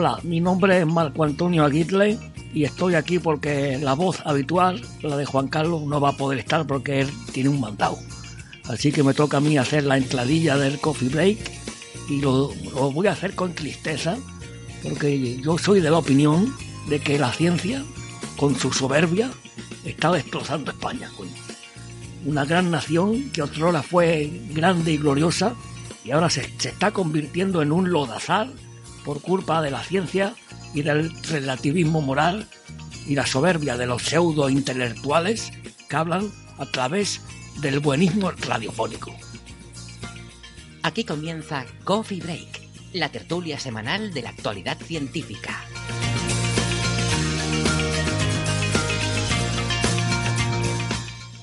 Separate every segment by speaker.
Speaker 1: Hola, mi nombre es Marco Antonio Aguirre y estoy aquí porque la voz habitual, la de Juan Carlos, no va a poder estar porque él tiene un mandado. Así que me toca a mí hacer la entradilla del coffee break y lo, lo voy a hacer con tristeza porque yo soy de la opinión de que la ciencia, con su soberbia, está destrozando España. coño. Una gran nación que otrora fue grande y gloriosa y ahora se, se está convirtiendo en un lodazal por culpa de la ciencia y del relativismo moral y la soberbia de los pseudo intelectuales que hablan a través del buenismo radiofónico.
Speaker 2: Aquí comienza Coffee Break, la tertulia semanal de la actualidad científica.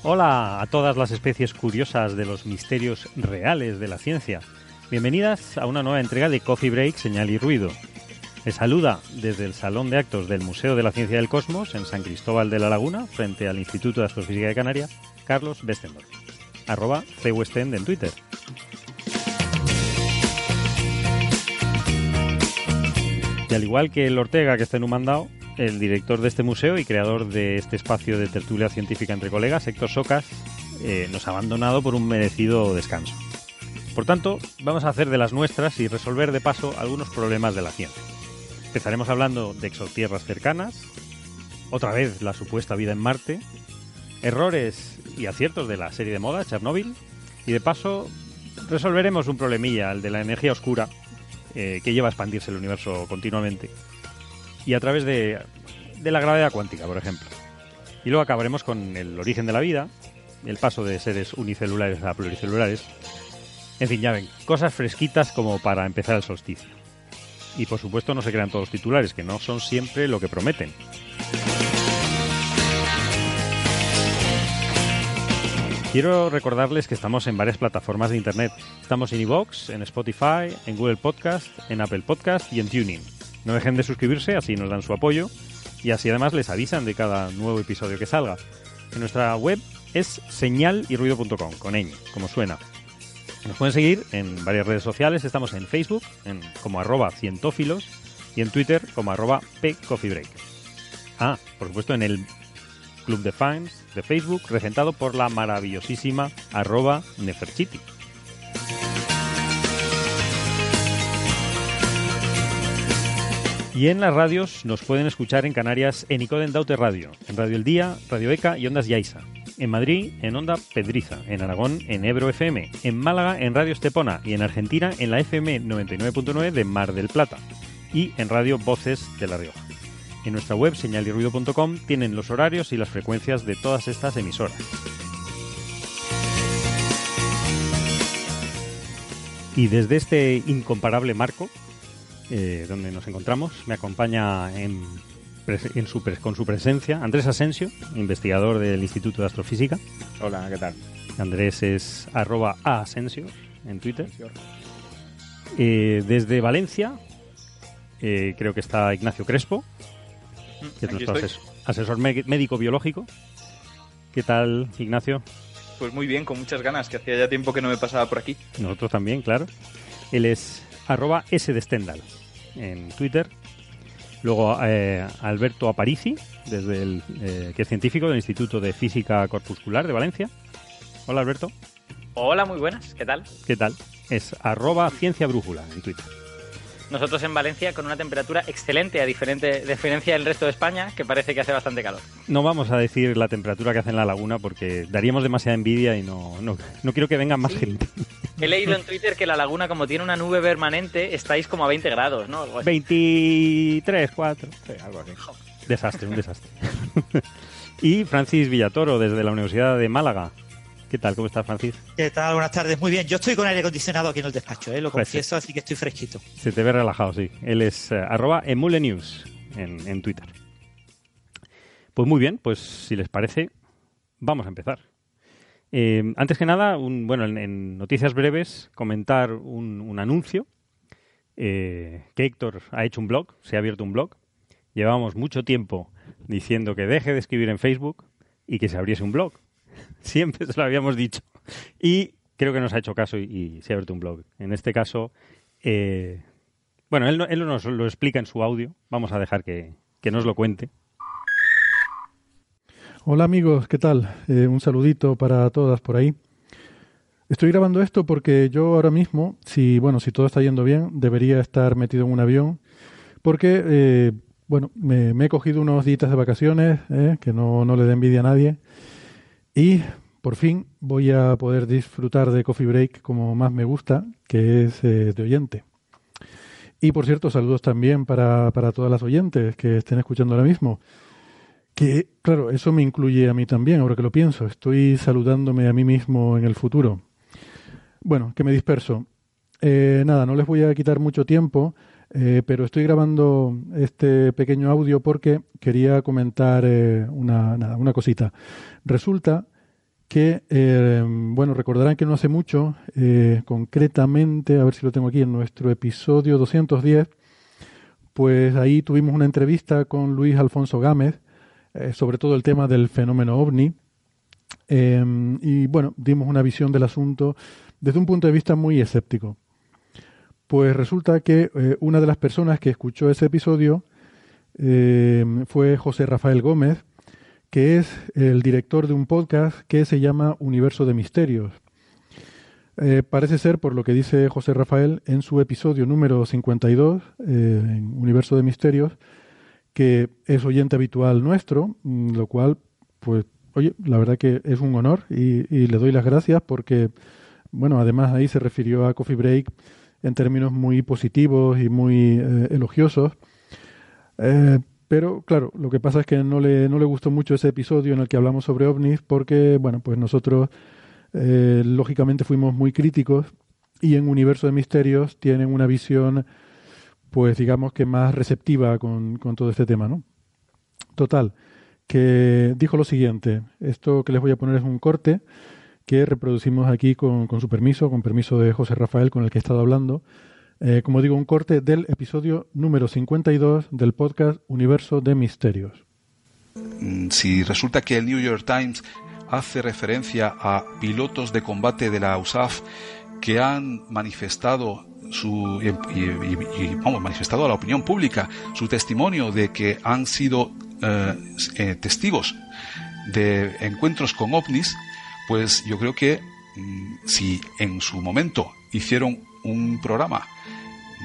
Speaker 3: Hola a todas las especies curiosas de los misterios reales de la ciencia. Bienvenidas a una nueva entrega de Coffee Break, Señal y Ruido. Les saluda desde el Salón de Actos del Museo de la Ciencia del Cosmos en San Cristóbal de la Laguna, frente al Instituto de Astrofísica de Canarias, Carlos Westendorf, arroba CWestend en Twitter. Y al igual que el Ortega que está en un mandado, el director de este museo y creador de este espacio de tertulia científica entre colegas, Héctor Socas, eh, nos ha abandonado por un merecido descanso. Por tanto, vamos a hacer de las nuestras y resolver de paso algunos problemas de la ciencia. Empezaremos hablando de exotierras cercanas, otra vez la supuesta vida en Marte, errores y aciertos de la serie de moda Chernobyl, y de paso resolveremos un problemilla, el de la energía oscura, eh, que lleva a expandirse el universo continuamente, y a través de, de la gravedad cuántica, por ejemplo. Y luego acabaremos con el origen de la vida, el paso de seres unicelulares a pluricelulares, en fin, ya ven, cosas fresquitas como para empezar el solsticio. Y por supuesto no se crean todos los titulares, que no son siempre lo que prometen. Quiero recordarles que estamos en varias plataformas de internet. Estamos en iVoox, en Spotify, en Google Podcast, en Apple Podcast y en Tuning. No dejen de suscribirse, así nos dan su apoyo y así además les avisan de cada nuevo episodio que salga. En nuestra web es señalyrruido.com, con ñ, como suena. Nos pueden seguir en varias redes sociales. Estamos en Facebook como arroba cientófilos y en Twitter como arroba pcoffeebreak. Ah, por supuesto en el club de fans de Facebook regentado por la maravillosísima arroba neferchiti. Y en las radios nos pueden escuchar en Canarias en Icoden Daute Radio, en Radio El Día, Radio ECA y Ondas Yaiza. En Madrid, en Onda Pedriza. En Aragón, en Ebro FM. En Málaga, en Radio Estepona. Y en Argentina, en la FM 99.9 de Mar del Plata. Y en Radio Voces de La Rioja. En nuestra web, señalirruido.com, tienen los horarios y las frecuencias de todas estas emisoras. Y desde este incomparable marco, eh, donde nos encontramos, me acompaña en en su, con su presencia Andrés Asensio, investigador del Instituto de Astrofísica.
Speaker 4: Hola, ¿qué tal?
Speaker 3: Andrés es arroba asensio en Twitter. Eh, desde Valencia, eh, creo que está Ignacio Crespo, que es
Speaker 4: Aquí
Speaker 3: nuestro ases- asesor médico biológico. ¿Qué tal, Ignacio?
Speaker 4: Pues muy bien, con muchas ganas, que hacía ya tiempo que no me pasaba por aquí.
Speaker 3: Nosotros también, claro. Él es arroba S de Stendhal en Twitter. Luego eh, Alberto Aparici, desde el, eh, que es científico del Instituto de Física Corpuscular de Valencia. Hola Alberto,
Speaker 5: Hola, muy buenas, ¿qué tal?
Speaker 3: ¿qué tal? Es arroba ciencia brújula en Twitter.
Speaker 5: Nosotros en Valencia con una temperatura excelente, a diferente, diferencia del resto de España, que parece que hace bastante calor.
Speaker 3: No vamos a decir la temperatura que hace en la laguna porque daríamos demasiada envidia y no, no, no quiero que venga más gente.
Speaker 5: He leído en Twitter que la laguna, como tiene una nube permanente, estáis como a 20 grados, ¿no? Algo así.
Speaker 3: 23, 4, sí, algo así. Desastre, un desastre. y Francis Villatoro, desde la Universidad de Málaga. ¿Qué tal? ¿Cómo estás, Francis?
Speaker 6: ¿Qué tal? Buenas tardes. Muy bien. Yo estoy con aire acondicionado aquí en el despacho, ¿eh? lo
Speaker 3: Pues
Speaker 6: confieso, así que estoy fresquito.
Speaker 3: Se te ve relajado, sí. Él es eh, arroba emulenews en, en Twitter. Pues muy bien, pues si les parece, vamos a empezar. Eh, antes que nada, un, bueno, en, en noticias breves, comentar un, un anuncio. eh, que Héctor ha hecho un blog, se ha abierto un blog. Llevábamos mucho tiempo diciendo que deje de escribir en Facebook y que se abriese un blog. Siempre se lo habíamos dicho. Y creo que nos ha hecho caso y, y se ha abierto un blog. En este caso, eh, bueno, él, no- él nos lo explica en su audio. Vamos a dejar que, que nos lo cuente.
Speaker 7: Hola amigos, ¿qué tal? Eh, un saludito para todas por ahí. Estoy grabando esto porque yo ahora mismo, si bueno, si todo está yendo bien, debería estar metido en un avión, porque eh, bueno, me, me he cogido unos días de vacaciones, eh, que no, no le dé envidia a nadie, y por fin voy a poder disfrutar de Coffee Break como más me gusta, que es eh, de oyente. Y por cierto, saludos también para, para todas las oyentes que estén escuchando ahora mismo. Que, claro, eso me incluye a mí también, ahora que lo pienso. Estoy saludándome a mí mismo en el futuro. Bueno, que me disperso. Eh, nada, no les voy a quitar mucho tiempo, eh, pero estoy grabando este pequeño audio porque quería comentar eh, una, cosita. Resulta que, eh, bueno, recordarán que no hace mucho, concretamente, a ver si lo tengo aquí, en nuestro episodio 210, pues ahí tuvimos una entrevista con Luis Alfonso Gámez, sobre todo el tema del fenómeno ovni. Eh, y bueno, dimos una visión del asunto desde un punto de vista muy escéptico. Pues resulta que eh, una de las personas que escuchó ese episodio eh, fue José Rafael Gómez, que es el director de un podcast que se llama Universo de Misterios. Eh, parece ser, por lo que dice José Rafael en su episodio número 52, eh, en Universo de Misterios, que es oyente habitual nuestro, mm, lo cual, pues, oye, la verdad que es un honor y, y le doy las gracias porque, bueno, además ahí se refirió a Coffee Break en términos muy positivos y muy eh, elogiosos. Eh, pero claro, lo que pasa es que no le, no le gustó mucho ese episodio en el que hablamos sobre ovnis porque, bueno, pues nosotros eh, lógicamente fuimos muy críticos y en Universo de Misterios tienen una visión, pues digamos que más receptiva con, con todo este tema, ¿no? Total, que dijo lo siguiente, esto que les voy a poner es un corte que reproducimos aquí con, con su permiso, con permiso de José Rafael con el que he estado hablando, eh, como digo, un corte del episodio número 52 del podcast Universo de Misterios.
Speaker 8: Mm, si resulta que el New York Times hace referencia a pilotos de combate de la USAF que han manifestado su y, vamos, manifestado a la opinión pública su testimonio de que han sido eh, eh, testigos de encuentros con ovnis, pues yo creo que mm, si en su momento hicieron un programa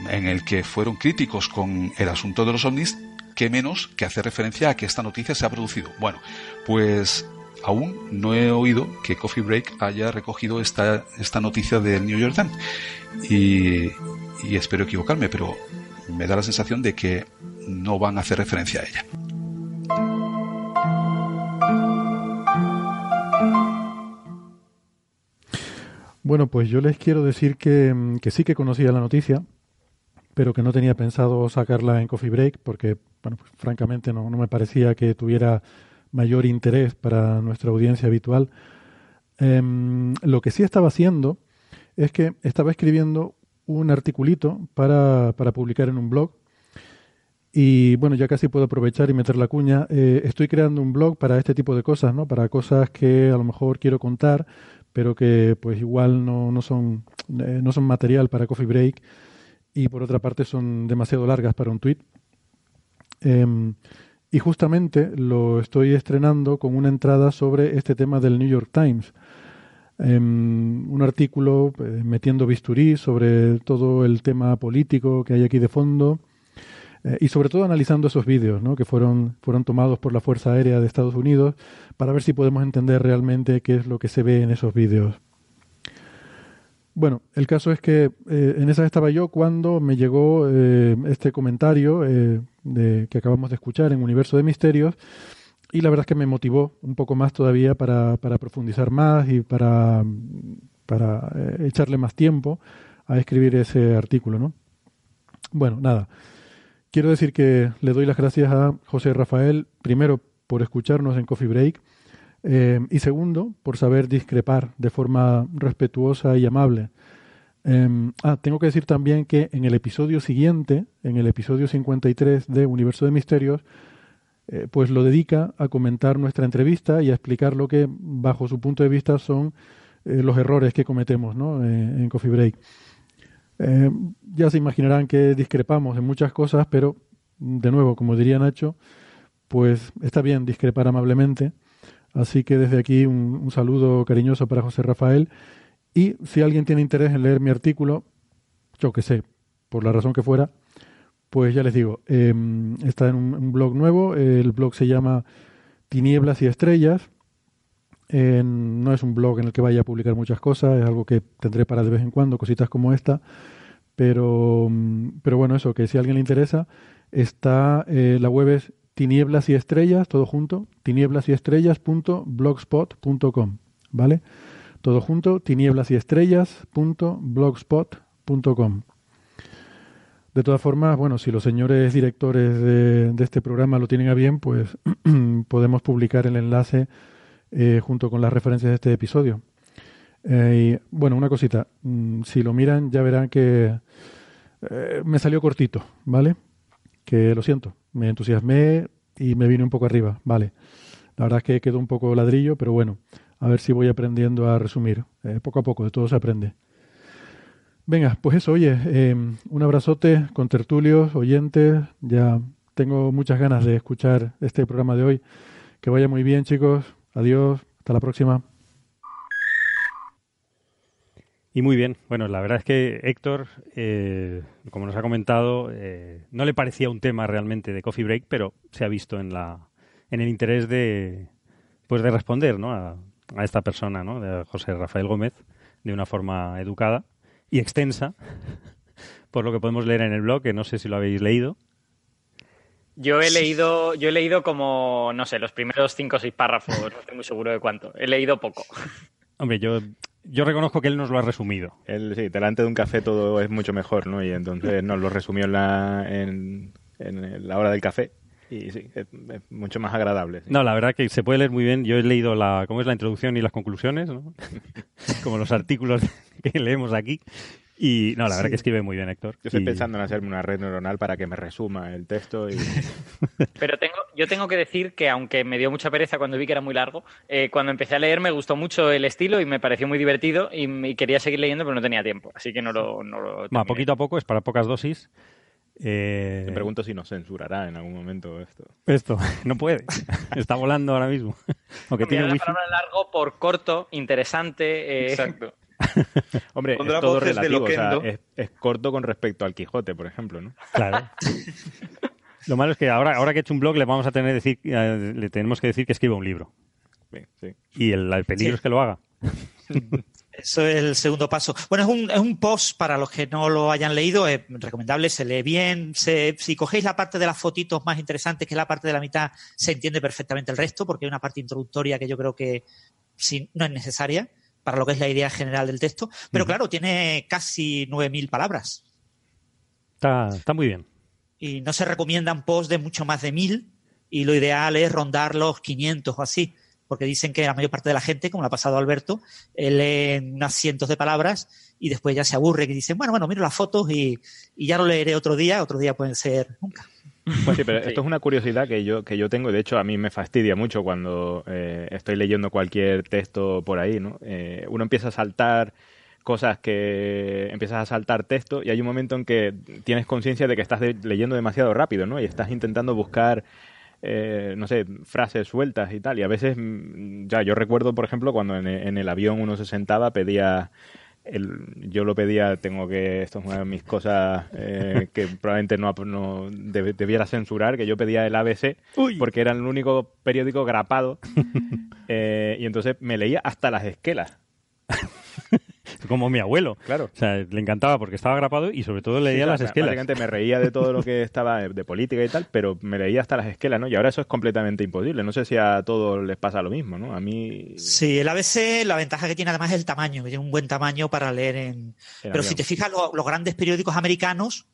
Speaker 8: en el que fueron críticos con el asunto de los ovnis, qué menos que hacer referencia a que esta noticia se ha producido. Bueno, pues aún no he oído que Coffee Break haya recogido esta, esta noticia del New York Times. Y, y espero equivocarme, pero me da la sensación de que no van a hacer referencia a ella.
Speaker 7: Bueno, pues yo les quiero decir que, mm, que sí que conocía la noticia, pero que no tenía pensado sacarla en Coffee Break porque, bueno, pues, francamente no, no me parecía que tuviera mayor interés para nuestra audiencia habitual. Em, lo que sí estaba haciendo es que estaba escribiendo un articulito para, para publicar en un blog y bueno, ya casi puedo aprovechar y meter la cuña. Eh, estoy creando un blog para este tipo de cosas, ¿no? Para cosas que a lo mejor quiero contar, pero que pues igual no, no son eh, no son material para Coffee Break y por otra parte son demasiado largas para un tweet. Em, y justamente lo estoy estrenando con una entrada sobre este tema del New York Times. Em, un artículo eh, metiendo bisturí sobre todo el tema político que hay aquí de fondo eh, y sobre todo analizando esos vídeos ¿no? que fueron, fueron tomados por la Fuerza Aérea de Estados Unidos para ver si podemos entender realmente qué es lo que se ve en esos vídeos. Bueno, el caso es que eh, en esa estaba yo cuando me llegó eh, este comentario que acabamos de escuchar en Universo de Misterios y la verdad es que me motivó un poco más todavía para, para profundizar más y para, para echarle más tiempo a escribir ese artículo, ¿no? Bueno, nada. Quiero decir que le doy las gracias a José Rafael, primero por escucharnos en Coffee Break eh, y segundo por saber discrepar de forma respetuosa y amable. Eh, ah, tengo que decir también que en el episodio siguiente, en el episodio 53 de Universo de Misterios, eh, pues lo dedica a comentar nuestra entrevista y a explicar lo que, bajo su punto de vista, son eh, los errores que cometemos ¿no? En Coffee Break. Eh, ya se imaginarán que discrepamos en muchas cosas, pero de nuevo, como diría Nacho, pues está bien discrepar amablemente. Así que desde aquí un, saludo cariñoso para José Rafael. Y si alguien tiene interés en leer mi artículo, yo que sé, por la razón que fuera, pues ya les digo, eh, está en un, un, blog nuevo. El blog se llama Tinieblas y Estrellas. No es un blog en el que vaya a publicar muchas cosas, es algo que tendré para de vez en cuando, cositas como esta. Pero, pero bueno, eso, que si a alguien le interesa, está, eh, la web es tinieblas y estrellas, todo junto, tinieblas y estrellas.blogspot.com, ¿vale? Todo junto, tinieblas y estrellas.blogspot.com. De todas formas, bueno, si los señores directores de, este programa lo tienen a bien, pues podemos publicar el enlace eh, junto con las referencias de este episodio. Eh, y, bueno, una cosita, mm, si lo miran ya verán que eh, me salió cortito, ¿vale? Que lo siento, me entusiasmé y me vine un poco arriba, ¿vale? La verdad es que quedó un poco ladrillo, pero bueno, a ver si voy aprendiendo a resumir. Poco a poco, de todo se aprende. Venga, pues eso, oye, eh, un abrazote con tertulios, oyentes. Ya tengo muchas ganas de escuchar este programa de hoy. Que vaya muy bien, chicos. Adiós. Hasta la próxima.
Speaker 3: Y muy bien. Bueno, la verdad es que Héctor, eh, como nos ha comentado, eh, no le parecía un tema realmente de Coffee Break, pero se ha visto en la en el interés de pues de responder ¿no? a, a esta persona, ¿no? de José Rafael Gómez, de una forma educada y extensa, por lo que podemos leer en el blog, que no sé si lo habéis leído.
Speaker 5: Yo he leído, yo he leído como, no sé, los primeros cinco o seis párrafos, no estoy muy seguro de cuánto. He leído poco.
Speaker 3: Hombre, yo, yo reconozco que él nos lo ha resumido.
Speaker 9: Él, sí, delante de un café todo es mucho mejor, ¿no? Y entonces nos lo resumió en la, en, en la hora del café. Y sí, es, es mucho más agradable. Sí.
Speaker 3: No, la verdad que se puede leer muy bien. Yo he leído la, cómo es la introducción y las conclusiones, ¿no? como los artículos que leemos aquí. Y no, la verdad sí. que escribe muy bien, Héctor.
Speaker 9: Yo estoy
Speaker 3: y...
Speaker 9: pensando en hacerme una red neuronal para que me resuma el texto. Y...
Speaker 5: Pero tengo, yo tengo que decir que, aunque me dio mucha pereza cuando vi que era muy largo, eh, cuando empecé a leer me gustó mucho el estilo y me pareció muy divertido y, y quería seguir leyendo, pero no tenía tiempo. Así que no lo. No lo
Speaker 3: bueno, poquito a poco, es para pocas dosis.
Speaker 9: Eh... Me pregunto si nos censurará en algún momento esto.
Speaker 3: Esto, no puede. Está volando ahora mismo.
Speaker 5: Aunque tiene la palabra largo por corto, interesante.
Speaker 4: Eh... Exacto.
Speaker 9: Hombre, es todo relativo. O sea, es, es, corto con respecto al Quijote, por ejemplo, ¿no?
Speaker 3: Claro. Lo malo es que ahora, ahora que he hecho un blog le vamos a tener decir, eh, le tenemos que decir que escriba un libro.
Speaker 9: Sí, sí.
Speaker 3: Y el, el peligro sí. es que lo haga.
Speaker 6: Eso es el segundo paso. Bueno, es un, es un post para los que no lo hayan leído, es recomendable, se lee bien. Se, si cogéis la parte de las fotitos más interesantes, que es la parte de la mitad, se entiende perfectamente el resto, porque hay una parte introductoria que yo creo que sí, no es necesaria para lo que es la idea general del texto. Pero uh -huh. claro, tiene casi 9.000 palabras.
Speaker 3: Está, está muy bien.
Speaker 6: Y no se recomiendan posts de mucho más de 1.000 y lo ideal es rondar los 500 o así porque dicen que la mayor parte de la gente, como le ha pasado a Alberto, lee unas cientos de palabras y después ya se aburre y dicen, bueno, bueno, miro las fotos y, y, ya lo leeré otro día, otro día puede ser nunca.
Speaker 9: Pues sí, pero esto es una curiosidad que yo, que yo tengo, y de hecho a mí me fastidia mucho cuando eh, estoy leyendo cualquier texto por ahí, ¿no? Eh, uno empieza a saltar cosas que empiezas a saltar texto y hay un momento en que tienes conciencia de que estás de, leyendo demasiado rápido, ¿no? Y estás intentando buscar eh, no sé, frases sueltas y tal. Y a veces, mm, ya, yo recuerdo, por ejemplo, cuando en, en el avión uno se sentaba, pedía. El, yo lo pedía, tengo que. Esto es una de mis cosas eh, que probablemente no, no deb, debiera censurar, que yo pedía el ABC, Uy. porque era el único periódico grapado. eh, y entonces me leía hasta las esquelas.
Speaker 3: como mi abuelo.
Speaker 9: Claro.
Speaker 3: O sea, le encantaba porque estaba grapado y sobre todo leía
Speaker 9: Sí,
Speaker 3: las
Speaker 9: o sea,
Speaker 3: esquelas.
Speaker 9: básicamente me reía de todo lo que estaba de política y tal, pero me leía hasta las esquelas, ¿no? Y ahora eso es completamente imposible. No sé si a todos les pasa lo mismo, ¿no? A mí...
Speaker 6: Sí, el ABC, la ventaja que tiene además es el tamaño, que tiene un buen tamaño para leer en... Pero
Speaker 9: avión.
Speaker 6: si te fijas, lo- los grandes periódicos americanos,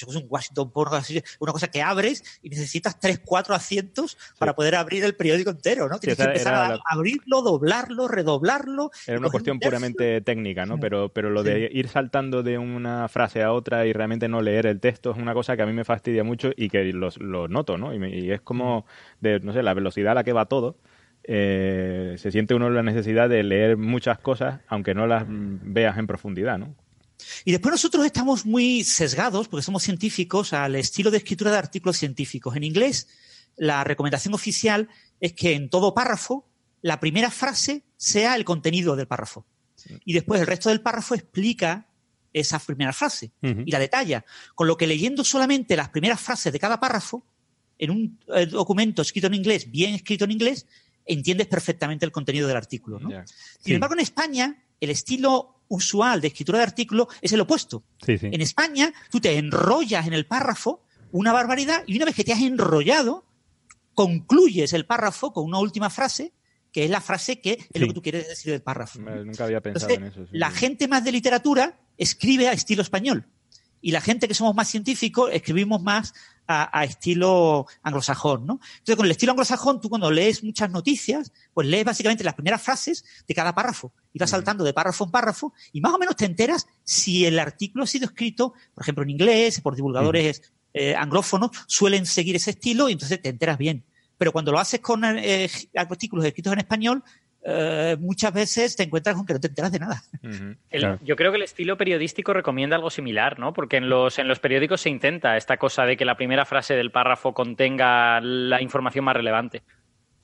Speaker 6: yo que sé, un Washington Post, así, una cosa que abres y necesitas tres, cuatro asientos para poder abrir el periódico entero, ¿no? Tienes que empezar a
Speaker 9: la-
Speaker 6: abrirlo, doblarlo, redoblarlo.
Speaker 9: Era una cuestión
Speaker 6: un
Speaker 9: puramente técnica, ¿no? Pero, pero lo de ir saltando de una frase a otra y realmente no leer el texto es una cosa que a mí me fastidia mucho y que lo, lo noto, ¿no? Y, me- y es como, de, no sé, la velocidad a la que va todo. eh, se siente uno la necesidad de leer muchas cosas, aunque no las mm, veas en profundidad, ¿no?
Speaker 6: Y después nosotros estamos muy sesgados, porque somos científicos, al estilo de escritura de artículos científicos. En inglés, la recomendación oficial es que en todo párrafo, la primera frase sea el contenido del párrafo. Y después el resto del párrafo explica esa primera frase y la detalla. Con lo que leyendo solamente las primeras frases de cada párrafo, en un eh, documento escrito en inglés, bien escrito en inglés, entiendes perfectamente el contenido del artículo. Sin embargo, en España, el estilo usual de escritura de artículo es el opuesto.
Speaker 3: Sí, sí.
Speaker 6: En España, tú te enrollas en el párrafo una barbaridad y una vez que te has enrollado, concluyes el párrafo con una última frase, que es la frase que es lo que tú quieres decir del párrafo.
Speaker 9: Nunca había pensado
Speaker 6: Entonces,
Speaker 9: en eso. sí.
Speaker 6: la gente más de literatura escribe a estilo español. Y la gente que somos más científicos escribimos más a, a estilo anglosajón, ¿no? Entonces, con el estilo anglosajón, tú cuando lees muchas noticias, pues lees básicamente las primeras frases de cada párrafo. Y vas saltando de párrafo en párrafo y más o menos te enteras si el artículo ha sido escrito, por ejemplo, en inglés, por divulgadores eh, anglófonos, suelen seguir ese estilo y entonces te enteras bien. Pero cuando lo haces con eh, artículos escritos en español, eh, muchas veces te encuentras con que no te enteras de nada.
Speaker 5: El- Yo creo que el estilo periodístico recomienda algo similar, ¿no? Porque en los, en los periódicos se intenta esta cosa de que la primera frase del párrafo contenga la información más relevante.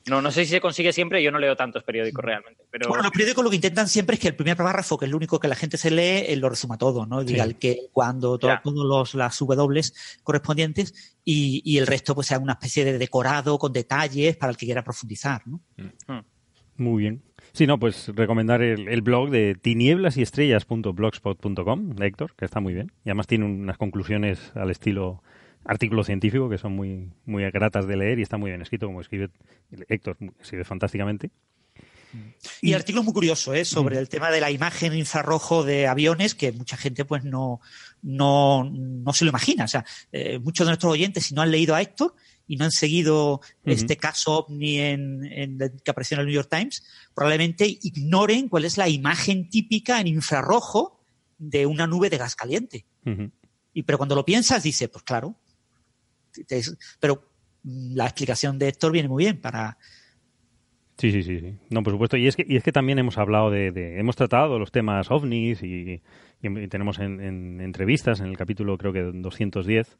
Speaker 5: No, no sé si se consigue siempre, yo no leo tantos periódicos realmente. Pero
Speaker 6: Bueno, los periódicos lo que intentan siempre es que el primer párrafo, que es lo único que la gente se lee, eh, lo resuma todo, ¿no? Diga
Speaker 5: Sí.
Speaker 6: el que, cuando, todo- todos los, las W correspondientes y, y el resto pues sea una especie de decorado con detalles para el que quiera profundizar, ¿no?
Speaker 3: Muy bien. Sí, no, pues recomendar el, el blog de tinieblasyestrellas.blogspot.com de Héctor, que está muy bien. Y además tiene unas conclusiones al estilo artículo científico que son muy, muy gratas de leer y está muy bien escrito, como escribe Héctor, escribe fantásticamente.
Speaker 6: Y el artículo es muy curioso, ¿eh? Sobre el tema de la imagen infrarrojo de aviones, que mucha gente pues no, no, no se lo imagina. O sea, eh, muchos de nuestros oyentes, si no han leído a Héctor y no han seguido este caso ovni en, en- que apareció en el New York Times, probablemente ignoren cuál es la imagen típica en infrarrojo de una nube de gas caliente. Y pero cuando lo piensas, dices, pues claro. Pero la explicación de Héctor viene muy bien para,
Speaker 3: Sí, sí, sí, sí. No, por supuesto. Y es que, y es que también hemos hablado de, de- hemos tratado los temas ovnis y, y tenemos en, en entrevistas en el capítulo creo que 210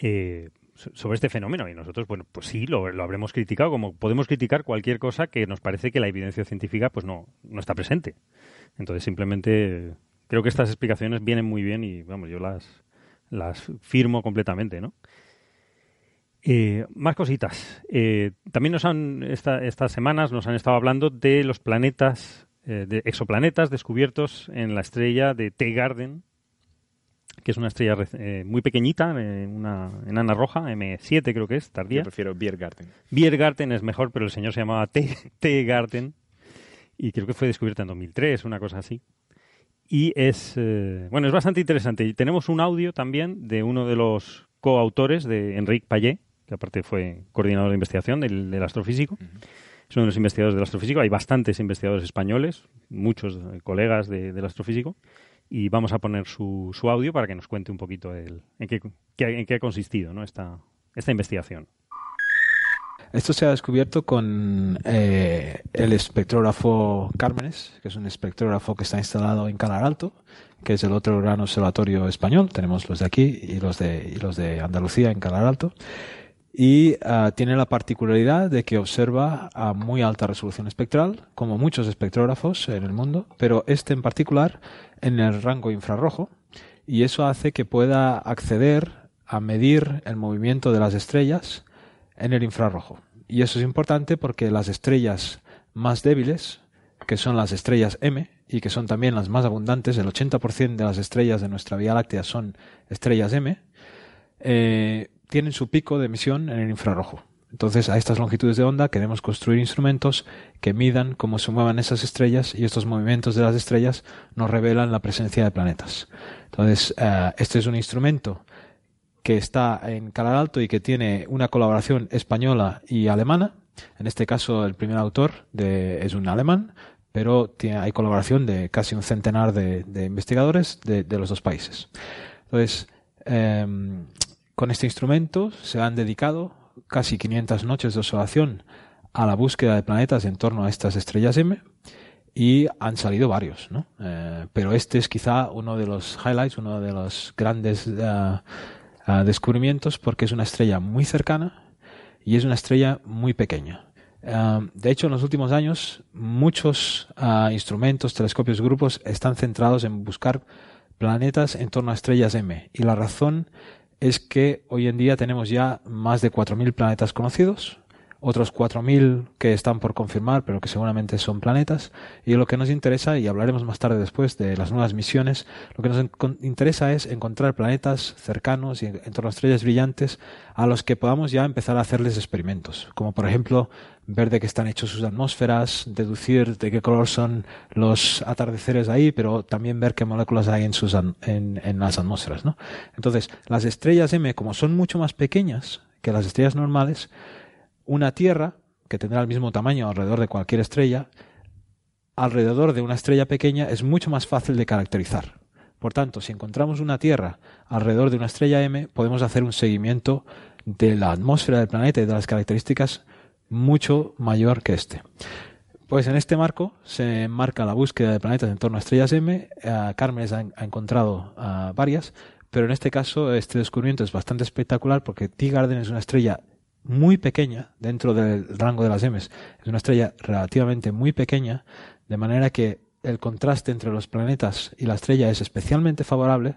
Speaker 3: eh, sobre este fenómeno. Y nosotros bueno pues sí lo, lo habremos criticado como podemos criticar cualquier cosa que nos parece que la evidencia científica pues no no está presente. Entonces simplemente creo que estas explicaciones vienen muy bien y vamos yo las las firmo completamente no eh, más cositas. Eh, también nos han, esta- estas semanas nos han estado hablando de los planetas, eh, de exoplanetas descubiertos en la estrella de T-Garden, que es una estrella eh, muy pequeñita, eh, una enana roja, M7 creo que es, tardía.
Speaker 9: Yo prefiero Biergarten.
Speaker 3: Biergarten es mejor, pero el señor se llamaba T- T-Garden y creo que fue descubierta en 2003, una cosa así. Y es, eh, bueno, es bastante interesante. Y tenemos un audio también de uno de los coautores, de Enrique Payet, que aparte fue coordinador de investigación del, del astrofísico. Es uno de los investigadores del astrofísico. Hay bastantes investigadores españoles, muchos eh, colegas de- del astrofísico. Y vamos a poner su, su audio para que nos cuente un poquito el, en, qué, en qué ha consistido ¿no? esta, esta investigación.
Speaker 10: Esto se ha descubierto con eh, el espectrógrafo Cármenes, que es un espectrógrafo que está instalado en Calar Alto, que es el otro gran observatorio español. Tenemos los de aquí y los de, y los de Andalucía en Calar Alto. Y ah, tiene la particularidad de que observa a muy alta resolución espectral, como muchos espectrógrafos en el mundo, pero este en particular en el rango infrarrojo, y eso hace que pueda acceder a medir el movimiento de las estrellas en el infrarrojo. Y eso es importante porque las estrellas más débiles, que son las estrellas M, y que son también las más abundantes, el 80% de las estrellas de nuestra Vía Láctea son estrellas M, eh, tienen su pico de emisión en el infrarrojo. Entonces, a estas longitudes de onda queremos construir instrumentos que midan cómo se muevan esas estrellas y estos movimientos de las estrellas nos revelan la presencia de planetas. Entonces, eh, este es un instrumento que está en Calar Alto y que tiene una colaboración española y alemana. En este caso, el primer autor de, es un alemán, pero hay colaboración de casi un centenar de, investigadores de, los dos países. Entonces, em, con este instrumento se han dedicado casi 500 noches de observación a la búsqueda de planetas en torno a estas estrellas M y han salido varios, ¿no? Eh, pero este es quizá uno de los highlights, uno de los grandes eh, eh, descubrimientos porque es una estrella muy cercana y es una estrella muy pequeña. de hecho, en los últimos años, muchos instrumentos, telescopios, grupos están centrados en buscar planetas en torno a estrellas M. Y la razón es que hoy en día tenemos ya más de 4.000 planetas conocidos, otros 4.000 que están por confirmar, pero que seguramente son planetas. Y lo que nos interesa, y hablaremos más tarde después de las nuevas misiones, lo que nos interesa es encontrar planetas cercanos y en torno a estrellas brillantes a los que podamos ya empezar a hacerles experimentos, como por ejemplo ver de qué están hechos sus atmósferas, deducir de qué color son los atardeceres ahí, pero también ver qué moléculas hay en, sus, en las atmósferas. ¿no? Entonces, las estrellas M, como son mucho más pequeñas que las estrellas normales, una Tierra, que tendrá el mismo tamaño alrededor de cualquier estrella, alrededor de una estrella pequeña es mucho más fácil de caracterizar. Por tanto, si encontramos una Tierra alrededor de una estrella M, podemos hacer un seguimiento de la atmósfera del planeta y de las características mucho mayor que este. Pues en este marco se marca la búsqueda de planetas en torno a estrellas M. Uh, Carmen ha, encontrado uh, varias, pero en este caso este descubrimiento es bastante espectacular porque T Garden es una estrella muy pequeña dentro del rango de las M. Es una estrella relativamente muy pequeña, de manera que el contraste entre los planetas y la estrella es especialmente favorable,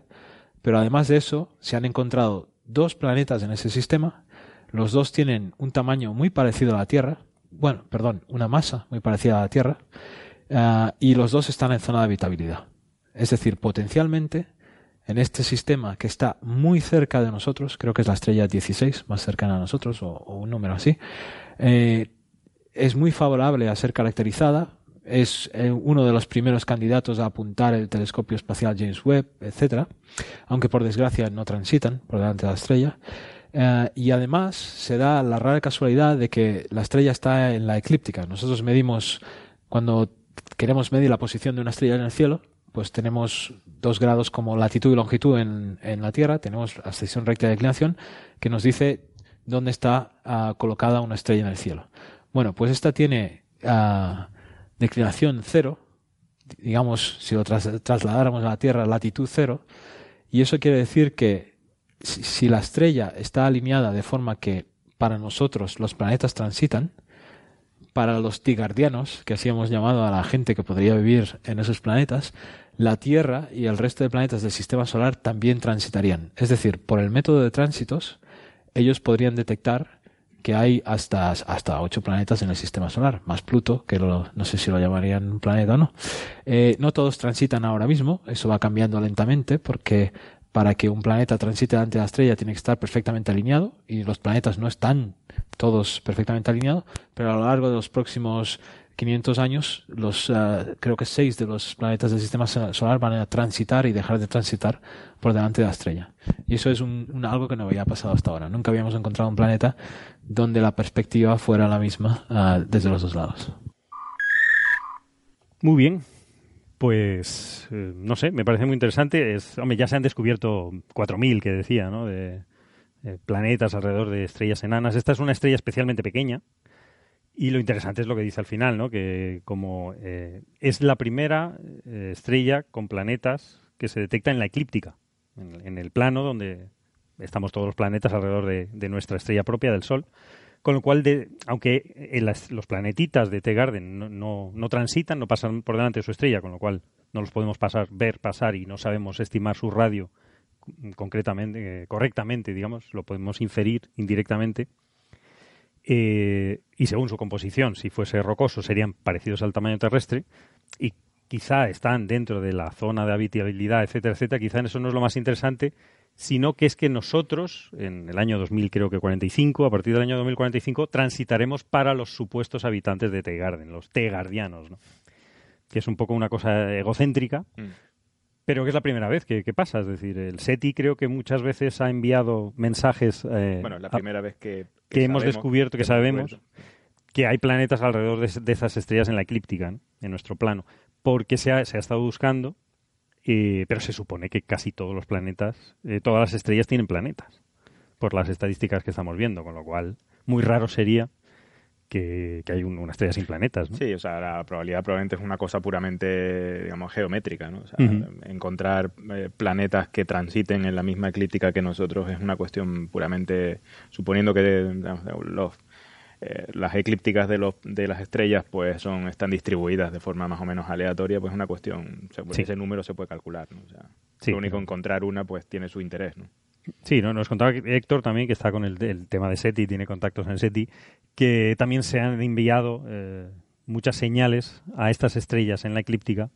Speaker 10: pero además de eso se han encontrado dos planetas en ese sistema los dos tienen un tamaño muy parecido a la Tierra, bueno, perdón, una masa muy parecida a la Tierra, uh, y los dos están en zona de habitabilidad. Es decir, potencialmente, en este sistema que está muy cerca de nosotros, creo que es la estrella 16, más cercana a nosotros, o, un número así, eh, es muy favorable a ser caracterizada, es eh, uno de los primeros candidatos a apuntar el telescopio espacial James Webb, etc., aunque por desgracia no transitan por delante de la estrella. Eh, y además se da la rara casualidad de que la estrella está en la eclíptica. Nosotros medimos, cuando queremos medir la posición de una estrella en el cielo, pues tenemos dos grados como latitud y longitud en, en la Tierra, tenemos la sección recta de declinación que nos dice dónde está uh, colocada una estrella en el cielo. Bueno, pues esta tiene uh, declinación cero, digamos, si lo tras trasladáramos a la Tierra, latitud cero, y eso quiere decir que si, la estrella está alineada de forma que para nosotros los planetas transitan, para los tigardianos, que así hemos llamado a la gente que podría vivir en esos planetas, la Tierra y el resto de planetas del sistema solar también transitarían. Es decir, por el método de tránsitos, ellos podrían detectar que hay hasta, hasta ocho planetas en el sistema solar, más Pluto, que no sé si lo llamarían un planeta o no. Eh, no todos transitan ahora mismo, eso va cambiando lentamente porque para que un planeta transite delante de la estrella tiene que estar perfectamente alineado y los planetas no están todos perfectamente alineados, pero a lo largo de los próximos 500 años, los uh, creo que seis de los planetas del sistema solar van a transitar y dejar de transitar por delante de la estrella. Y eso es un, algo que no había pasado hasta ahora. Nunca habíamos encontrado un planeta donde la perspectiva fuera la misma uh, desde los dos lados.
Speaker 3: Muy bien, pues eh, no sé, me parece muy interesante. Es, hombre, ya se han descubierto 4.000 que decía, ¿no? Planetas alrededor de estrellas enanas. Esta es una estrella especialmente pequeña. Y lo interesante es lo que dice al final, ¿no? Que como eh, es la primera eh, estrella con planetas que se detecta en la eclíptica, en, el plano donde estamos todos los planetas alrededor de nuestra estrella propia del Sol. Con lo cual, de, aunque los planetitas de T-Garden no, no, transitan, no pasan por delante de su estrella, con lo cual no los podemos pasar, ver pasar y no sabemos estimar su radio concretamente, eh, correctamente, digamos, lo podemos inferir indirectamente. Eh, y según su composición, si fuese rocoso, serían parecidos al tamaño terrestre. Y quizá están dentro de la zona de habitabilidad, etcétera, etcétera, quizá eso no es lo más interesante, sino que es que nosotros, en el año 2000 creo que 45, a partir del año 2045, transitaremos para los supuestos habitantes de Tegarden, los tegardianos, ¿no? que es un poco una cosa egocéntrica,
Speaker 9: Mm.
Speaker 3: Pero que es la primera vez que, que pasa. Es decir, el SETI creo que muchas veces ha enviado mensajes eh,
Speaker 9: Bueno, es la
Speaker 3: a-
Speaker 9: primera vez que,
Speaker 3: que hemos
Speaker 9: sabemos,
Speaker 3: descubierto, que sabemos, que hay planetas alrededor de, de esas estrellas en la eclíptica, ¿no? en nuestro plano, porque se ha, se ha estado buscando, eh, pero se supone que casi todos los planetas, eh, todas las estrellas tienen planetas, por las estadísticas que estamos viendo, con lo cual muy raro sería que, que hay un- una estrella sin planetas. ¿no?
Speaker 9: Sí, o sea, la probabilidad probablemente es una cosa puramente, digamos, geométrica, ¿no? O sea, encontrar eh, planetas que transiten en la misma eclíptica que nosotros es una cuestión puramente, suponiendo que digamos, los, eh, las eclípticas de, los, de las estrellas pues son están distribuidas de forma más o menos aleatoria, pues es una cuestión, o sea,
Speaker 3: Sí.
Speaker 9: ese número se puede calcular, ¿no? O sea,
Speaker 3: Sí,
Speaker 9: lo único
Speaker 3: claro.
Speaker 9: encontrar una pues tiene su interés, ¿no?
Speaker 3: Sí, ¿no? nos contaba Héctor también, que está con el, el tema de SETI, tiene contactos en SETI, que también se han enviado eh, muchas señales a estas estrellas en la eclíptica,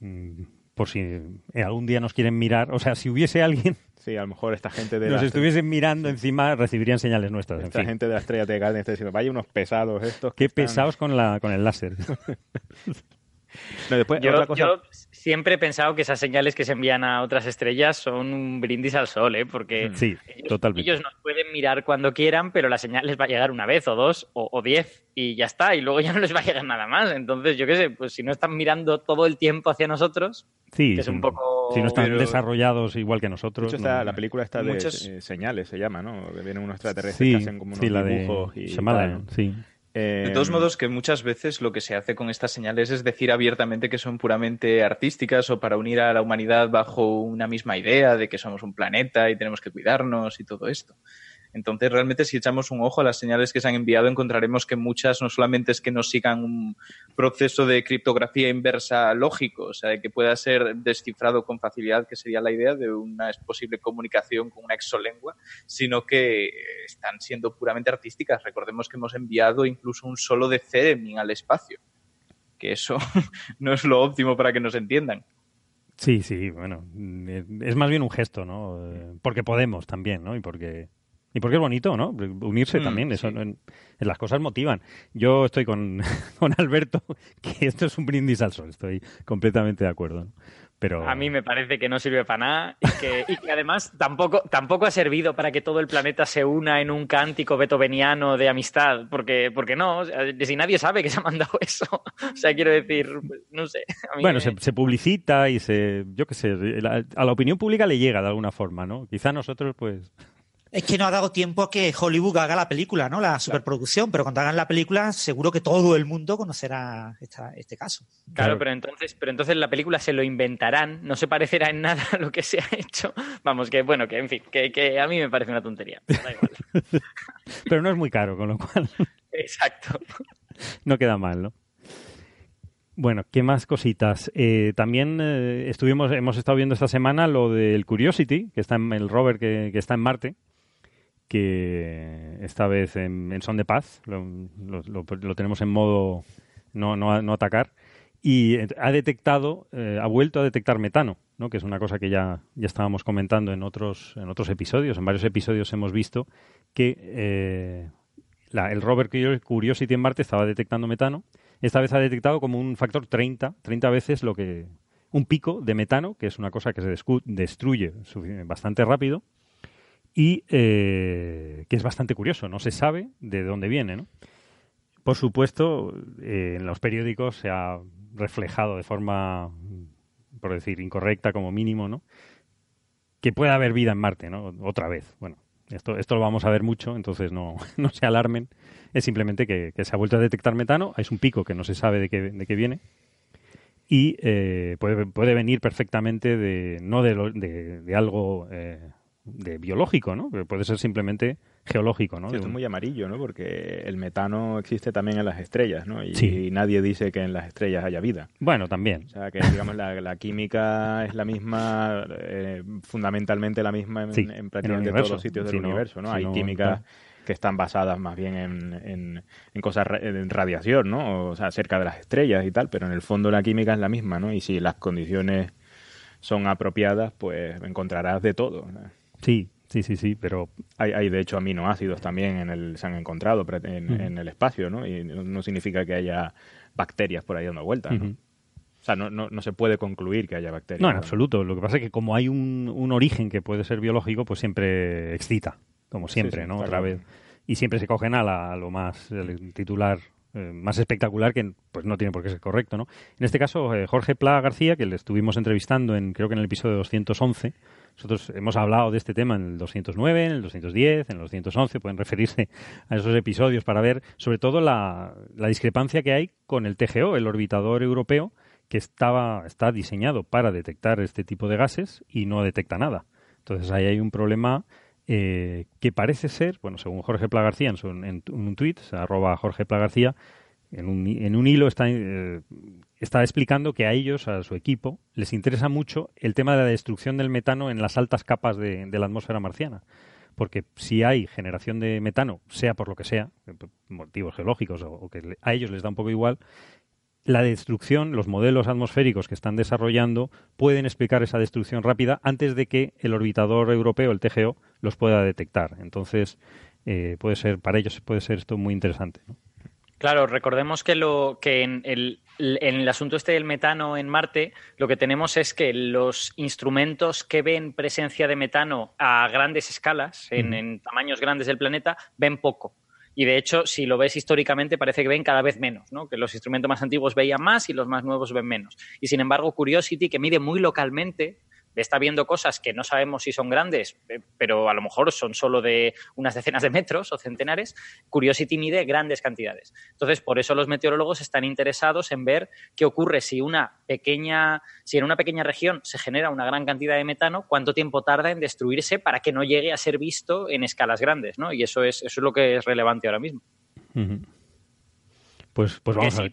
Speaker 3: mm, por si eh, algún día nos quieren mirar. O sea, si hubiese alguien
Speaker 9: Sí, a lo mejor esta gente de
Speaker 3: nos
Speaker 9: la-
Speaker 3: estuviesen mirando encima, recibirían señales nuestras. En
Speaker 9: esta
Speaker 3: fin,
Speaker 9: gente de la estrella de Garden está diciendo, vaya unos pesados estos. que
Speaker 3: qué
Speaker 9: están-".
Speaker 3: pesados con, la, con el láser.
Speaker 9: No, después,
Speaker 5: Yo,
Speaker 9: otra cosa...
Speaker 5: yo siempre he pensado que esas señales que se envían a otras estrellas son un brindis al sol, ¿eh? porque
Speaker 3: Sí,
Speaker 5: ellos,
Speaker 3: totalmente.
Speaker 5: ellos nos pueden mirar cuando quieran, pero la señal les va a llegar una vez o dos o, o diez y ya está, y luego ya no les va a llegar nada más. Entonces, yo qué sé, pues si no están mirando todo el tiempo hacia nosotros,
Speaker 3: Sí,
Speaker 5: que es un poco...
Speaker 3: si no están
Speaker 4: Pero-
Speaker 3: desarrollados igual que
Speaker 9: De
Speaker 3: nosotros.
Speaker 9: hecho, está,
Speaker 3: no-
Speaker 9: la película está de
Speaker 4: Muchas-
Speaker 9: eh, señales, se llama, ¿no? Que vienen unos extraterrestres
Speaker 3: sí,
Speaker 9: que hacen como unos
Speaker 3: sí, la de
Speaker 9: dibujos y
Speaker 3: Shyamalan,
Speaker 9: tal.
Speaker 3: sí.
Speaker 9: Eh,
Speaker 4: De todos modos, que muchas veces lo que se hace con estas señales es decir abiertamente que son puramente artísticas o para unir a la humanidad bajo una misma idea de que somos un planeta y tenemos que cuidarnos y todo esto. Entonces, realmente, si echamos un ojo a las señales que se han enviado, encontraremos que muchas no solamente es que no sigan un proceso de criptografía inversa lógico, o sea, que pueda ser descifrado con facilidad, que sería la idea de una posible comunicación con una exolengua, sino que están siendo puramente artísticas. Recordemos que hemos enviado incluso un solo de Ceremin al espacio, que eso no es lo óptimo para que nos entiendan.
Speaker 3: Sí, sí, bueno, eh, es más bien un gesto, ¿no? Eh, Porque podemos también, ¿no? Y porque y porque es bonito, ¿no? Unirse
Speaker 4: Mm,
Speaker 3: también, eso
Speaker 4: sí.
Speaker 3: en- en las cosas motivan. Yo estoy con, con Alberto que esto es un brindis al sol, estoy completamente de acuerdo. ¿no? Pero
Speaker 5: A mí me parece que no sirve para nada y que, y que además tampoco, tampoco ha servido para que todo el planeta se una en un cántico beethoveniano de amistad, porque, porque no, o sea, si nadie sabe que se ha mandado eso. O sea, quiero decir, pues, no sé. a mí
Speaker 3: bueno,
Speaker 5: me-
Speaker 3: se, se publicita y se, yo qué sé, la- a la opinión pública le llega de alguna forma, ¿no? Quizá nosotros, pues,
Speaker 6: Es que no ha dado tiempo a que Hollywood haga la película, ¿no? La superproducción, pero cuando hagan la película seguro que todo el mundo conocerá esta- este caso.
Speaker 5: Claro,
Speaker 3: Claro.
Speaker 5: pero entonces, pero entonces la película se lo inventarán, no se parecerá en nada a lo que se ha hecho. Vamos, que bueno, que en fin, que, que a mí me parece una tontería. pero da igual.
Speaker 3: pero no es muy caro, con lo cual
Speaker 5: Exacto.
Speaker 3: no queda mal, ¿no? Bueno, ¿qué más cositas? Eh, también eh, estuvimos, hemos estado viendo esta semana lo del Curiosity, que está en el rover que, que está en Marte, que esta vez en, son de paz, lo, tenemos en modo no, no, no atacar, y ha detectado, eh, ha vuelto a detectar metano, ¿no? que es una cosa que ya, ya estábamos comentando en otros, en otros episodios, en varios episodios hemos visto que eh, la- el rover Curiosity en Marte estaba detectando metano, esta vez ha detectado como un factor 30, 30 veces lo que un pico de metano, que es una cosa que se destruye bastante rápido y eh, que es bastante curioso, no se sabe de dónde viene, ¿no? Por supuesto, eh, en los periódicos se ha reflejado de forma, por decir, incorrecta como mínimo, ¿no? Que puede haber vida en Marte, ¿no? Otra vez. Bueno, esto, esto lo vamos a ver mucho, entonces no, no se alarmen. Es simplemente que, que se ha vuelto a detectar metano, es un pico que no se sabe de qué, de qué viene y eh, puede, puede venir perfectamente de no de, lo- de, de algo eh, de biológico, ¿no? Pero puede ser simplemente geológico, ¿no?
Speaker 9: Sí, esto es muy amarillo, ¿no? Porque el metano existe también en las estrellas, ¿no? Y,
Speaker 3: Sí.
Speaker 9: y nadie dice que en las estrellas haya vida.
Speaker 3: Bueno, también.
Speaker 9: O sea, que digamos la, la química es la misma, eh, fundamentalmente la misma en,
Speaker 3: Sí,
Speaker 9: en
Speaker 3: en
Speaker 9: prácticamente todos los sitios del
Speaker 3: Si no-
Speaker 9: universo, ¿no?
Speaker 3: si
Speaker 9: Hay
Speaker 3: no,
Speaker 9: química
Speaker 3: claro.
Speaker 9: que están basadas más bien en, en, cosas, en radiación, ¿no? O sea, cerca de las estrellas y tal, pero en el fondo la química es la misma, ¿no? Y si las condiciones son apropiadas, pues encontrarás de todo.
Speaker 3: Sí, sí, sí, sí, pero...
Speaker 9: Hay, hay de hecho aminoácidos también en el, se han encontrado en, el espacio, ¿no? Y no, significa que haya bacterias por ahí dando vueltas, ¿no? O sea, no, no, no, se puede concluir que haya bacterias.
Speaker 3: No, en absoluto. Lo que pasa es que como hay un, un origen que puede ser biológico, pues siempre excita, como siempre, ¿no? Otra vez. Y siempre se cogen a, la, a lo más, el titular eh, más espectacular que pues no tiene por qué ser correcto, ¿no? En este caso, eh, Jorge Pla García, que le estuvimos entrevistando en creo que en el episodio 211, nosotros hemos hablado de este tema en el 209, en el 210, en el 211, pueden referirse a esos episodios para ver sobre todo la, discrepancia que hay con el TGO, el orbitador europeo, que estaba, está diseñado para detectar este tipo de gases y no detecta nada. Entonces ahí hay un problema eh, que parece ser, bueno, según Jorge Pla García en, en, un tuit, arroba Jorge Pla García, en un, en un hilo está, eh, está explicando que a ellos, a su equipo, les interesa mucho el tema de la destrucción del metano en las altas capas de, la atmósfera marciana. Porque si hay generación de metano, sea por lo que sea, motivos geológicos o que a ellos les da un poco igual, la destrucción, los modelos atmosféricos que están desarrollando pueden explicar esa destrucción rápida antes de que el orbitador europeo, el TGO, los pueda detectar. Entonces, eh, puede ser, para ellos puede ser esto muy interesante.
Speaker 5: Claro, recordemos que lo que en el, en el asunto este del metano en Marte, lo que tenemos es que los instrumentos que ven presencia de metano a grandes escalas, en tamaños grandes del planeta, ven poco. Y de hecho, si lo ves históricamente, parece que ven cada vez menos, ¿no? que los instrumentos más antiguos veían más y los más nuevos ven menos. Y sin embargo, Curiosity, que mide muy localmente, está viendo cosas que no sabemos si son grandes, eh, pero a lo mejor son solo de unas decenas de metros o centenares, Curiosity mide grandes cantidades. Entonces, por eso los meteorólogos están interesados en ver qué ocurre si una pequeña, si en una pequeña región se genera una gran cantidad de metano, cuánto tiempo tarda en destruirse para que no llegue a ser visto en escalas grandes, ¿no? Y eso es, eso es lo que es relevante ahora mismo.
Speaker 3: Pues, pues vamos a ver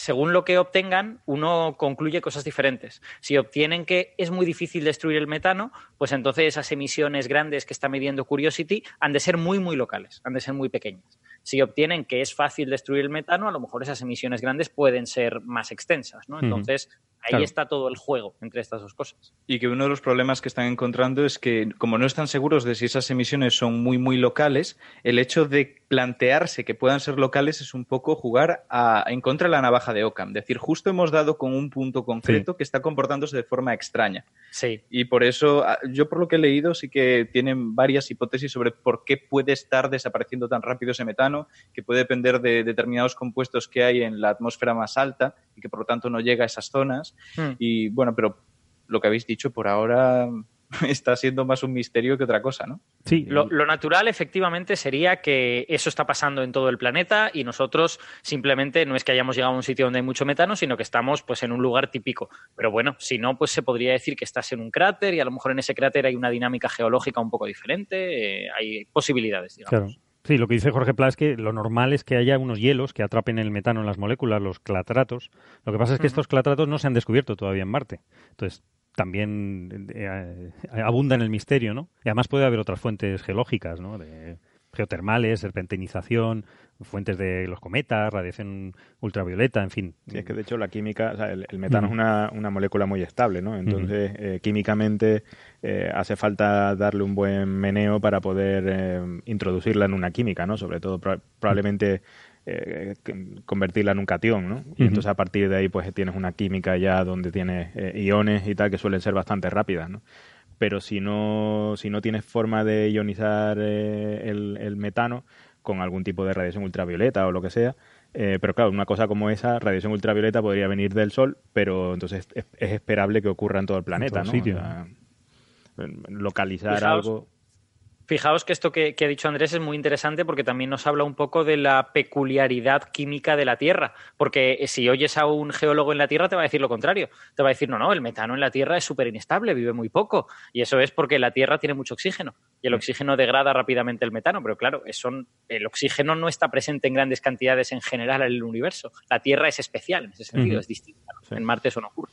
Speaker 5: según lo que obtengan, uno concluye cosas diferentes. Si obtienen que es muy difícil destruir el metano, pues entonces esas emisiones grandes que está midiendo Curiosity han de ser muy, muy locales, han de ser muy pequeñas. Si obtienen que es fácil destruir el metano, a lo mejor esas emisiones grandes pueden ser más extensas, ¿no? Entonces, ahí está todo el juego entre estas dos cosas.
Speaker 4: Y que uno de los problemas que están encontrando es que, como no están seguros de si esas emisiones son muy, muy locales, el hecho de plantearse que puedan ser locales es un poco jugar a, en contra de la navaja de Ockham. Es decir, justo hemos dado con un punto concreto que está comportándose de forma extraña.
Speaker 5: Sí.
Speaker 4: Y por eso, ah, yo por lo que he leído, sí que tienen varias hipótesis sobre por qué puede estar desapareciendo tan rápido ese metano, que puede depender de determinados compuestos que hay en la atmósfera más alta y que por lo tanto no llega a esas zonas. Hmm. Y bueno, pero lo que habéis dicho por ahora está siendo más un misterio que otra cosa, ¿no?
Speaker 5: Sí. Lo, natural, efectivamente, sería que eso está pasando en todo el planeta y nosotros simplemente no es que hayamos llegado a un sitio donde hay mucho metano, sino que estamos pues en un lugar típico. Pero bueno, si no, pues se podría decir que estás en un cráter y a lo mejor en ese cráter hay una dinámica geológica un poco diferente. Eh, hay posibilidades, digamos.
Speaker 3: Claro. Sí, lo que dice Jorge Pla es que lo normal es que haya unos hielos que atrapen el metano en las moléculas, los clatratos. Lo que pasa es que estos clatratos no se han descubierto todavía en Marte. Entonces, también eh, abunda en el misterio, ¿no? Y además puede haber otras fuentes geológicas, ¿no? De geotermales, serpentinización, fuentes de los cometas, radiación ultravioleta, en fin.
Speaker 9: Sí, es que de hecho la química, el, metano es una, una, molécula muy estable, ¿no? Entonces, eh, químicamente eh, hace falta darle un buen meneo para poder introducirla en una química, ¿no? Sobre todo, probablemente eh, convertirla en un cation, ¿no? Y entonces a partir de ahí pues tienes una química ya donde tienes eh, iones y tal que suelen ser bastante rápidas, ¿no? Pero si no, si no tienes forma de ionizar eh, el, metano con algún tipo de radiación ultravioleta o lo que sea, pero claro, una cosa como esa, radiación ultravioleta podría venir del Sol, pero entonces es, esperable que ocurra en todo el planeta, ¿no? localizar algo
Speaker 5: Fijaos que esto que, ha dicho Andrés es muy interesante porque también nos habla un poco de la peculiaridad química de la Tierra. Porque si oyes a un geólogo en la Tierra te va a decir lo contrario. Te va a decir, no, no, el metano en la Tierra es súper inestable, vive muy poco. Y eso es porque la Tierra tiene mucho oxígeno. Y el oxígeno degrada rápidamente el metano. Pero claro, el oxígeno no está presente en grandes cantidades en general en el universo. La Tierra es especial en ese sentido, es distinta. En Marte eso no ocurre.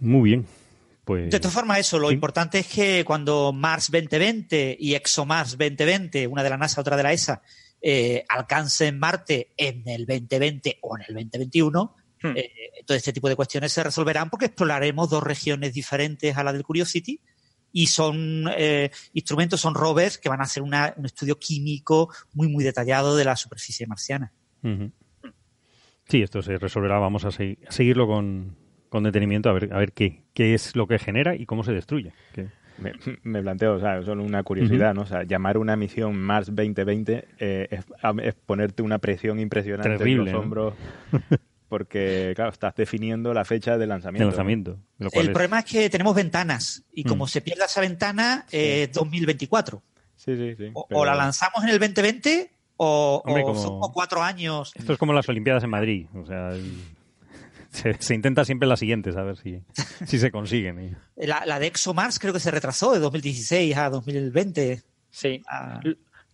Speaker 3: Muy bien. Pues...
Speaker 6: De todas formas, eso, lo
Speaker 3: Sí.
Speaker 6: importante es que cuando Mars 2020 y ExoMars 2020, una de la NASA, otra de la ESA, eh, alcancen Marte en el 2020 o en el 2021,
Speaker 5: Hmm.
Speaker 6: eh, todo este tipo de cuestiones se resolverán porque exploraremos dos regiones diferentes a la del Curiosity y son eh, instrumentos, son rovers que van a hacer una- un estudio químico muy, muy detallado de la superficie marciana.
Speaker 3: Sí, esto se resolverá. Vamos a, segui- a seguirlo con, con detenimiento a ver, a ver qué, qué es lo que genera y cómo se destruye.
Speaker 9: Me, me planteo, o sea, solo una curiosidad. ¿no? O sea, llamar una misión Mars 2020 eh, es, es ponerte una presión impresionante
Speaker 3: Terrible,
Speaker 9: en
Speaker 3: ¿no?
Speaker 9: los hombros. Porque, claro, estás definiendo la fecha de lanzamiento.
Speaker 3: de lanzamiento. Lo cual
Speaker 6: El
Speaker 3: es-
Speaker 6: problema es que tenemos ventanas y como
Speaker 3: Mm.
Speaker 6: se pierda esa ventana, eh, 2024.
Speaker 9: Sí, sí, sí.
Speaker 6: O,
Speaker 9: pero-
Speaker 6: o la lanzamos en el 2020 o,
Speaker 3: Hombre,
Speaker 6: o
Speaker 3: como-
Speaker 6: son como cuatro años.
Speaker 3: Esto es como las Olimpiadas en Madrid. O sea, el- se, se intenta siempre las siguientes a ver si, si se consiguen. y-
Speaker 6: La, la de ExoMars creo que se retrasó de 2016 a 2020.
Speaker 5: Sí.
Speaker 6: Ah,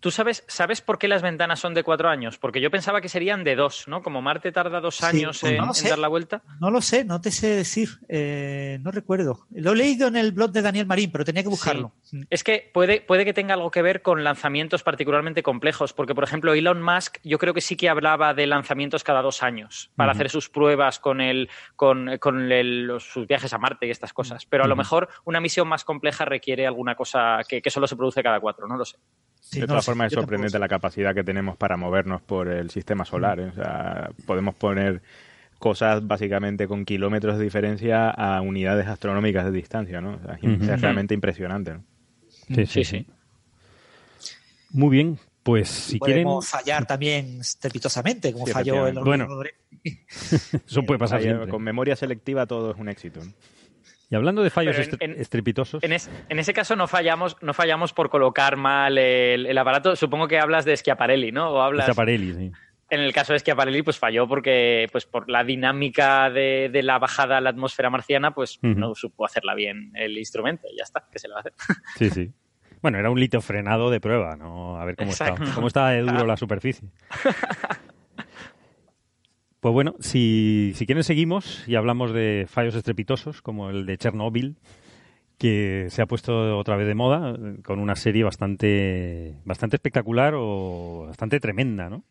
Speaker 5: ¿Tú sabes, sabes por qué las ventanas son de cuatro años? Porque yo pensaba que serían de dos, ¿no? Como Marte tarda dos
Speaker 6: Sí,
Speaker 5: años
Speaker 6: pues
Speaker 5: en,
Speaker 6: no
Speaker 5: dar la vuelta.
Speaker 6: no lo sé, no te sé decir. eh, no recuerdo. Lo he leído en el blog de Daniel Marín, pero tenía que buscarlo. Mm.
Speaker 5: Es que puede, puede que tenga algo que ver con lanzamientos particularmente complejos, porque, por ejemplo, Elon Musk yo creo que sí que hablaba de lanzamientos cada dos años para hacer sus pruebas con, el, con, con el- los- sus viajes a Marte y estas cosas. Pero a lo mejor una misión más compleja requiere alguna cosa que, que solo se produce cada cuatro, no lo sé.
Speaker 6: Sí,
Speaker 9: de
Speaker 6: no
Speaker 9: todas
Speaker 6: sé,
Speaker 9: formas, es
Speaker 6: tampoco
Speaker 9: sorprendente la capacidad que tenemos para movernos por el sistema solar. ¿eh? O sea, podemos poner cosas básicamente con kilómetros de diferencia a unidades astronómicas de distancia, ¿no? O sea, es realmente impresionante. ¿no?
Speaker 3: Sí,
Speaker 5: Sí, sí.
Speaker 3: Muy bien, pues si quieren,
Speaker 6: Podemos fallar también estrepitosamente, como
Speaker 9: Sí,
Speaker 6: falló el ordenador.
Speaker 3: eso puede pasar siempre.
Speaker 9: Con memoria selectiva todo es un éxito. ¿no?
Speaker 3: Y hablando de fallos
Speaker 5: en- en-
Speaker 3: estrepitosos,
Speaker 5: En, es- en ese caso no fallamos, no fallamos por colocar mal el, el aparato. Supongo que hablas de Schiaparelli, ¿no? O hablas.
Speaker 3: Schiaparelli, sí.
Speaker 5: En el caso de Schiaparelli, pues falló porque, pues por la dinámica de, de la bajada a la atmósfera marciana, pues no supo hacerla bien el instrumento. Y ya está, que se a hacer.
Speaker 3: Sí, sí. Bueno, era un litio frenado de prueba, ¿no? A ver cómo
Speaker 5: Exacto.
Speaker 3: estaba. Cómo estaba de duro la superficie. Pues bueno, si, si quieren seguimos y hablamos de fallos estrepitosos, como el de Chernobyl, que se ha puesto otra vez de moda eh, con una serie bastante, bastante espectacular o bastante tremenda, ¿no?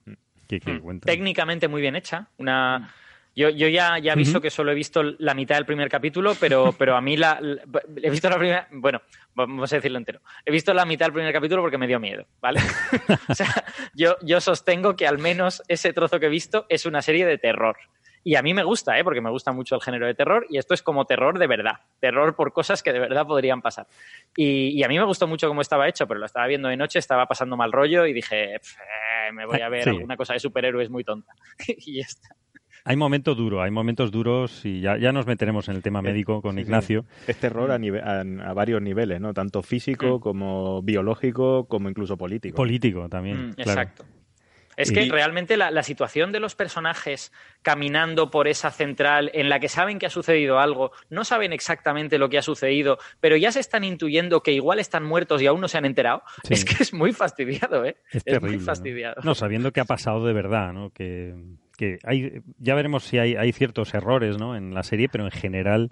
Speaker 3: Que, que
Speaker 5: Mm. Técnicamente muy bien hecha. Una... Yo, yo ya, ya aviso
Speaker 3: Ujú.
Speaker 5: que solo he visto la mitad del primer capítulo, pero, pero a mí la, la- he visto la primera. Bueno, vamos a decirlo entero. He visto la mitad del primer capítulo porque me dio miedo, ¿vale? o sea, yo, yo sostengo que al menos ese trozo que he visto es una serie de terror. Y a mí me gusta, ¿eh? porque me gusta mucho el género de terror, y esto es como terror de verdad, terror por cosas que de verdad podrían pasar. Y, y a mí me gustó mucho cómo estaba hecho, pero lo estaba viendo de noche, estaba pasando mal rollo y dije, "Pf, eh, me voy a ver
Speaker 3: Sí.
Speaker 5: alguna cosa de superhéroes muy tonta. y ya está.
Speaker 3: Hay momentos duros, hay momentos duros y ya, ya nos meteremos en el tema médico con
Speaker 9: Sí, sí.
Speaker 3: Ignacio.
Speaker 9: Es terror a, nive- a, a varios niveles, ¿no? Tanto físico
Speaker 5: Mm.
Speaker 9: como biológico, como incluso político.
Speaker 3: Político también,
Speaker 5: Mm,
Speaker 3: claro.
Speaker 5: Exacto. Es
Speaker 3: Y-
Speaker 5: que realmente la, la situación de los personajes caminando por esa central en la que saben que ha sucedido algo, no saben exactamente lo que ha sucedido, pero ya se están intuyendo que igual están muertos y aún no se han enterado,
Speaker 3: Sí.
Speaker 5: es que es muy fastidiado, ¿eh?
Speaker 3: Es
Speaker 5: muy
Speaker 3: terrible. ¿no?
Speaker 5: fastidiado.
Speaker 3: ¿no? sabiendo que ha pasado de verdad, ¿no? Que, que hay, ya veremos si hay, hay ciertos errores, ¿no? En la serie, pero en general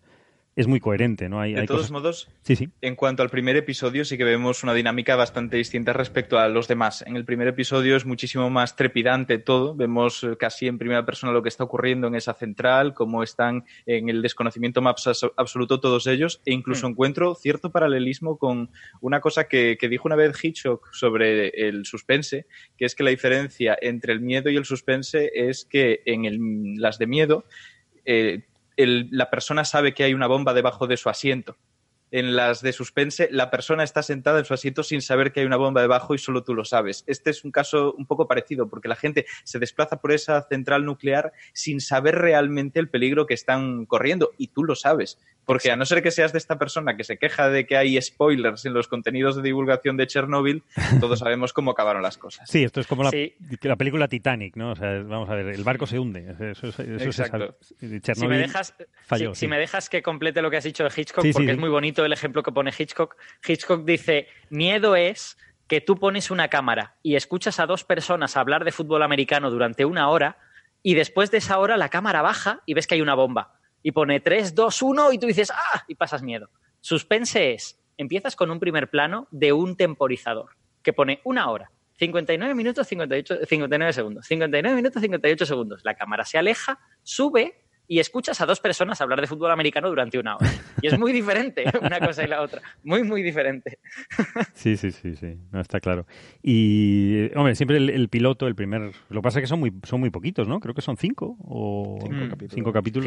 Speaker 3: es muy coherente, ¿no? Hay,
Speaker 4: De
Speaker 3: hay
Speaker 4: todos
Speaker 3: cosas-
Speaker 4: modos,
Speaker 3: Sí, sí.
Speaker 4: En cuanto al primer episodio, sí que vemos una dinámica bastante distinta respecto a los demás. En el primer episodio es muchísimo más trepidante todo. Vemos eh, casi en primera persona lo que está ocurriendo en esa central, cómo están en el desconocimiento más abs- absoluto todos ellos, e incluso
Speaker 5: Hmm.
Speaker 4: encuentro cierto paralelismo con una cosa que, que dijo una vez Hitchcock sobre el suspense, que es que la diferencia entre el miedo y el suspense es que en el- las de miedo eh, el- la persona sabe que hay una bomba debajo de su asiento. En las de suspense, la persona está sentada en su asiento sin saber que hay una bomba debajo y solo tú lo sabes. Este es un caso un poco parecido, porque la gente se desplaza por esa central nuclear sin saber realmente el peligro que están corriendo, y tú lo sabes. Porque a no ser que seas de esta persona que se queja de que hay spoilers en los contenidos de divulgación de Chernobyl, todos sabemos cómo acabaron las cosas.
Speaker 3: Sí, esto es como la,
Speaker 5: Sí.
Speaker 3: la película Titanic, ¿no? O sea, vamos a ver, el barco se hunde. Eso, eso- eso se sabe.
Speaker 4: Exacto.
Speaker 5: Si me,
Speaker 3: Chernobyl
Speaker 5: dejas,
Speaker 3: falló,
Speaker 5: si,
Speaker 3: sí.
Speaker 5: si me dejas que complete lo que has dicho de Hitchcock,
Speaker 3: Sí,
Speaker 5: porque
Speaker 3: sí.
Speaker 5: es muy bonito el ejemplo que pone Hitchcock. Hitchcock dice, miedo es que tú pones una cámara y escuchas a dos personas hablar de fútbol americano durante una hora y después de esa hora la cámara baja y ves que hay una bomba. Y pone 3, 2, 1 y tú dices, ¡ah! y pasas miedo. Suspense es, empiezas con un primer plano de un temporizador que pone una hora, 59 minutos, 58, 59 segundos, 59 minutos, 58 segundos. La cámara se aleja, sube y escuchas a dos personas hablar de fútbol americano durante una hora. Y es muy diferente una cosa y la otra. Muy, muy diferente.
Speaker 3: Sí, sí, sí, sí. No, está claro. Y, hombre, siempre el, piloto, el primer... Lo que pasa es que son muy, son muy poquitos, ¿no? Creo que son cinco o... Cinco capítulos.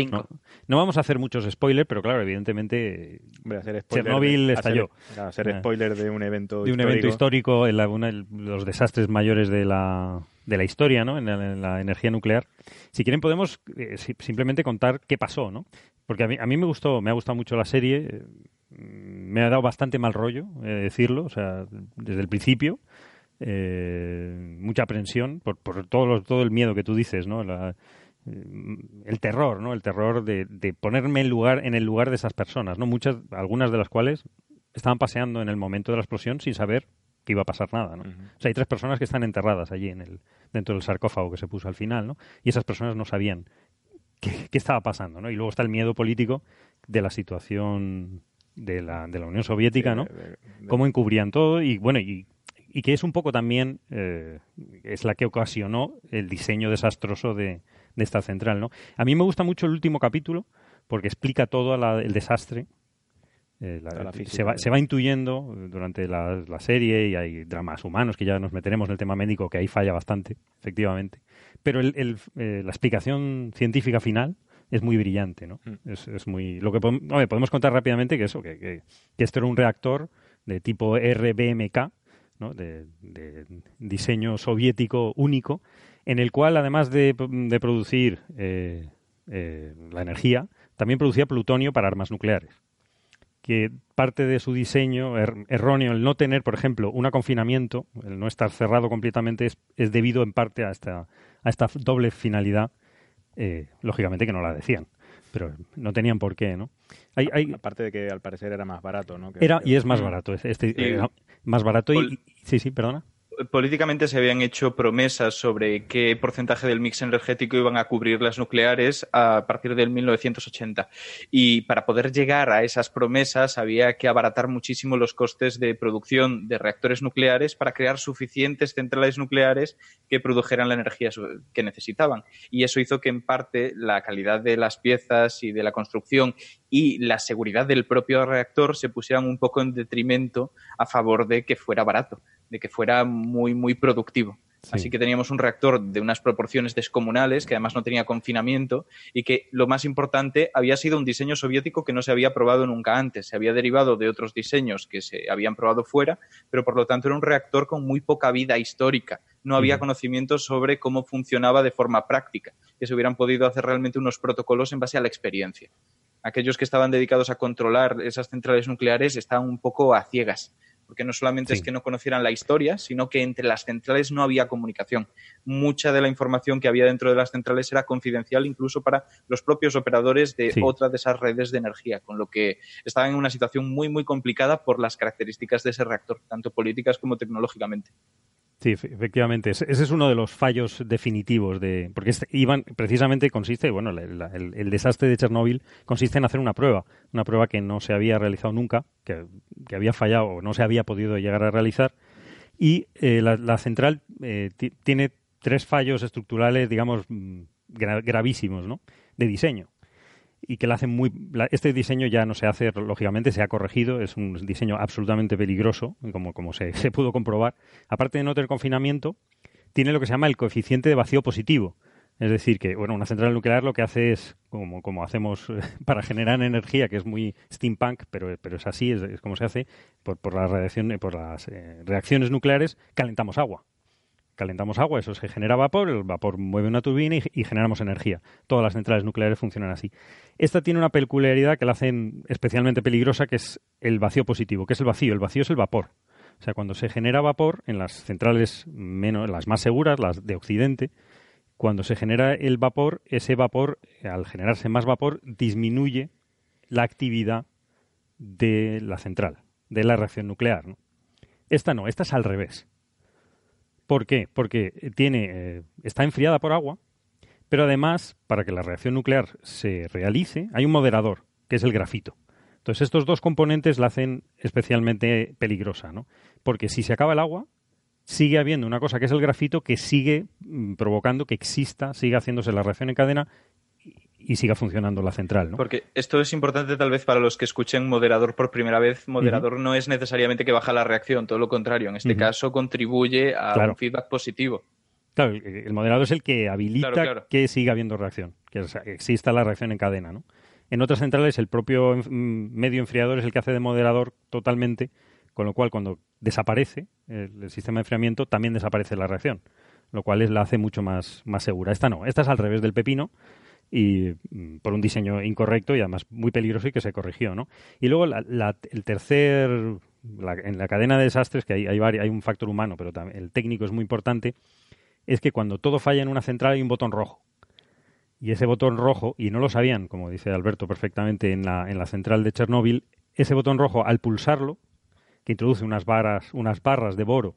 Speaker 3: No, vamos a hacer muchos spoilers, pero claro, evidentemente
Speaker 9: hacer
Speaker 3: Chernobyl estalló.
Speaker 9: Hacer, ah. spoiler de un evento
Speaker 3: de un
Speaker 9: evento
Speaker 3: histórico, en los desastres mayores de la de la historia, ¿no? En la, energía nuclear. Si quieren podemos eh, simplemente contar qué pasó, ¿no? Porque a mí, a me gustó, me ha gustado mucho la serie, eh, me ha dado bastante mal rollo eh, decirlo, o sea, desde el principio, mucha aprensión por, por todo, todo el miedo que tú dices, ¿no? el terror, ¿no? El terror de, de, ponerme en lugar en el lugar de esas personas, ¿no? Muchas, algunas de las cuales estaban paseando en el momento de la explosión sin saber que iba a pasar nada, ¿no? O sea, hay tres personas que están enterradas allí en el, dentro del sarcófago que se puso al final, ¿no? Y esas personas no sabían qué, estaba pasando, ¿no? Y luego está el miedo político de la situación de la, de la Unión Soviética, ¿no? Cómo encubrían todo y, bueno, y, y que es un poco también, eh, es la que ocasionó el diseño desastroso de, de esta central, ¿no? A mí me gusta mucho el último capítulo porque explica todo el desastre eh, se, va, se, va, intuyendo durante la, serie y hay dramas humanos que ya nos meteremos en el tema médico que ahí falla bastante, efectivamente. Pero el, eh, la explicación científica final es muy brillante, ¿no? Mm. Es, muy lo que podemos, podemos contar rápidamente que eso que, que, esto era un reactor de tipo RBMK, ¿no? de, diseño soviético único, en el cual además de, producir eh, la energía, también producía plutonio para armas nucleares que parte de su diseño er, erróneo, el no tener, por ejemplo, un confinamiento, el no estar cerrado completamente, es, debido en parte a esta, a esta doble finalidad, eh, lógicamente que no la decían, pero no tenían por qué, ¿no?
Speaker 9: Hay, hay... Aparte de que al parecer era más barato, ¿no?
Speaker 3: era, y es más barato, este, más barato y... Sí, sí, perdona
Speaker 4: políticamente se habían hecho promesas sobre qué porcentaje del mix energético iban a cubrir las nucleares a partir del 1980. Y para poder llegar a esas promesas había que abaratar muchísimo los costes de producción de reactores nucleares para crear suficientes centrales nucleares que produjeran la energía que necesitaban. Y eso hizo que en parte la calidad de las piezas y de la construcción y la seguridad del propio reactor se pusieran un poco en detrimento a favor de que fuera barato de que fuera muy, muy productivo. Así que teníamos un reactor de unas proporciones descomunales, que además no tenía confinamiento, y que lo más importante había sido un diseño soviético que no se había probado nunca antes. Se había derivado de otros diseños que se habían probado fuera, pero por lo tanto era un reactor con muy poca vida histórica. No había conocimiento sobre cómo funcionaba de forma práctica, que se hubieran podido hacer realmente unos protocolos en base a la experiencia. Aquellos que estaban dedicados a controlar esas centrales nucleares estaban un poco a ciegas porque no solamente es que no conocieran la historia, sino que entre las centrales no había comunicación. Mucha de la información que había dentro de las centrales era confidencial incluso para los propios operadores de otra de esas redes de energía, con lo que estaban en una situación muy, muy complicada por las características de ese reactor, tanto políticas como tecnológicamente.
Speaker 3: Sí, efectivamente. Ese es uno de los fallos definitivos de. Porque este, iban, precisamente consiste, bueno, el, desastre de Chernóbil consiste en hacer una prueba. Una prueba que no se había realizado nunca, que, había fallado o no se había podido llegar a realizar. Y eh, la, central eh, tiene tres fallos estructurales, digamos, mm, gravísimos, ¿no? De diseño y que la hacen muy... este diseño ya no se hace, lógicamente, se ha corregido, es un diseño absolutamente peligroso, como, como se, pudo comprobar. Aparte de no tener confinamiento, tiene lo que se llama el coeficiente de vacío positivo. Es decir, que bueno, una central nuclear lo que hace es, como, como hacemos para generar energía, que es muy steampunk, pero, pero es así, es, como se hace, por, por, la radiación, por las eh, reacciones nucleares, calentamos agua calentamos agua, eso se genera vapor, el vapor mueve una turbina y, generamos energía. Todas las centrales nucleares funcionan así. Esta tiene una peculiaridad que la hacen especialmente peligrosa, que es el vacío positivo. ¿Qué es el vacío? El vacío es el vapor. O sea, cuando se genera vapor en las centrales menos, las más seguras, las de Occidente, cuando se genera el vapor, ese vapor, al generarse más vapor, disminuye la actividad de la central, de la reacción nuclear. Esta no, esta es al revés. ¿Por qué? Porque tiene, eh, está enfriada por agua, Pero además, para que la reacción nuclear se realice, hay un moderador, que es el grafito. Entonces, estos dos componentes la hacen especialmente peligrosa, ¿no? Porque si se acaba el agua, sigue habiendo una cosa que es el grafito que sigue mm, provocando que exista, siga haciéndose la reacción en cadena y siga funcionando la central. ¿no?
Speaker 4: Porque esto es importante tal vez para los que escuchen moderador por primera vez. Moderador no es necesariamente que baja la reacción, todo lo contrario. En este caso contribuye a
Speaker 3: Claro.
Speaker 4: un feedback positivo.
Speaker 3: Claro, el, moderador es el que habilita
Speaker 4: Claro, claro.
Speaker 3: que siga habiendo reacción, que exista la reacción en cadena. ¿no? En otras centrales, el propio mm, medio enfriador es el que hace de moderador totalmente, con lo cual cuando desaparece el, el sistema de enfriamiento, también desaparece la reacción, lo cual es, la hace mucho más, más segura. Esta no, esta es al revés del pepino y mm, por un diseño incorrecto y además muy peligroso y que se corrigió, ¿no? Y luego la- la- el tercer, en la cadena de desastres, que hay, hay, hay un factor humano, pero también el técnico es muy importante, es que cuando todo falla en una central hay un botón rojo. Y ese botón rojo, y no lo sabían, como dice Alberto perfectamente, en la, en la central de Chernóbil, ese botón rojo, al pulsarlo, que introduce unas barras, unas barras de boro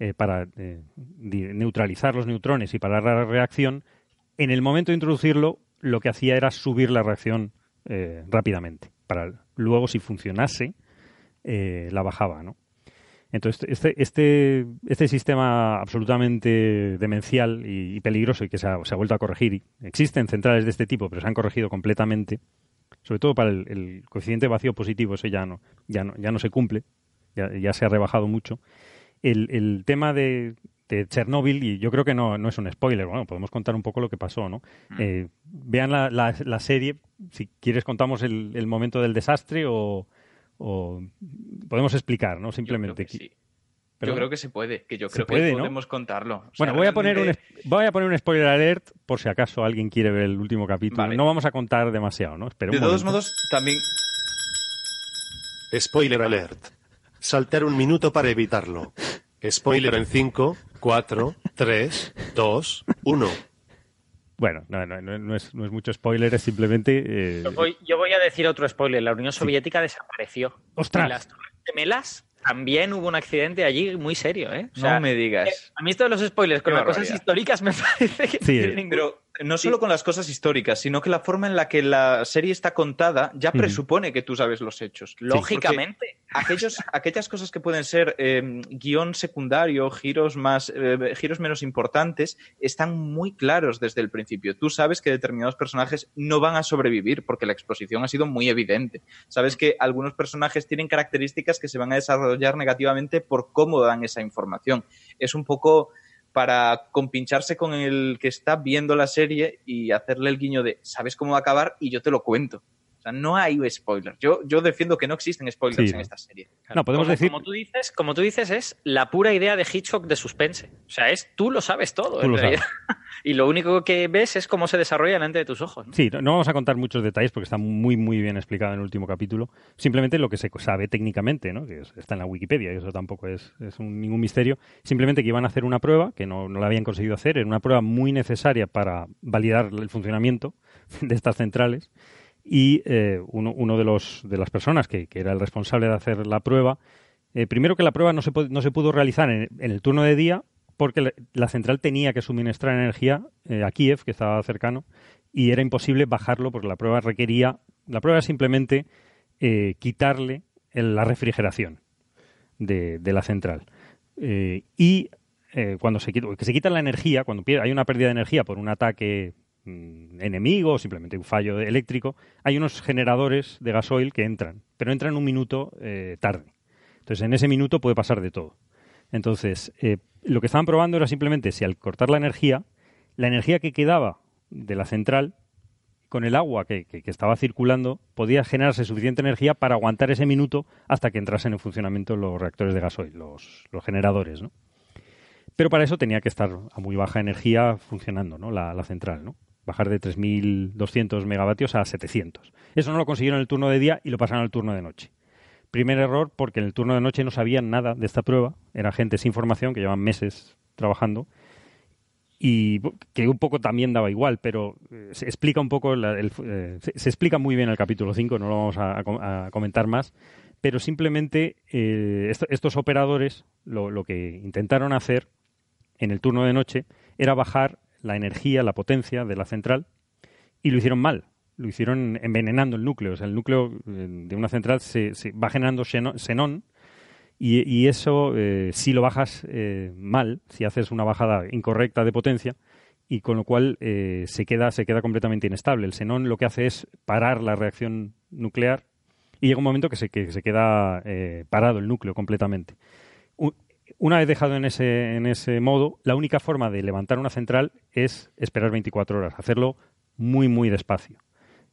Speaker 3: eh, para eh, neutralizar los neutrones y parar la reacción, en el momento de introducirlo, lo que hacía era subir la reacción eh, rápidamente. Para luego, si funcionase, eh, la bajaba, ¿no? Entonces, este, este, este sistema absolutamente demencial y, peligroso y que se ha, vuelto a corregir, y existen centrales de este tipo, pero se han corregido completamente, sobre todo para el, coeficiente vacío positivo, eso ya no, ya no, se cumple, ya, se ha rebajado mucho. El tema de, de Chernóbil, y yo creo que no, no es un spoiler, bueno, podemos contar un poco lo que pasó, ¿no? Eh, vean la, la, la serie, si quieres contamos el, el momento del desastre o, o podemos explicar, ¿no? Simplemente.
Speaker 4: Yo creo que sí. Yo creo que se puede, que yo creo
Speaker 3: puede,
Speaker 4: que
Speaker 3: ¿no?
Speaker 4: podemos contarlo. O sea,
Speaker 3: Bueno, voy a, poner un, voy a poner un spoiler alert por si acaso alguien quiere ver el último capítulo.
Speaker 4: Vale.
Speaker 3: No vamos a contar demasiado, ¿no? Espera
Speaker 4: De todos
Speaker 3: momento.
Speaker 4: modos, también
Speaker 11: Spoiler alert. Saltar un minuto para evitarlo. Spoiler en 5, 4, 3, 2, 1.
Speaker 3: Bueno, no, no, no, no es, no es mucho spoiler, es simplemente... eh,
Speaker 5: Yo voy, yo voy a decir otro spoiler. La Unión Soviética desapareció.
Speaker 3: ¡Ostras!
Speaker 5: Y las Torres Gemelas también hubo un accidente allí muy serio, ¿eh? O sea,
Speaker 4: no me digas.
Speaker 5: A mí esto de los spoilers con las cosas históricas me parece que no
Speaker 3: Sí.
Speaker 5: tiene ningún-
Speaker 4: Pero no solo con las cosas históricas, sino que la forma en la que la serie está contada ya presupone que tú sabes los hechos.
Speaker 5: Lógicamente.
Speaker 4: Aquellos, aquellas cosas que pueden ser eh, guion secundario, giros más, eh, giros menos importantes, están muy claros desde el principio. Tú sabes que determinados personajes no van a sobrevivir porque la exposición ha sido muy evidente. Sabes que algunos personajes tienen características que se van a desarrollar negativamente por cómo dan esa información. Es un poco para compincharse con el que está viendo la serie y hacerle el guiño de sabes cómo va a acabar y yo te lo cuento. O sea, no hay spoilers. Yo, yo defiendo que no existen spoilers
Speaker 3: Sí,
Speaker 4: en esta serie.
Speaker 3: No, podemos
Speaker 5: como,
Speaker 3: decir...
Speaker 5: como tú dices, como tú dices, es la pura idea de Hitchcock de suspense. O sea, es tú lo sabes todo.
Speaker 3: Tú
Speaker 5: en
Speaker 3: lo
Speaker 5: realidad. Y lo único que ves es cómo se desarrolla delante de tus ojos. ¿no?
Speaker 3: Sí, no, no vamos a contar muchos detalles porque está muy, muy bien explicado en el último capítulo. Simplemente lo que se sabe técnicamente, ¿no? que es- está en la Wikipedia, y eso tampoco es, es un- ningún misterio. Simplemente que iban a hacer una prueba, que no, no la habían conseguido hacer, era una prueba muy necesaria para validar el funcionamiento de estas centrales. Y eh, uno, uno de, los, de las personas que, que era el responsable de hacer la prueba, eh, primero que la prueba no se, no se pudo realizar en, en el turno de día porque la, central tenía que suministrar energía eh, a Kiev, que estaba cercano, y era imposible bajarlo porque la prueba requería, la prueba simplemente quitarle la refrigeración de, de la central. Y cuando se quita, que se quita la energía, cuando hay una pérdida de energía por un ataque mm, enemigo o simplemente un fallo eléctrico, hay unos generadores de gasoil que entran, pero entran un minuto eh, tarde. Entonces, en ese minuto puede pasar de todo. Entonces, eh, lo que estaban probando era simplemente si al cortar la energía, la energía que quedaba de la central, con el agua que, que- que estaba circulando, podía generarse suficiente energía para aguantar ese minuto hasta que entrasen en funcionamiento los reactores de gasoil, los, los generadores, ¿no? Pero para eso tenía que estar a muy baja energía funcionando, ¿no? La, la central, ¿no? Bajar de 3.200 megavatios a 700. Eso no lo consiguieron en el turno de día y lo pasaron al turno de noche. Primer error porque en el turno de noche no sabían nada de esta prueba. Era gente sin formación que llevan meses trabajando y que un poco también daba igual, pero eh, se explica un poco, la- el eh, se, explica muy bien el capítulo 5, no lo vamos a, a com- a comentar más, pero simplemente eh, esto- estos operadores lo que intentaron hacer en el turno de noche era bajar la energía, la potencia de la central y lo hicieron mal. Lo hicieron envenenando el núcleo. O sea, el núcleo eh, de una central se, se va generando xenón y, y eso, eh, si lo bajas eh, mal, si haces una bajada incorrecta de potencia, y con lo cual eh, se, queda, se queda completamente inestable. El xenón lo que hace es parar la reacción nuclear y llega un momento que se, que se queda eh, parado el núcleo completamente. Una vez dejado en ese, modo, la única forma de levantar una central es esperar 24 horas, hacerlo muy, muy despacio.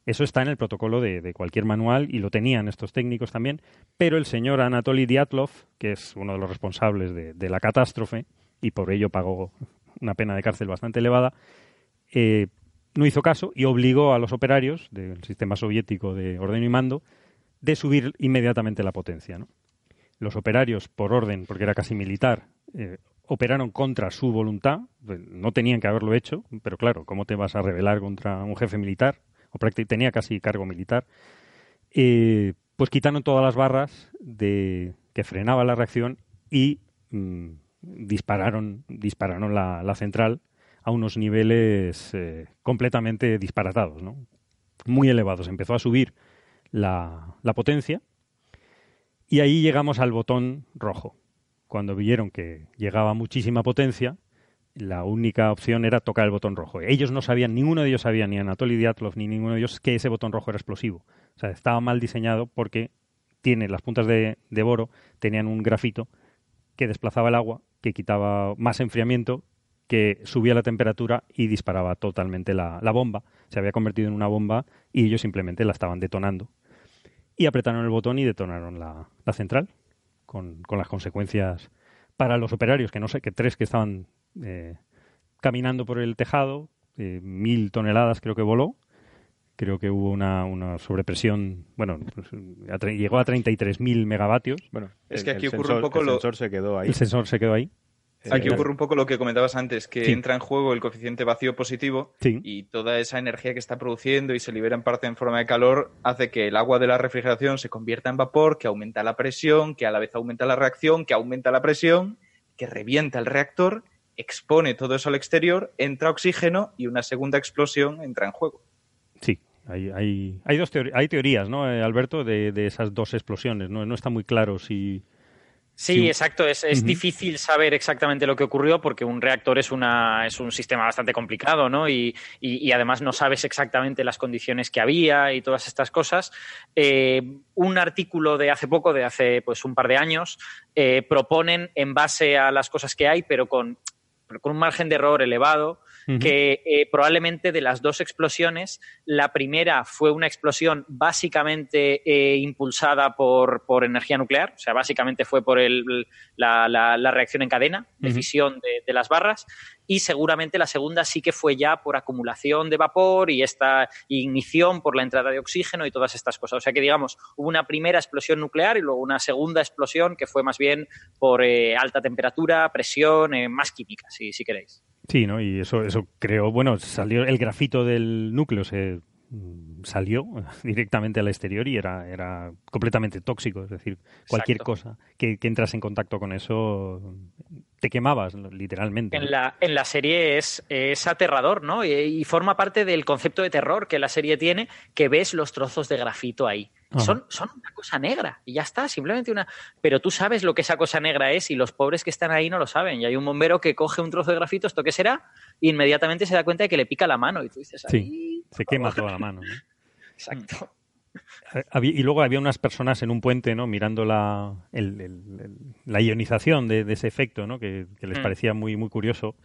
Speaker 3: Eso está en el protocolo de, cualquier manual y lo tenían estos técnicos también, pero el señor Anatoly Dyatlov, que es uno de los responsables de, la catástrofe y por ello pagó una pena de cárcel bastante elevada, eh, no hizo caso y obligó a los operarios del sistema soviético de ordeno y mando de subir inmediatamente la potencia. Los operarios, por orden, porque era casi militar, eh, operaron contra su voluntad. No tenían que haberlo hecho, pero claro, ¿cómo te vas a rebelar contra un jefe militar? O tenía casi cargo militar. Eh, pues quitaron todas las barras de que frenaba la reacción y mm, dispararon, dispararon la, central a unos niveles eh, completamente disparatados, ¿no? muy elevados. Empezó a subir la potencia y ahí llegamos al botón rojo. Cuando vieron que llegaba muchísima potencia, la única opción era tocar el botón rojo. Ellos no sabían, ninguno de ellos sabía, ni Anatoly Dyatlov, ni ninguno de ellos, que ese botón rojo era explosivo. O sea, estaba mal diseñado porque tiene las puntas de, de boro, tenían un grafito que desplazaba el agua, que quitaba más enfriamiento, que subía la temperatura y disparaba totalmente la, la bomba. Se había convertido en una bomba y ellos simplemente la estaban detonando. Y apretaron el botón y detonaron la, la central, con, con las consecuencias para los operarios, que no sé, que tres que estaban eh, caminando por el tejado, eh, mil toneladas creo que voló. Creo que hubo una, una sobrepresión, bueno, pues, a llegó a 33.000 megavatios.
Speaker 9: Bueno,
Speaker 4: Es que
Speaker 9: el
Speaker 4: aquí ocurre
Speaker 9: sensor-
Speaker 4: un poco
Speaker 9: el
Speaker 4: lo-
Speaker 9: sensor se quedó ahí.
Speaker 3: El sensor se quedó ahí.
Speaker 4: Aquí
Speaker 9: Eh,
Speaker 4: ocurre un poco lo que comentabas antes, que
Speaker 3: Sí.
Speaker 4: entra en juego el coeficiente vacío positivo
Speaker 3: Sí.
Speaker 4: y toda esa energía que está produciendo y se libera en parte en forma de calor hace que el agua de la refrigeración se convierta en vapor, que aumenta la presión, que a la vez aumenta la reacción, que aumenta la presión, que revienta el reactor, expone todo eso al exterior, entra oxígeno y una segunda explosión entra en juego.
Speaker 3: Sí, hay, hay, hay dos teorías, hay teorías, ¿no, eh, Alberto, de, de esas dos explosiones. No, no está muy claro si...
Speaker 5: Sí,
Speaker 3: Sí.
Speaker 5: exacto. Es, es difícil saber exactamente lo que ocurrió porque un reactor es, una, es un sistema bastante complicado, ¿no? Y, y- y además no sabes exactamente las condiciones que había y todas estas cosas. Eh, un artículo de hace poco, de hace pues un par de años, eh, proponen en base a las cosas que hay, pero con, con un margen de error elevado, que eh, probablemente de las dos explosiones, la primera fue una explosión básicamente eh, impulsada por, por energía nuclear, o sea, básicamente fue por el- la, la- la reacción en cadena de fisión de, de las barras, y seguramente la segunda sí que fue ya por acumulación de vapor y esta ignición por la entrada de oxígeno y todas estas cosas. O sea que, digamos, hubo una primera explosión nuclear y luego una segunda explosión que fue más bien por eh, alta temperatura, presión, eh, más química, si, si queréis.
Speaker 3: Sí, ¿no? Y eso, eso creo, bueno, salió el grafito del núcleo, se mm, salió directamente al exterior y era, era completamente tóxico. Es decir, cualquier
Speaker 5: Exacto.
Speaker 3: cosa que, que entras en contacto con eso te quemabas, literalmente.
Speaker 5: En la, en la serie es, es aterrador, ¿no? Y, y forma parte del concepto de terror que la serie tiene, que ves los trozos de grafito ahí.
Speaker 3: Ajá.
Speaker 5: Son, son una cosa negra y ya está, simplemente una... Pero tú sabes lo que esa cosa negra es y los pobres que están ahí no lo saben. Y hay un bombero que coge un trozo de grafito, ¿esto qué será? Y inmediatamente se da cuenta de que le pica la mano y tú dices,
Speaker 3: Sí,
Speaker 5: ahí...
Speaker 3: se quema toda la mano. ¿no?
Speaker 5: Exacto.
Speaker 3: Eh, y luego había unas personas en un puente, ¿no? Mirando la, el- el- el- la ionización de, de ese efecto, ¿no? Que, que les
Speaker 5: Mm.
Speaker 3: parecía muy, muy curioso.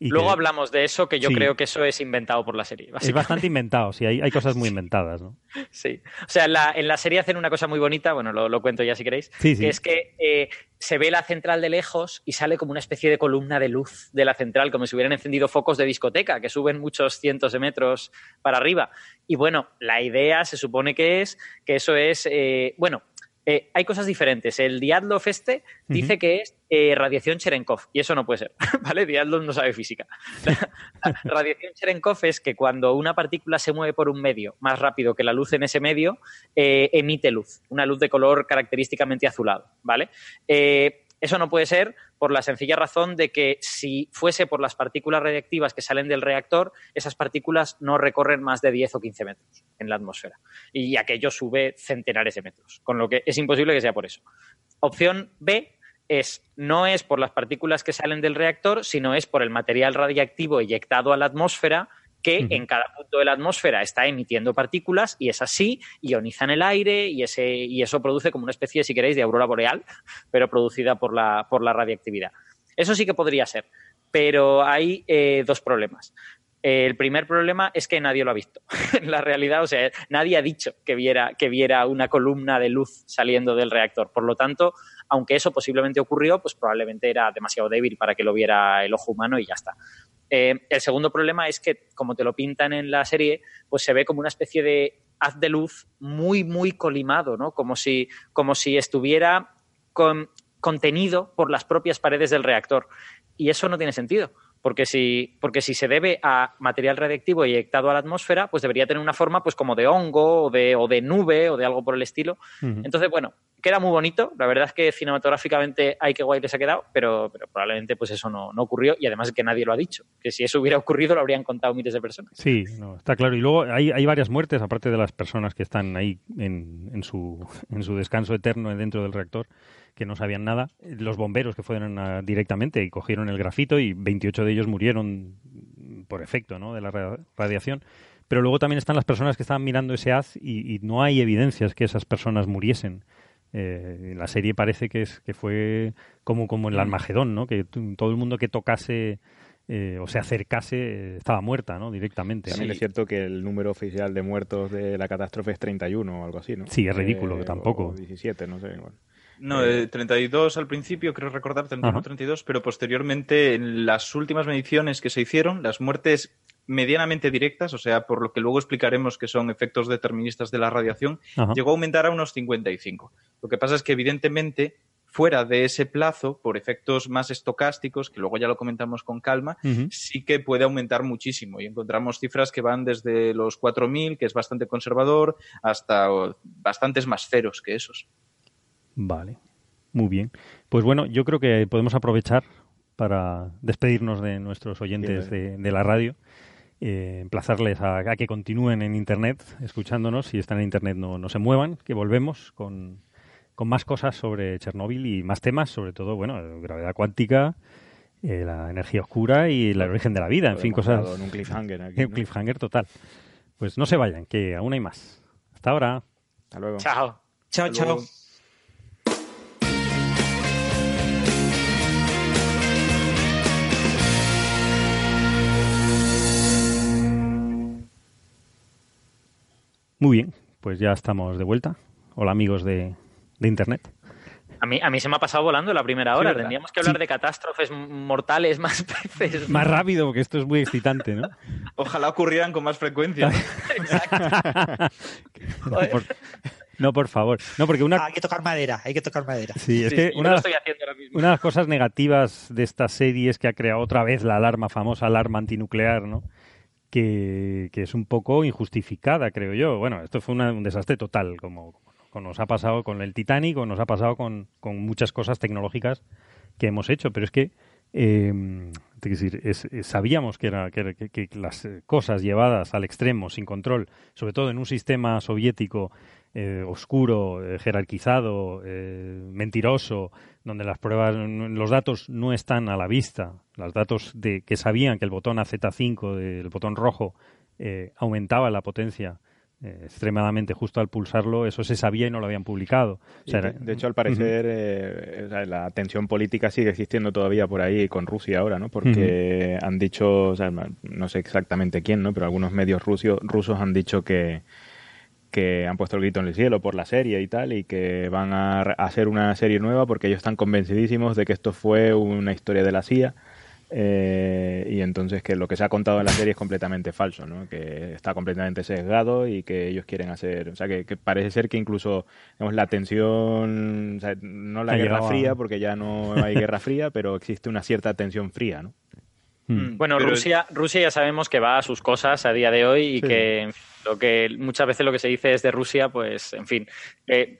Speaker 3: Y
Speaker 5: Luego
Speaker 3: que
Speaker 5: hablamos de eso, que yo
Speaker 3: Sí.
Speaker 5: creo que eso es inventado por la serie.
Speaker 3: Es bastante inventado, sí, hay, hay cosas muy inventadas, ¿no?
Speaker 5: Sí. O sea, en la, en la serie hacen una cosa muy bonita, bueno, lo, lo cuento ya si queréis,
Speaker 3: Sí, sí.
Speaker 5: que es que eh, se ve la central de lejos y sale como una especie de columna de luz de la central, como si hubieran encendido focos de discoteca, que suben muchos cientos de metros para arriba. Y bueno, la idea se supone que es que eso es, eh, bueno, eh, hay cosas diferentes. El Diatlov este dice que es eh, radiación Cherenkov, y eso no puede ser, ¿vale? Diatlov no sabe física. La radiación Cherenkov es que cuando una partícula se mueve por un medio más rápido que la luz en ese medio, eh, emite luz, una luz de color característicamente azulado, ¿vale? Eso no puede ser por la sencilla razón de que si fuese por las partículas radiactivas que salen del reactor, esas partículas no recorren más de 10 o 15 metros en la atmósfera. Y aquello sube centenares de metros, con lo que es imposible que sea por eso. Opción B es no es por las partículas que salen del reactor, sino es por el material radiactivo eyectado a la atmósfera que en cada punto de la atmósfera está emitiendo partículas y es así, ionizan el aire y, ese, y eso produce como una especie, si queréis, de aurora boreal, pero producida por la, por la radiactividad. Eso sí que podría ser, pero hay eh, dos problemas. El primer problema es que nadie lo ha visto. en la realidad, o sea, nadie ha dicho que viera, que viera una columna de luz saliendo del reactor. Por lo tanto, aunque eso posiblemente ocurrió, pues probablemente era demasiado débil para que lo viera el ojo humano y ya está. Eh, el segundo problema es que, como te lo pintan en la serie, pues se ve como una especie de haz de luz muy, muy colimado, ¿no? Como si, como si estuviera contenido por las propias paredes del reactor. Y eso no tiene sentido. Porque si, porque si se debe a material radiactivo eyectado a la atmósfera, pues debería tener una forma pues como de hongo o de, o de nube o de algo por el estilo. Entonces, bueno, queda muy bonito. La verdad es que cinematográficamente hay que guay se ha quedado, pero, pero probablemente pues eso no, ocurrió y además es que nadie lo ha dicho. Que si eso hubiera ocurrido lo habrían contado miles de personas.
Speaker 3: Sí, no, está claro. Y luego hay, hay varias muertes, aparte de las personas que están ahí en, en, su, en su descanso eterno dentro del reactor que no sabían nada, los bomberos que fueron directamente y cogieron el grafito y 28 de ellos murieron por efecto ¿no? de la radiación. Pero luego también están las personas que estaban mirando ese haz y, no hay evidencias que esas personas muriesen. Eh, la serie parece que, es, que fue como, como en el Armagedón, ¿no? que todo el mundo que tocase eh, o se acercase eh, estaba muerta, ¿no? Directamente.
Speaker 9: También es cierto que el número oficial de muertos de la catástrofe es 31 o algo así, ¿no?
Speaker 3: Sí, es ridículo, que tampoco.
Speaker 9: 17, no sé. Bueno.
Speaker 4: No, 32 eh, al principio, creo recordar, 31 32, pero posteriormente en las últimas mediciones que se hicieron, las muertes medianamente directas, o sea, por lo que luego explicaremos que son efectos deterministas de la radiación, llegó a aumentar a unos 55. Lo que pasa es que evidentemente fuera de ese plazo, por efectos más estocásticos, que luego ya lo comentamos con calma, sí que puede aumentar muchísimo. Y encontramos cifras que van desde los 4.000, que es bastante conservador, hasta bastantes más ceros que esos.
Speaker 3: Vale, muy bien. Pues bueno, yo creo que podemos aprovechar para despedirnos de nuestros oyentes de, la radio. Eh, emplazarles a, que continúen en Internet escuchándonos. Si están en Internet, no, no se muevan, que volvemos con, con, más cosas sobre Chernóbil y más temas, sobre todo, bueno, gravedad cuántica, eh, la energía oscura y el origen de la vida. En fin, cosas.
Speaker 9: En un cliffhanger.
Speaker 3: un cliffhanger total. Pues no se vayan, que aún hay más. Hasta ahora.
Speaker 9: Hasta luego.
Speaker 5: Chao.
Speaker 6: Chao, chao.
Speaker 3: Muy bien, pues ya estamos de vuelta. Hola amigos de, Internet.
Speaker 5: A mí, a mí se me ha pasado volando la primera hora. Tendríamos que hablar de catástrofes mortales más veces.
Speaker 3: Más rápido, porque esto es muy excitante, ¿no?
Speaker 4: Ojalá ocurrieran con más frecuencia.
Speaker 5: Exacto.
Speaker 3: no, por, favor. No, porque una...
Speaker 6: hay que tocar madera, hay que tocar madera.
Speaker 3: Sí, es que una, una de las cosas negativas de esta serie es que ha creado otra vez la alarma, famosa alarma antinuclear, ¿no? Que, es un poco injustificada, creo yo. Bueno, esto fue un desastre total, como, nos ha pasado con el Titanic nos ha pasado con, muchas cosas tecnológicas que hemos hecho, pero es que eh, decir, sabíamos que, era, que, las cosas llevadas al extremo, sin control, sobre todo en un sistema soviético eh, oscuro, eh, jerarquizado, eh, mentiroso, donde las pruebas, los datos no están a la vista, los datos de que sabían que el botón AZ5, el botón rojo, aumentaba la potencia extremadamente justo al pulsarlo, eso se sabía y no lo habían publicado.
Speaker 9: de, hecho, al parecer, la tensión política sigue existiendo todavía por ahí con Rusia ahora, ¿no? Porque han dicho, no sé exactamente quién, ¿no? Pero algunos medios rusos han dicho que, que han puesto el grito en el cielo por la serie y tal, y que van a hacer una serie nueva porque ellos están convencidísimos de que esto fue una historia de la CIA. Eh, y entonces que lo que se ha contado en la serie es completamente falso, ¿no? que está completamente sesgado y que ellos quieren hacer, o sea, que, parece ser que incluso digamos, la tensión, no la guerra fría, porque ya no hay guerra fría, pero existe una cierta tensión fría, ¿no?
Speaker 5: Hmm. Bueno, Rusia, Rusia ya sabemos que va a sus cosas a día de hoy y que lo que muchas veces lo que se dice es de Rusia, pues, en fin. Eh,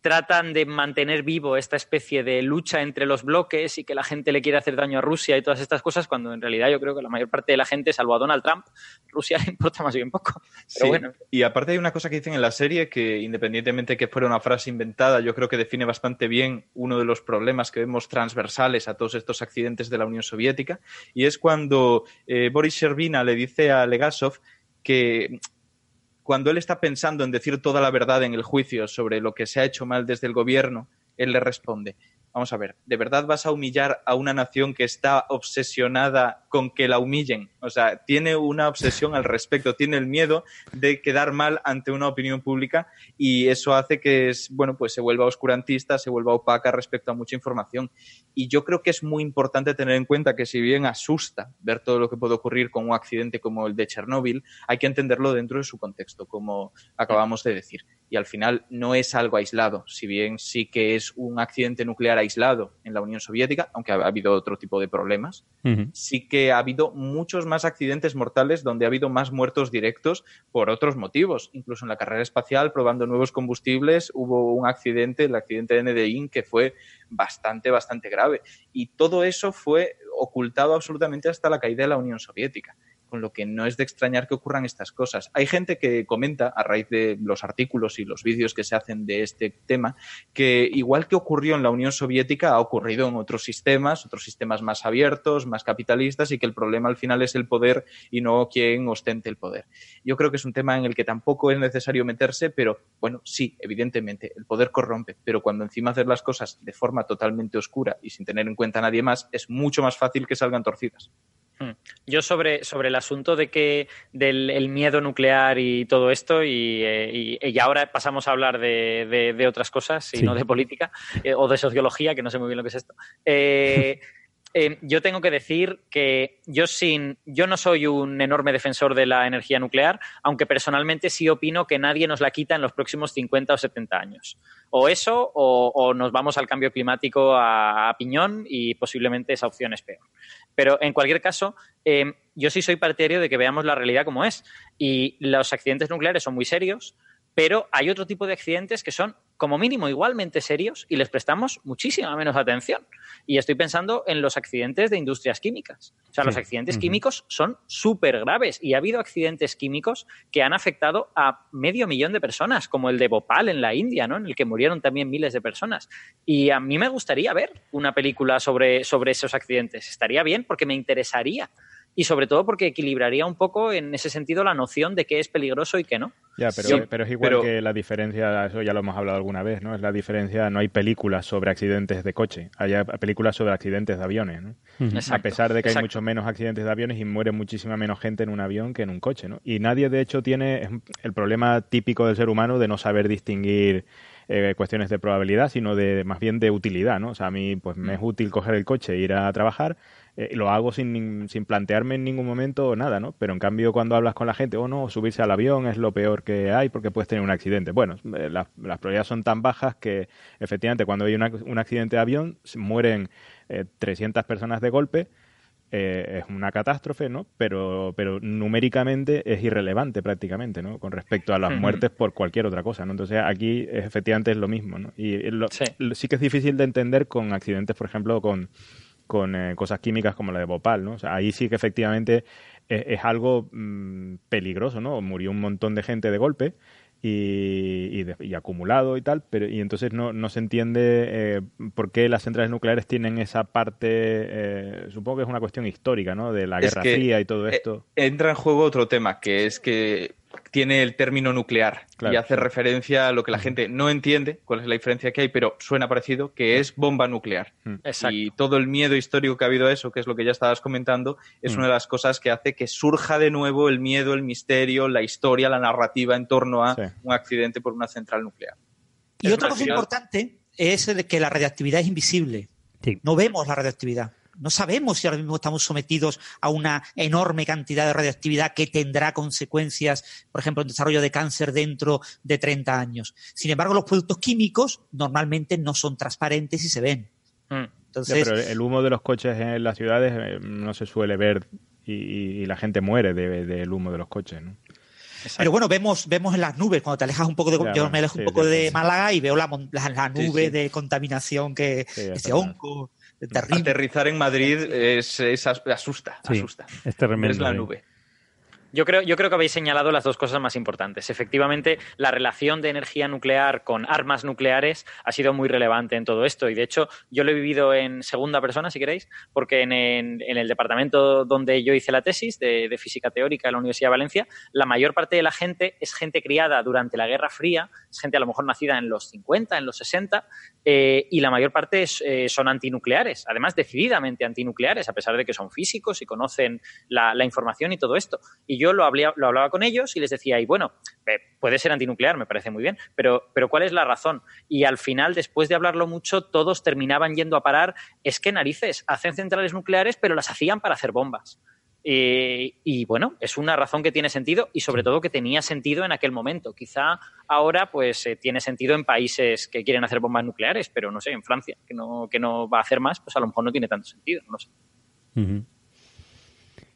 Speaker 5: tratan de mantener vivo esta especie de lucha entre los bloques y que la gente le quiere hacer daño a Rusia y todas estas cosas, cuando en realidad yo creo que la mayor parte de la gente, salvo a Donald Trump, Rusia le importa más bien poco. Pero
Speaker 4: Sí,
Speaker 5: bueno,
Speaker 4: Y aparte hay una cosa que dicen en la serie que independientemente que fuera una frase inventada, yo creo que define bastante bien uno de los problemas que vemos transversales a todos estos accidentes de la Unión Soviética, y es cuando eh, Boris Sherbina le dice a Legasov que cuando él está pensando en decir toda la verdad en el juicio sobre lo que se ha hecho mal desde el gobierno, él le responde, vamos a ver, ¿de verdad vas a humillar a una nación que está obsesionada con que la humillen? O sea, tiene una obsesión al respecto, tiene el miedo de quedar mal ante una opinión pública y eso hace que, es, bueno, pues se vuelva oscurantista, se vuelva opaca respecto a mucha información. Y yo creo que es muy importante tener en cuenta que si bien asusta ver todo lo que puede ocurrir con un accidente como el de Chernóbil, hay que entenderlo dentro de su contexto, como acabamos de decir. Y al final no es algo aislado, si bien sí que es un accidente nuclear aislado en la Unión Soviética, aunque ha habido otro tipo de problemas, sí que ha habido muchos más accidentes mortales donde ha habido más muertos directos por otros motivos. Incluso en la carrera espacial, probando nuevos combustibles, hubo un accidente, el accidente de Nedein, que fue bastante, bastante grave. Y todo eso fue ocultado absolutamente hasta la caída de la Unión Soviética con lo que no es de extrañar que ocurran estas cosas. Hay gente que comenta, a raíz de los artículos y los vídeos que se hacen de este tema, que igual que ocurrió en la Unión Soviética, ha ocurrido en otros sistemas, otros sistemas más abiertos, más capitalistas, y que el problema al final es el poder y no quien ostente el poder. Yo creo que es un tema en el que tampoco es necesario meterse, pero bueno, sí, evidentemente, el poder corrompe, pero cuando encima hacer las cosas de forma totalmente oscura y sin tener en cuenta a nadie más, es mucho más fácil que salgan torcidas.
Speaker 5: Hmm. Yo sobre, sobre el asunto de que del el miedo nuclear y todo esto, y, eh, y- y ahora pasamos a hablar de, de- de otras cosas y
Speaker 3: Sí.
Speaker 5: no de política, eh, o de sociología, que no sé muy bien lo que es esto. Eh, eh, yo tengo que decir que yo sin, yo no soy un enorme defensor de la energía nuclear, aunque personalmente sí opino que nadie nos la quita en los próximos 50 o 70 años. O eso, o, o nos vamos al cambio climático a, a piñón y posiblemente esa opción es peor. Pero en cualquier caso, eh, yo sí soy partidario de que veamos la realidad como es. Y los accidentes nucleares son muy serios, pero hay otro tipo de accidentes que son como mínimo igualmente serios y les prestamos muchísima menos atención. Y estoy pensando en los accidentes de industrias químicas. O sea,
Speaker 12: Sí.
Speaker 5: los accidentes químicos son súper graves y ha habido accidentes químicos que han afectado a medio millón de personas, como el de Bhopal en la India, ¿no? en el que murieron también miles de personas. Y a mí me gustaría ver una película sobre, sobre esos accidentes. Estaría bien porque me interesaría. Y sobre todo porque equilibraría un poco en ese sentido la noción de qué es peligroso y qué no.
Speaker 9: Ya, pero,
Speaker 5: Sí,
Speaker 9: pero es igual
Speaker 5: pero-
Speaker 9: que la diferencia, eso ya lo hemos hablado alguna vez, ¿no? Es la diferencia, no hay películas sobre accidentes de coche, hay películas sobre accidentes de aviones, ¿no? A pesar de que hay
Speaker 5: exacto.
Speaker 9: mucho menos accidentes de aviones y muere muchísima menos gente en un avión que en un coche, ¿no? Y nadie, de hecho, tiene el problema típico del ser humano de no saber distinguir eh, cuestiones de probabilidad, sino de más bien de utilidad, ¿no? O sea, a mí pues me es útil coger el coche e ir a trabajar, eh, lo hago sin, sin plantearme en ningún momento nada, ¿no? Pero en cambio cuando hablas con la gente, oh no, subirse al avión es lo peor que hay porque puedes tener un accidente. Bueno, eh, las, las probabilidades son tan bajas que efectivamente cuando hay una- un accidente de avión mueren eh, 300 personas de golpe, eh, es una catástrofe, ¿no? Pero, pero numéricamente es irrelevante prácticamente, ¿no? Con respecto a las muertes por cualquier otra cosa, ¿no? Entonces aquí efectivamente es lo mismo, ¿no? Y lo- lo- sí. que es difícil de entender con accidentes, por ejemplo, con, con eh, cosas químicas como la de Bhopal, ¿no? O sea, ahí sí que efectivamente es, es algo mm, peligroso, ¿no? Murió un montón de gente de golpe y, y, de- y acumulado y tal, pero y entonces no, no se entiende eh, por qué las centrales nucleares tienen esa parte, eh, supongo que es una cuestión histórica, ¿no? De la
Speaker 4: Es
Speaker 9: Guerra Fría y todo
Speaker 4: eh,
Speaker 9: esto.
Speaker 4: entra en juego otro tema, que es que tiene el término nuclear
Speaker 9: Claro.
Speaker 4: y hace referencia a lo que la gente no entiende, cuál es la diferencia que hay, pero suena parecido, que es bomba nuclear. Y todo el miedo histórico que ha habido a eso, que es lo que ya estabas comentando, es
Speaker 12: Mm.
Speaker 4: una de las cosas que hace que surja de nuevo el miedo, el misterio, la historia, la narrativa en torno a un accidente por una central nuclear.
Speaker 6: Y
Speaker 4: Es
Speaker 6: otra cosa importante es el que la radiactividad es invisible. No vemos la radiactividad. No sabemos si ahora mismo estamos sometidos a una enorme cantidad de radiactividad que tendrá consecuencias, por ejemplo, en desarrollo de cáncer dentro de 30 años. Sin embargo, los productos químicos normalmente no son transparentes y se ven.
Speaker 9: Ya,
Speaker 6: Entonces,
Speaker 9: pero el humo de los coches en las ciudades eh, no se suele ver y, y- y la gente muere de- del humo de los coches, ¿no?
Speaker 6: Pero bueno, vemos, vemos en las nubes, cuando te alejas un poco de.
Speaker 9: Ya,
Speaker 6: yo me alejo
Speaker 9: sí,
Speaker 6: un poco
Speaker 9: sí,
Speaker 6: de
Speaker 9: sí.
Speaker 6: Málaga y veo la, la, la
Speaker 4: Sí,
Speaker 6: nube
Speaker 4: sí.
Speaker 6: de contaminación que.
Speaker 9: Sí, es
Speaker 6: ese hongo. Terrible.
Speaker 4: Aterrizar en Madrid es, es as- asusta,
Speaker 3: Sí,
Speaker 4: asusta.
Speaker 3: es tremendo.
Speaker 4: Es la
Speaker 3: ¿eh?
Speaker 4: nube.
Speaker 5: Yo creo, yo creo que habéis señalado las dos cosas más importantes. Efectivamente, la relación de energía nuclear con armas nucleares ha sido muy relevante en todo esto. Y de hecho, yo lo he vivido en segunda persona, si queréis, porque en, el departamento donde yo hice la tesis de, física teórica en la Universidad de Valencia, la mayor parte de la gente es gente criada durante la Guerra Fría, es gente a lo mejor nacida en los 50, en los 60, eh, y la mayor parte eh, son antinucleares, además decididamente antinucleares, a pesar de que son físicos y conocen la, información y todo esto. Yo lo, hablé- lo hablaba con ellos y les decía, y bueno, eh, puede ser antinuclear, me parece muy bien, pero, pero ¿cuál es la razón? Y al final, después de hablarlo mucho, todos terminaban yendo a parar, es que narices, hacen centrales nucleares, pero las hacían para hacer bombas. Y bueno, es una razón que tiene sentido y sobre todo que tenía sentido en aquel momento. Quizá ahora pues eh, tiene sentido en países que quieren hacer bombas nucleares, pero no sé, en Francia, que no, que no va a hacer más, pues a lo mejor no tiene tanto sentido, no sé.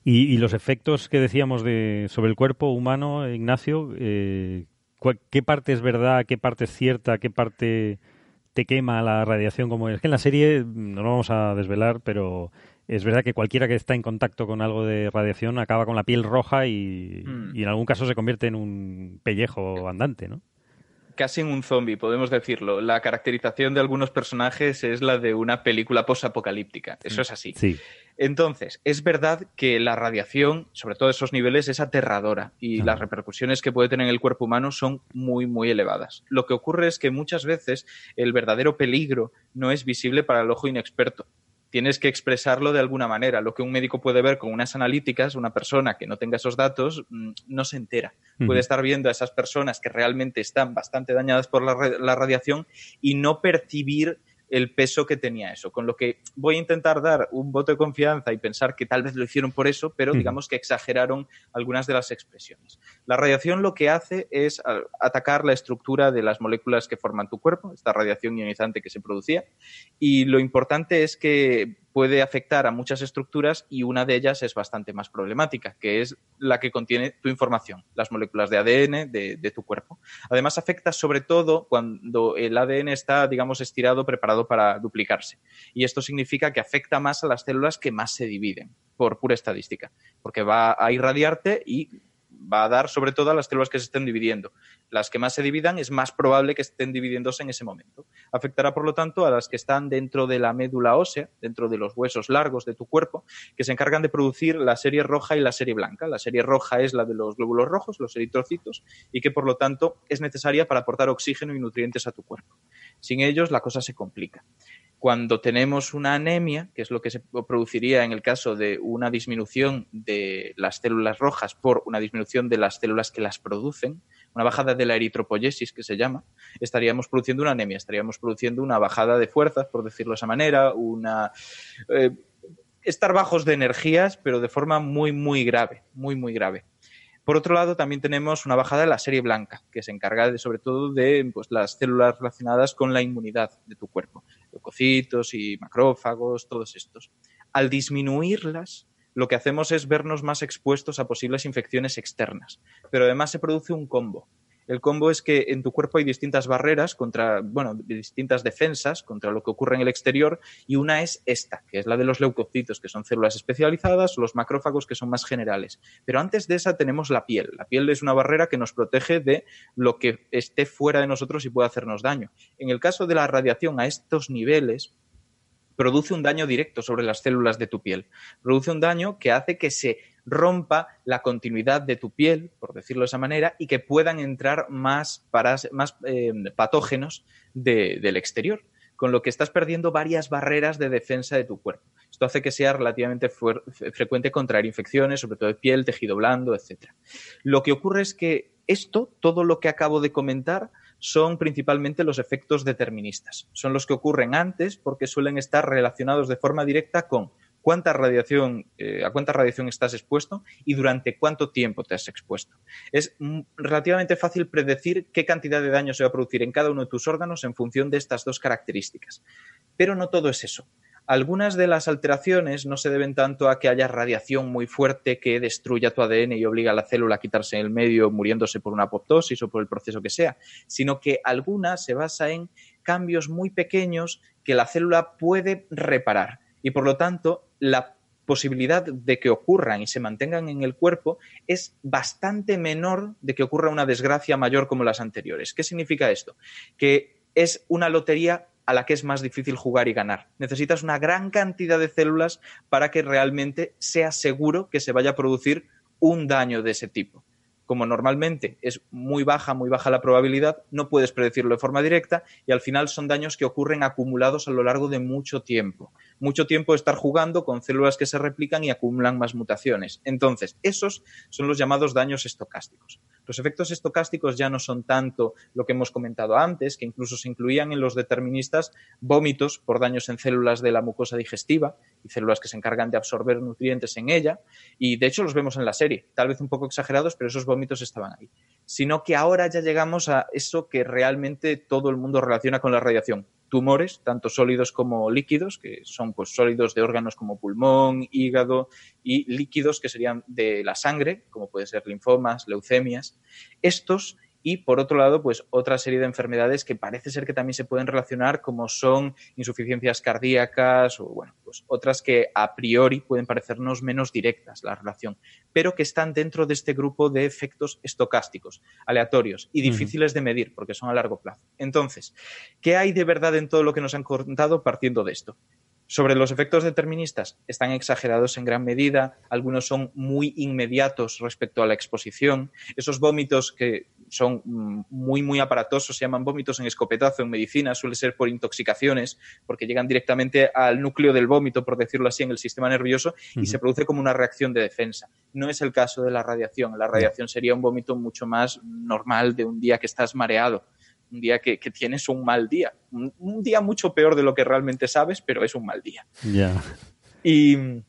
Speaker 3: Y, y los efectos que decíamos de sobre el cuerpo humano, Ignacio, eh, ¿cuál- ¿qué parte es verdad, qué parte es cierta, qué parte te quema la radiación? Como es que en la serie no lo vamos a desvelar, pero es verdad que cualquiera que está en contacto con algo de radiación acaba con la piel roja y,
Speaker 4: Mm.
Speaker 3: y en algún caso se convierte en un pellejo andante, ¿no?
Speaker 4: Casi en un zombie, podemos decirlo. La caracterización de algunos personajes es la de una película posapocalíptica. Eso es así.
Speaker 3: Sí.
Speaker 4: Entonces, es verdad que la radiación, sobre todo a esos niveles, es aterradora y las repercusiones que puede tener en el cuerpo humano son muy, muy elevadas. Lo que ocurre es que muchas veces el verdadero peligro no es visible para el ojo inexperto. Tienes que expresarlo de alguna manera. Lo que un médico puede ver con unas analíticas, una persona que no tenga esos datos, mm, no se entera. Puede estar viendo a esas personas que realmente están bastante dañadas por la radiación y no percibir el peso que tenía eso. Con lo que voy a intentar dar un voto de confianza y pensar que tal vez lo hicieron por eso, pero digamos que exageraron algunas de las expresiones. La radiación lo que hace es atacar la estructura de las moléculas que forman tu cuerpo, esta radiación ionizante que se producía, y lo importante es que puede afectar a muchas estructuras y una de ellas es bastante más problemática, que es la que contiene tu información, las moléculas de ADN de, tu cuerpo. Además, afecta sobre todo cuando el ADN está, digamos, estirado, preparado para duplicarse. Y esto significa que afecta más a las células que más se dividen, por pura estadística, porque va a irradiarte y va a dar sobre todo a las células que se estén dividiendo. Las que más se dividan es más probable que estén dividiéndose en ese momento. Afectará, por lo tanto, a las que están dentro de la médula ósea, dentro de los huesos largos de tu cuerpo, que se encargan de producir la serie roja y la serie blanca. La serie roja es la de los glóbulos rojos, los eritrocitos, y que, por lo tanto, es necesaria para aportar oxígeno y nutrientes a tu cuerpo. Sin ellos, la cosa se complica. Cuando tenemos una anemia, que es lo que se produciría en el caso de una disminución de las células rojas por una disminución de las células que las producen, una bajada de la eritropoyesis que se llama, estaríamos produciendo una anemia, estaríamos produciendo una bajada de fuerzas, por decirlo de esa manera, una eh, estar bajos de energías, pero de forma muy, muy grave, muy, muy grave. Por otro lado, también tenemos una bajada de la serie blanca, que se encarga sobre todo de pues, las células relacionadas con la inmunidad de tu cuerpo, leucocitos y macrófagos, todos estos. Al disminuirlas, lo que hacemos es vernos más expuestos a posibles infecciones externas, pero además se produce un combo. El combo es que en tu cuerpo hay distintas barreras contra, bueno, distintas defensas contra lo que ocurre en el exterior y una es esta, que es la de los leucocitos, que son células especializadas, los macrófagos, que son más generales. Pero antes de esa tenemos la piel. La piel es una barrera que nos protege de lo que esté fuera de nosotros y pueda hacernos daño. En el caso de la radiación a estos niveles, produce un daño directo sobre las células de tu piel. Produce un daño que hace que se rompa la continuidad de tu piel, por decirlo de esa manera, y que puedan entrar más, eh, patógenos de, del exterior, con lo que estás perdiendo varias barreras de defensa de tu cuerpo. Esto hace que sea relativamente frecuente contraer infecciones, sobre todo de piel, tejido blando, etc. Lo que ocurre es que esto, todo lo que acabo de comentar, son principalmente los efectos deterministas. Son los que ocurren antes porque suelen estar relacionados de forma directa con cuánta radiación, eh, a cuánta radiación estás expuesto y durante cuánto tiempo te has expuesto. Es relativamente fácil predecir qué cantidad de daño se va a producir en cada uno de tus órganos en función de estas dos características. Pero no todo es eso. Algunas de las alteraciones no se deben tanto a que haya radiación muy fuerte que destruya tu ADN y obliga a la célula a quitarse en el medio muriéndose por una apoptosis o por el proceso que sea, sino que algunas se basa en cambios muy pequeños que la célula puede reparar y por lo tanto la posibilidad de que ocurran y se mantengan en el cuerpo es bastante menor de que ocurra una desgracia mayor como las anteriores. ¿Qué significa esto? Que es una lotería a la que es más difícil jugar y ganar. Necesitas una gran cantidad de células para que realmente sea seguro que se vaya a producir un daño de ese tipo como normalmente es muy baja, muy baja la probabilidad, no puedes predecirlo de forma directa y al final son daños que ocurren acumulados a lo largo de mucho tiempo. Mucho tiempo de estar jugando con células que se replican y acumulan más mutaciones. Entonces, esos son los llamados daños estocásticos. Los efectos estocásticos ya no son tanto lo que hemos comentado antes, que incluso se incluían en los deterministas vómitos por daños en células de la mucosa digestiva y células que se encargan de absorber nutrientes en ella. Y de hecho los vemos en la serie, tal vez un poco exagerados, pero esos vómitos estaban ahí. Sino que ahora ya llegamos a eso que realmente todo el mundo relaciona con la radiación, tumores, tanto sólidos como líquidos, que son pues, sólidos de órganos como pulmón, hígado, y líquidos que serían de la sangre, como pueden ser linfomas, leucemias. Estos y por otro lado, pues otra serie de enfermedades que parece ser que también se pueden relacionar, como son insuficiencias cardíacas o bueno, pues otras que a priori pueden parecernos menos directas la relación, pero que están dentro de este grupo de efectos estocásticos, aleatorios y difíciles de medir porque son a largo plazo. Entonces, ¿qué hay de verdad en todo lo que nos han contado partiendo de esto? Sobre los efectos deterministas, están exagerados en gran medida, algunos son muy inmediatos respecto a la exposición. Esos vómitos que son mm, muy, muy aparatosos, se llaman vómitos en escopetazo en medicina, suele ser por intoxicaciones, porque llegan directamente al núcleo del vómito, por decirlo así, en el sistema nervioso y se produce como una reacción de defensa. No es el caso de la radiación. La radiación sería un vómito mucho más normal de un día que estás mareado un día que, tienes un mal día. Un, día mucho peor de lo que realmente sabes, pero es un mal día.
Speaker 3: Ya.
Speaker 4: Y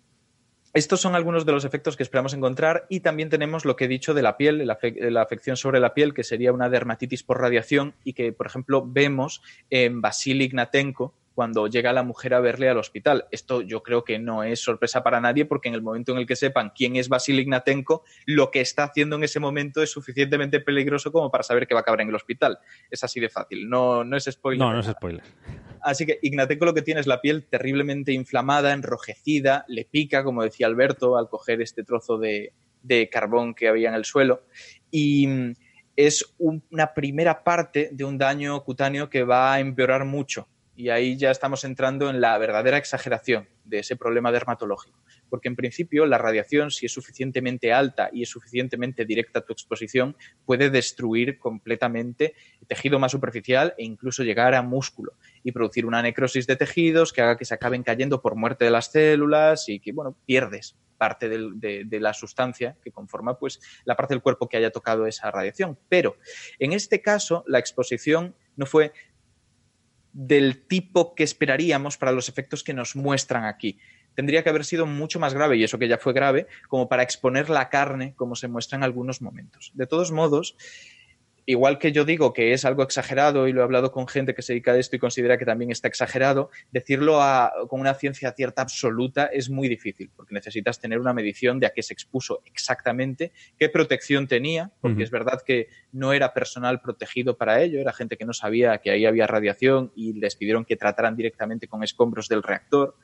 Speaker 4: estos son algunos de los efectos que esperamos encontrar y también tenemos lo que he dicho de la piel, la, afección sobre la piel, que sería una dermatitis por radiación y que, por ejemplo, vemos en Vasily Ignatenko, cuando llega la mujer a verle al hospital. Esto yo creo que no es sorpresa para nadie porque en el momento en el que sepan quién es Vasily Ignatenko, lo que está haciendo en ese momento es suficientemente peligroso como para saber que va a acabar en el hospital. Es así de fácil, no, no es spoiler.
Speaker 3: No, no es spoiler.
Speaker 4: Así que Ignatenko lo que tiene es la piel terriblemente inflamada, enrojecida, le pica, como decía Alberto, al coger este trozo de, de carbón que había en el suelo. Y mm, es una primera parte de un daño cutáneo que va a empeorar mucho y ahí ya estamos entrando en la verdadera exageración de ese problema dermatológico. Porque en principio la radiación, si es suficientemente alta y es suficientemente directa tu exposición, puede destruir completamente el tejido más superficial e incluso llegar a músculo y producir una necrosis de tejidos que haga que se acaben cayendo por muerte de las células y que, bueno, pierdes parte de, de, la sustancia que conforma pues la parte del cuerpo que haya tocado esa radiación. Pero en este caso la exposición no fue del tipo que esperaríamos para los efectos que nos muestran aquí. Tendría que haber sido mucho más grave, y eso que ya fue grave, como para exponer la carne como se muestra en algunos momentos. De todos modos, igual que yo digo que es algo exagerado y lo he hablado con gente que se dedica a esto y considera que también está exagerado, decirlo con una ciencia cierta absoluta es muy difícil, porque necesitas tener una medición de a qué se expuso exactamente, qué protección tenía, porque es verdad que no era personal protegido para ello, era gente que no sabía que ahí había radiación y les pidieron que trataran directamente con escombros del reactor.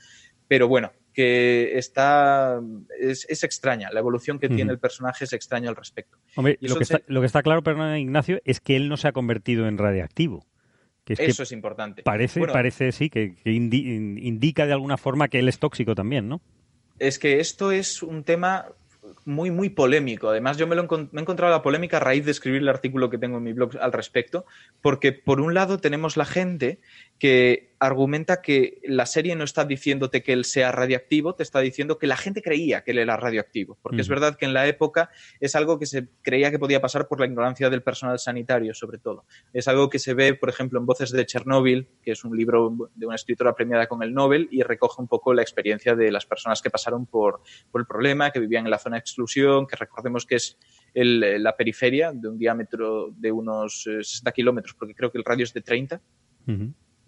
Speaker 4: Pero bueno, que está es, extraña, la evolución que tiene el personaje es extraña al respecto.
Speaker 3: Hombre, lo, que está, lo que está claro, perdón, Ignacio, es que él no se ha convertido en radiactivo. Que
Speaker 4: Eso es importante.
Speaker 3: Parece, parece sí, que, indica de alguna forma que él es tóxico también, ¿no?
Speaker 4: Es que esto es un tema muy, muy polémico. Además, yo me, lo he encontrado la polémica a raíz de escribir el artículo que tengo en mi blog al respecto, porque por un lado tenemos la gente que argumenta que la serie no está diciéndote que él sea radioactivo, te está diciendo que la gente creía que él era radioactivo, porque es verdad que en la época es algo que se creía que podía pasar por la ignorancia del personal sanitario, sobre todo. Es algo que se ve, por ejemplo, en Voces de Chernóbil, que es un libro de una escritora premiada con el Nobel y recoge un poco la experiencia de las personas que pasaron por, el problema, que vivían en la zona de exclusión, que recordemos que es la periferia de un diámetro de unos 60 eh, kilómetros, porque creo que el radio es de 30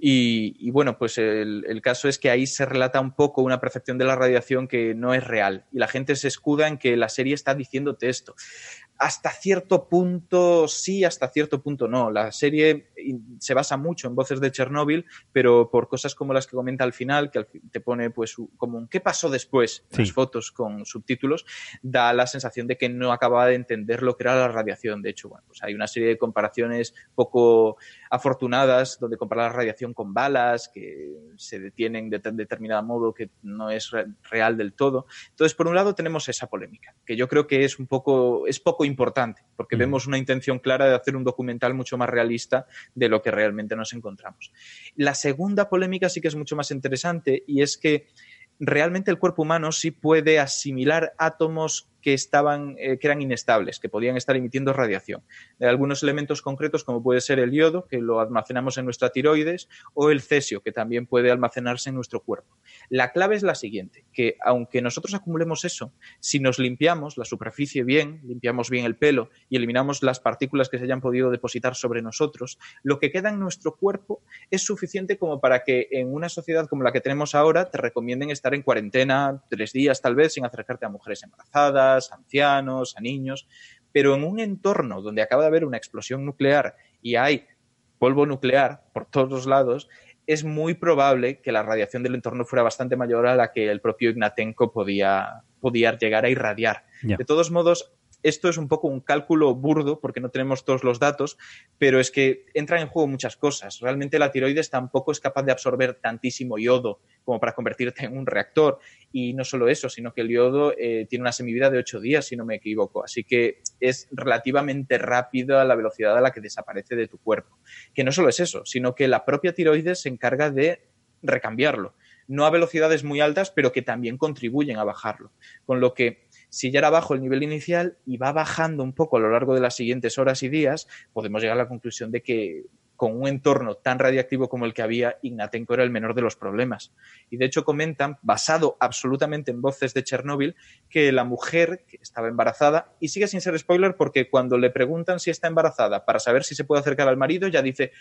Speaker 4: Y, bueno, pues el, el, caso es que ahí se relata un poco una percepción de la radiación que no es real. Y la gente se escuda en que la serie está diciéndote esto hasta cierto punto sí, hasta cierto punto no. La serie se basa mucho en voces de Chernóbil, pero por cosas como las que comenta al final, que te pone pues como un qué pasó después, sí. las fotos con subtítulos, da la sensación de que no acababa de entender lo que era la radiación. De hecho, bueno, pues hay una serie de comparaciones poco afortunadas donde compara la radiación con balas que se detienen de determinado modo que no es real del todo. Entonces, por un lado tenemos esa polémica, que yo creo que es un poco es poco importante, porque mm. vemos una intención clara de hacer un documental mucho más realista de lo que realmente nos encontramos. La segunda polémica sí que es mucho más interesante y es que realmente el cuerpo humano sí puede asimilar átomos que estaban, eh, que eran inestables, que podían estar emitiendo radiación. De algunos elementos concretos, como puede ser el yodo, que lo almacenamos en nuestra tiroides, o el cesio, que también puede almacenarse en nuestro cuerpo. La clave es la siguiente, que aunque nosotros acumulemos eso, si nos limpiamos la superficie bien, limpiamos bien el pelo y eliminamos las partículas que se hayan podido depositar sobre nosotros, lo que queda en nuestro cuerpo es suficiente como para que en una sociedad como la que tenemos ahora te recomienden estar en cuarentena tres días tal vez sin acercarte a mujeres embarazadas, a ancianos, a niños, pero en un entorno donde acaba de haber una explosión nuclear y hay polvo nuclear por todos los lados, es muy probable que la radiación del entorno fuera bastante mayor a la que el propio Ignatenko podía, podía llegar a irradiar. Yeah. De todos modos, esto es un poco un cálculo burdo porque no tenemos todos los datos, pero es que entran en juego muchas cosas. Realmente la tiroides tampoco es capaz de absorber tantísimo yodo como para convertirte en un reactor. Y no solo eso, sino que el yodo eh, tiene una semivida de ocho días, si no me equivoco. Así que es relativamente rápida la velocidad a la que desaparece de tu cuerpo. Que no solo es eso, sino que la propia tiroides se encarga de recambiarlo. No a velocidades muy altas, pero que también contribuyen a bajarlo. Con lo que si ya era bajo el nivel inicial y va bajando un poco a lo largo de las siguientes horas y días, podemos llegar a la conclusión de que con un entorno tan radiactivo como el que había, Ignatenko era el menor de los problemas. Y de hecho comentan, basado absolutamente en voces de Chernóbil, que la mujer que estaba embarazada, y sigue sin ser spoiler porque cuando le preguntan si está embarazada para saber si se puede acercar al marido, ya dice,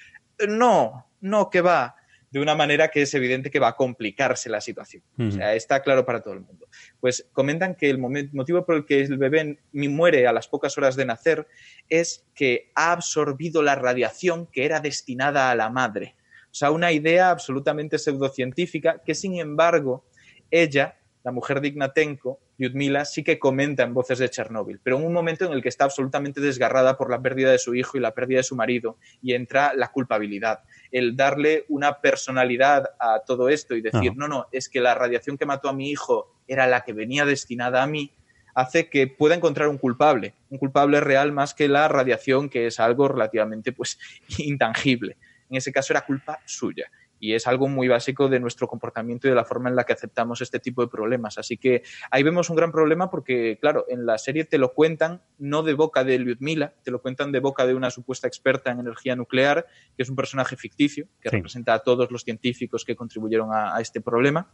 Speaker 4: no, no, que va, de una manera que es evidente que va a complicarse la situación. Uh -huh. O sea, está claro para todo el mundo. Pues comentan que el motivo por el que el bebé muere a las pocas horas de nacer es que ha absorbido la radiación que era destinada a la madre. O sea, una idea absolutamente pseudocientífica que, sin embargo, ella, la mujer de Ignatenko, Lyudmila, sí que comenta en voces de Chernóbil, pero en un momento en el que está absolutamente desgarrada por la pérdida de su hijo y la pérdida de su marido, y entra la culpabilidad el darle una personalidad a todo esto y decir, no, no, es que la radiación que mató a mi hijo era la que venía destinada a mí, hace que pueda encontrar un culpable, un culpable real más que la radiación, que es algo relativamente pues intangible. En ese caso era culpa suya y es algo muy básico de nuestro comportamiento y de la forma en la que aceptamos este tipo de problemas. Así que ahí vemos un gran problema porque, claro, en la serie te lo cuentan no de boca de Lyudmila, te lo cuentan de boca de una supuesta experta en energía nuclear, que es un personaje ficticio, que sí. representa a todos los científicos que contribuyeron a, a este problema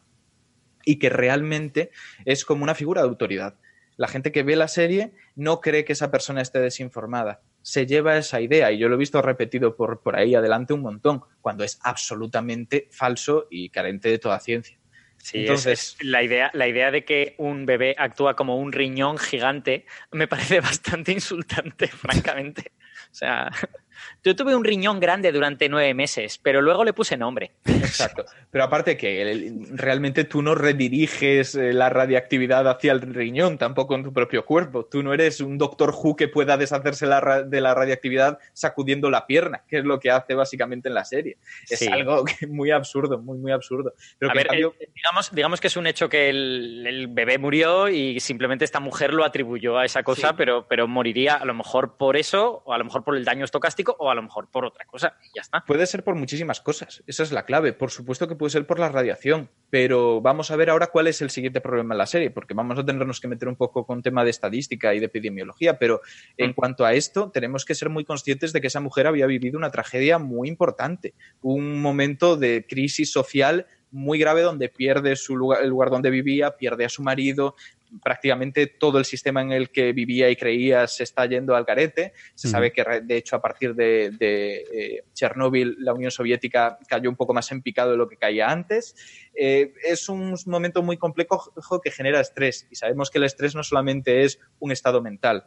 Speaker 4: y que realmente es como una figura de autoridad. La gente que ve la serie no cree que esa persona esté desinformada se lleva esa idea, y yo lo he visto repetido por, por ahí adelante un montón, cuando es absolutamente falso y carente de toda ciencia.
Speaker 5: Sí, Entonces, es, es la, idea, la idea de que un bebé actúa como un riñón gigante me parece bastante insultante, francamente. O sea, yo tuve un riñón grande durante nueve meses, pero luego le puse nombre.
Speaker 4: Exacto. Pero aparte que realmente tú no rediriges eh, la radiactividad hacia el riñón, tampoco en tu propio cuerpo. Tú no eres un doctor Who que pueda deshacerse la de la radiactividad sacudiendo la pierna, que es lo que hace básicamente en la serie. Es sí. algo muy absurdo, muy, muy absurdo.
Speaker 5: Pero A ver, cambio... eh, digamos, digamos que es un hecho que el, el, bebé murió y simplemente esta mujer lo atribuyó a esa cosa, sí. pero, pero moriría a lo mejor por eso, o a lo mejor por el daño estocástico, o a lo mejor por otra cosa. Y ya está.
Speaker 4: Puede ser por muchísimas cosas. Esa es la clave. Por supuesto que puede ser por la radiación. Pero vamos a ver ahora cuál es el siguiente problema en la serie, porque vamos a tenernos que meter un poco con tema de estadística y de epidemiología. Pero en mm. cuanto a esto, tenemos que ser muy conscientes de que esa mujer había vivido una tragedia muy importante. Un momento de crisis social muy grave donde pierde su lugar, el lugar donde vivía, pierde a su marido, prácticamente todo el sistema en el que vivía y creía se está yendo al garete. Se sabe que, de hecho, a partir de, de eh, Chernóbil, la Unión Soviética cayó un poco más en picado de lo que caía antes. Eh, es un momento muy complejo que genera estrés y sabemos que el estrés no solamente es un estado mental,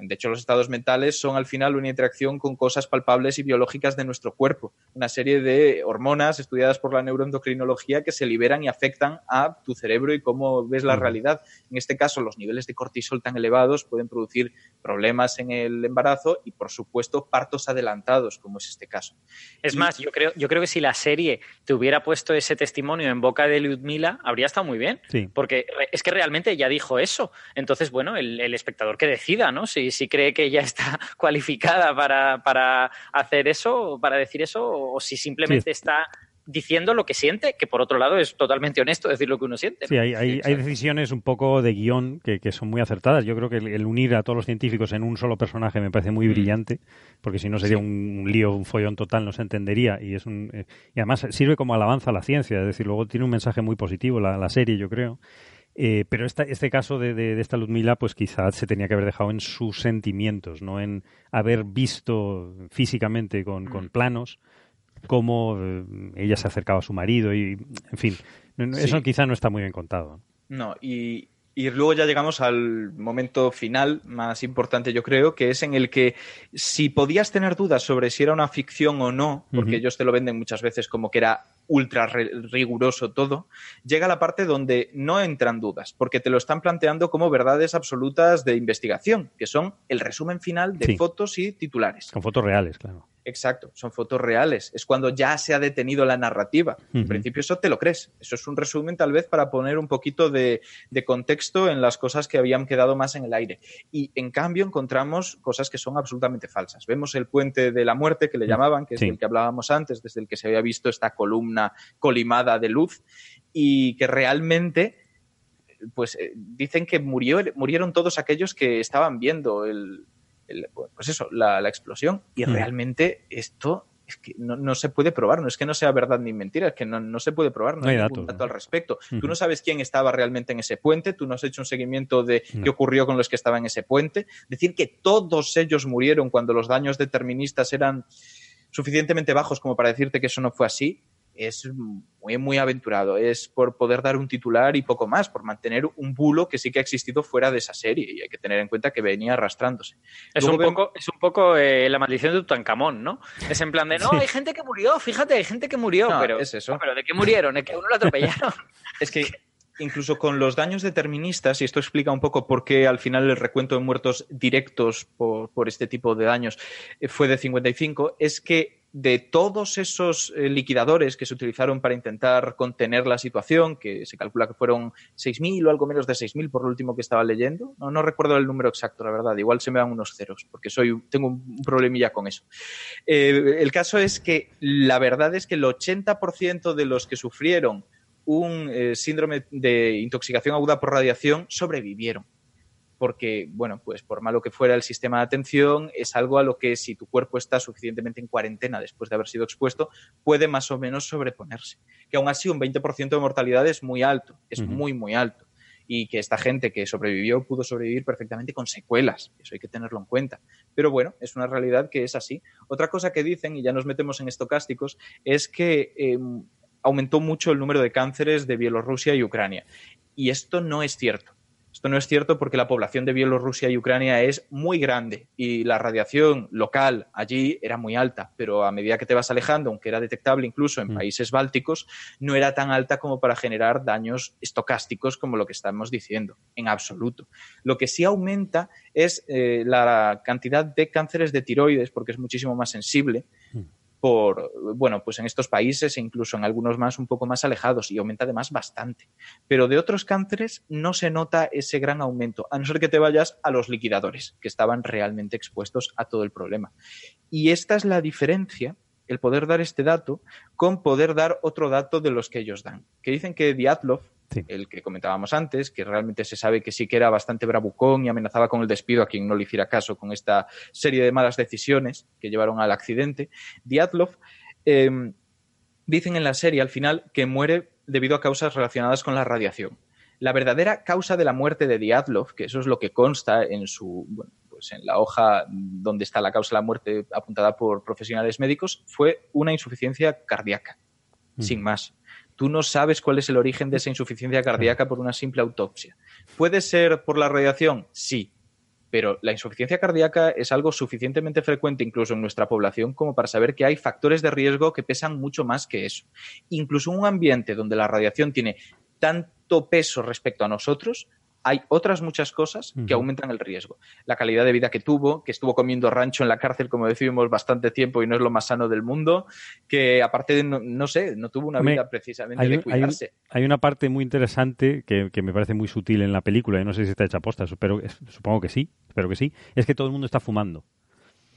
Speaker 4: de hecho, los estados mentales son al final una interacción con cosas palpables y biológicas de nuestro cuerpo, una serie de hormonas estudiadas por la neuroendocrinología que se liberan y afectan a tu cerebro y cómo ves la realidad. En este caso, los niveles de cortisol tan elevados pueden producir problemas en el embarazo y, por supuesto, partos adelantados, como es este caso.
Speaker 5: Es más, yo creo, yo creo que si la serie te hubiera puesto ese testimonio en boca de Ludmila, habría estado muy bien, porque es que realmente ella dijo eso. Entonces, bueno, el, el espectador que decida, ¿no? Si si, cree que ella está cualificada para, hacer eso, para decir eso, o si simplemente está diciendo lo que siente, que por otro lado es totalmente honesto decir lo que uno siente.
Speaker 3: Sí, hay, decisiones un poco de guion que, son muy acertadas. Yo creo que el, unir a todos los científicos en un solo personaje me parece muy mm. brillante, porque si no sería un, lío, un follón total, no se entendería. Y, es un, eh, y además sirve como alabanza a la ciencia, es decir, luego tiene un mensaje muy positivo la, la serie, yo creo. Eh, pero este caso de, de, esta Ludmila, pues quizás se tenía que haber dejado en sus sentimientos, no en haber visto físicamente con, con mm. planos cómo eh, ella se acercaba a su marido y, en fin, eso quizá no está muy bien contado.
Speaker 4: No, y, y luego ya llegamos al momento final más importante, yo creo, que es en el que si podías tener dudas sobre si era una ficción o no, porque ellos te lo venden muchas veces como que era ultra riguroso todo, llega la parte donde no entran dudas, porque te lo están planteando como verdades absolutas de investigación, que son el resumen final de fotos y titulares.
Speaker 3: Con fotos reales, claro.
Speaker 4: Exacto, son fotos reales. Es cuando ya se ha detenido la narrativa. En principio eso te lo crees. Eso es un resumen tal vez para poner un poquito de, contexto en las cosas que habían quedado más en el aire. Y en cambio encontramos cosas que son absolutamente falsas. Vemos el puente de la muerte que le llamaban, que es el que hablábamos antes, desde el que se había visto esta columna colimada de luz y que realmente pues eh, dicen que murió, murieron todos aquellos que estaban viendo el, pues eso, la, explosión. Y mm. realmente esto es que no, se puede probar, no es que no sea verdad ni mentira, es que no, se puede probar, no, hay, ningún dato al respecto. Tú no sabes quién estaba realmente en ese puente, tú no has hecho un seguimiento de qué ocurrió con los que estaban en ese puente. Decir que todos ellos murieron cuando los daños deterministas eran suficientemente bajos como para decirte que eso no fue así, es muy, muy aventurado. Es por poder dar un titular y poco más, por mantener un bulo que sí que ha existido fuera de esa serie y hay que tener en cuenta que venía arrastrándose.
Speaker 5: Es un, poco, es un poco eh, la maldición de Tutankamón, ¿no? Es en plan de, no, hay gente que murió, fíjate, hay gente que murió, pero,
Speaker 4: es eso.
Speaker 5: pero ¿de qué murieron? ¿Es que uno lo atropellaron?
Speaker 4: es que incluso con los daños deterministas, y esto explica un poco por qué al final el recuento de muertos directos por, por este tipo de daños eh, fue de 55, es que de todos esos eh, liquidadores que se utilizaron para intentar contener la situación, que se calcula que fueron 6.000 o algo menos de 6.000 por lo último que estaba leyendo, no, no, recuerdo el número exacto, la verdad, igual se me dan unos ceros, porque soy, tengo un problemilla con eso. Eh, el caso es que la verdad es que el 80% de los que sufrieron un eh, síndrome de intoxicación aguda por radiación sobrevivieron porque, bueno, pues por malo que fuera el sistema de atención, es algo a lo que si tu cuerpo está suficientemente en cuarentena después de haber sido expuesto, puede más o menos sobreponerse. Que aún así un 20% de mortalidad es muy alto, es muy, muy alto. Y que esta gente que sobrevivió pudo sobrevivir perfectamente con secuelas, eso hay que tenerlo en cuenta. Pero bueno, es una realidad que es así. Otra cosa que dicen, y ya nos metemos en estocásticos, es que em, aumentó mucho el número de cánceres de Bielorrusia y Ucrania. Y esto no es cierto esto no es cierto porque la población de Bielorrusia y Ucrania es muy grande y la radiación local allí era muy alta, pero a medida que te vas alejando, aunque era detectable incluso en mm. países bálticos, no era tan alta como para generar daños estocásticos como lo que estamos diciendo, en absoluto. Lo que sí aumenta es eh, la cantidad de cánceres de tiroides, porque es muchísimo más sensible, mm por, bueno, pues en estos países e incluso en algunos más un poco más alejados y aumenta además bastante. Pero de otros cánceres no se nota ese gran aumento, a no ser que te vayas a los liquidadores, que estaban realmente expuestos a todo el problema. Y esta es la diferencia, el poder dar este dato, con poder dar otro dato de los que ellos dan. Que dicen que Diatlov, el que comentábamos antes, que realmente se sabe que sí que era bastante bravucón y amenazaba con el despido a quien no le hiciera caso con esta serie de malas decisiones que llevaron al accidente. Diatlov em, dicen en la serie al final que muere debido a causas relacionadas con la radiación. La verdadera causa de la muerte de Diatlov, que eso es lo que consta en su bueno, pues en la hoja donde está la causa de la muerte apuntada por profesionales médicos, fue una insuficiencia cardíaca,
Speaker 3: Mm.
Speaker 4: sin más. Tú no sabes cuál es el origen de esa insuficiencia cardíaca por una simple autopsia. ¿Puede ser por la radiación? Sí. Pero la insuficiencia cardíaca es algo suficientemente frecuente incluso en nuestra población como para saber que hay factores de riesgo que pesan mucho más que eso. Incluso un ambiente donde la radiación tiene tanto peso respecto a nosotros, hay otras muchas cosas que aumentan el riesgo. La calidad de vida que tuvo, que estuvo comiendo rancho en la cárcel, como decimos, bastante tiempo y no es lo más sano del mundo, que aparte de, no, no sé, no tuvo una vida precisamente
Speaker 3: hay,
Speaker 4: de
Speaker 3: hay
Speaker 4: cuidarse.
Speaker 3: hay una parte muy interesante que, que me parece muy sutil en la película, y no sé si está hecha aposta, pero supongo que sí, espero que sí, es que todo el mundo está fumando.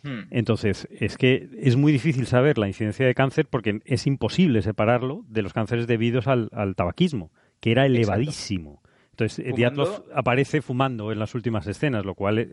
Speaker 4: Hmm.
Speaker 3: Entonces, es que es muy difícil saber la incidencia de cáncer porque es imposible separarlo de los cánceres debidos al, al tabaquismo, que era elevadísimo. Entonces, eh,
Speaker 4: Fumando-
Speaker 3: Dyatlov aparece fumando en las últimas escenas, lo cual eh,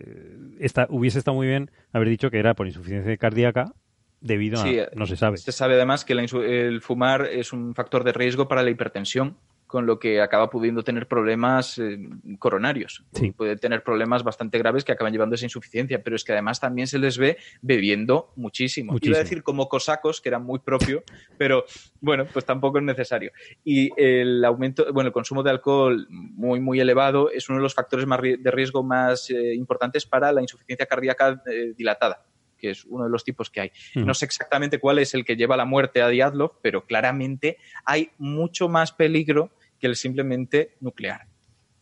Speaker 3: está- hubiese estado muy bien haber dicho que era por insuficiencia cardíaca debido a...
Speaker 4: Sí, eh,
Speaker 3: no se sabe.
Speaker 4: Se sabe además que la el fumar es un factor de riesgo para la hipertensión, con lo que acaba pudiendo tener problemas eh, coronarios.
Speaker 3: Sí.
Speaker 4: Puede tener problemas bastante graves que acaban llevando a esa insuficiencia, pero es que además también se les ve bebiendo muchísimo.
Speaker 3: Muchísimo.
Speaker 4: Iba a decir como cosacos, que era muy propio, pero bueno, pues tampoco es necesario. Y el aumento, bueno, el consumo de alcohol muy, muy elevado es uno de los factores más de riesgo más eh, importantes para la insuficiencia cardíaca eh, dilatada que es uno de los tipos que hay.
Speaker 3: Ujú.
Speaker 4: No sé exactamente cuál es el que lleva la muerte a Diatlov, pero claramente hay mucho más peligro que el simplemente nuclear.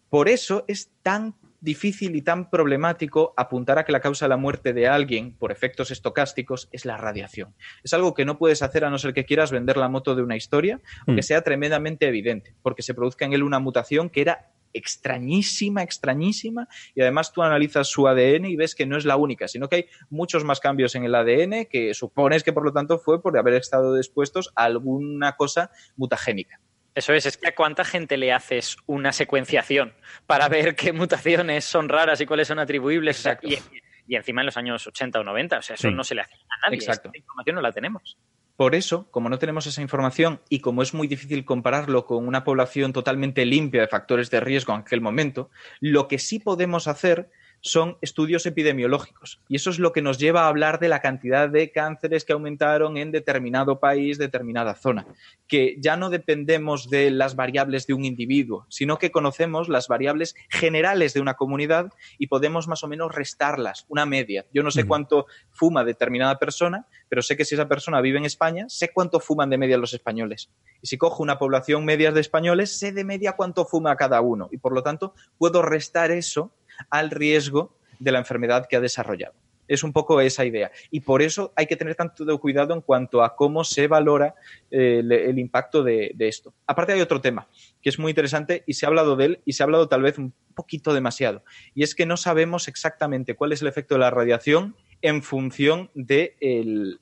Speaker 4: Por eso es tan difícil y tan problemático apuntar a que la causa de la muerte de alguien por efectos estocásticos es la radiación. Es algo que no puedes hacer a no ser que quieras vender la moto de una historia o que
Speaker 3: Mm.
Speaker 4: sea tremendamente evidente, porque se produzca en él una mutación que era extrañísima, extrañísima, y además tú analizas su ADN y ves que no es la única, sino que hay muchos más cambios en el ADN que supones que por lo tanto fue por haber estado expuestos a alguna cosa mutagénica.
Speaker 5: Eso es, es que a cuánta gente le haces una secuenciación para ver qué mutaciones son raras y cuáles son atribuibles. O sea, y, y encima en los años 80 o 90, o sea, eso
Speaker 4: Sí.
Speaker 5: no se le hace a nadie.
Speaker 4: Exacto.
Speaker 5: Esta información no la tenemos.
Speaker 4: Por eso, como no tenemos esa información y como es muy difícil compararlo con una población totalmente limpia de factores de riesgo en aquel momento, lo que sí podemos hacer son estudios epidemiológicos. Y eso es lo que nos lleva a hablar de la cantidad de cánceres que aumentaron en determinado país, determinada zona. Que ya no dependemos de las variables de un individuo, sino que conocemos las variables generales de una comunidad y podemos más o menos restarlas, una media. Yo no sé cuánto fuma determinada persona, pero sé que si esa persona vive en España, sé cuánto fuman de media los españoles. Y si cojo una población media de españoles, sé de media cuánto fuma cada uno. Y por lo tanto, puedo restar eso al riesgo de la enfermedad que ha desarrollado. Es un poco esa idea. Y por eso hay que tener tanto cuidado en cuanto a cómo se valora eh, el, impacto de, de esto. Aparte hay otro tema que es muy interesante y se ha hablado de él y se ha hablado tal vez un poquito demasiado. Y es que no sabemos exactamente cuál es el efecto de la radiación en función de el,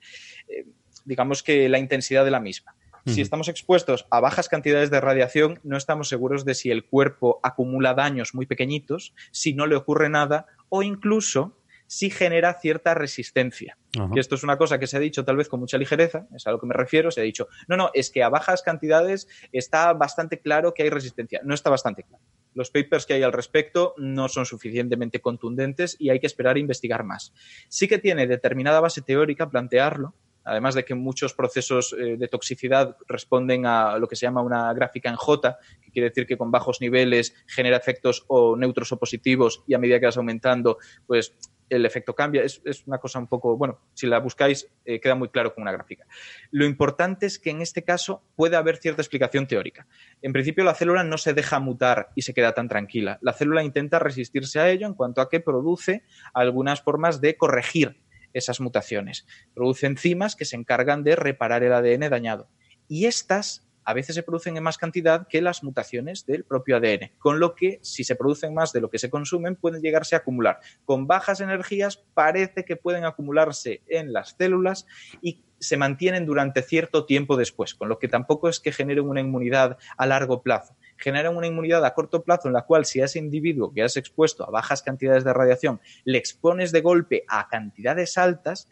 Speaker 4: eh, digamos que la intensidad de la misma. Si estamos expuestos a bajas cantidades de radiación, no estamos seguros de si el cuerpo acumula daños muy pequeñitos, si no le ocurre nada o incluso si genera cierta resistencia. Que esto es una cosa que se ha dicho tal vez con mucha ligereza, es a lo que me refiero, se ha dicho, no, no, es que a bajas cantidades está bastante claro que hay resistencia. No está bastante claro. Los papers que hay al respecto no son suficientemente contundentes y hay que esperar a investigar más. Sí que tiene determinada base teórica plantearlo, además de que muchos procesos eh, de toxicidad responden a lo que se llama una gráfica en J, que quiere decir que con bajos niveles genera efectos o neutros o positivos y a medida que vas aumentando, pues el efecto cambia. Es, una cosa un poco, bueno, si la buscáis eh, queda muy claro con una gráfica. Lo importante es que en este caso puede haber cierta explicación teórica. En principio la célula no se deja mutar y se queda tan tranquila. La célula intenta resistirse a ello en cuanto a que produce algunas formas de corregir esas mutaciones. Produce enzimas que se encargan de reparar el ADN dañado. Y estas a veces se producen en más cantidad que las mutaciones del propio ADN, con lo que si se producen más de lo que se consumen pueden llegarse a acumular. Con bajas energías parece que pueden acumularse en las células y se mantienen durante cierto tiempo después, con lo que tampoco es que generen una inmunidad a largo plazo. Generan una inmunidad a corto plazo en la cual si a ese individuo que has expuesto a bajas cantidades de radiación le expones de golpe a cantidades altas,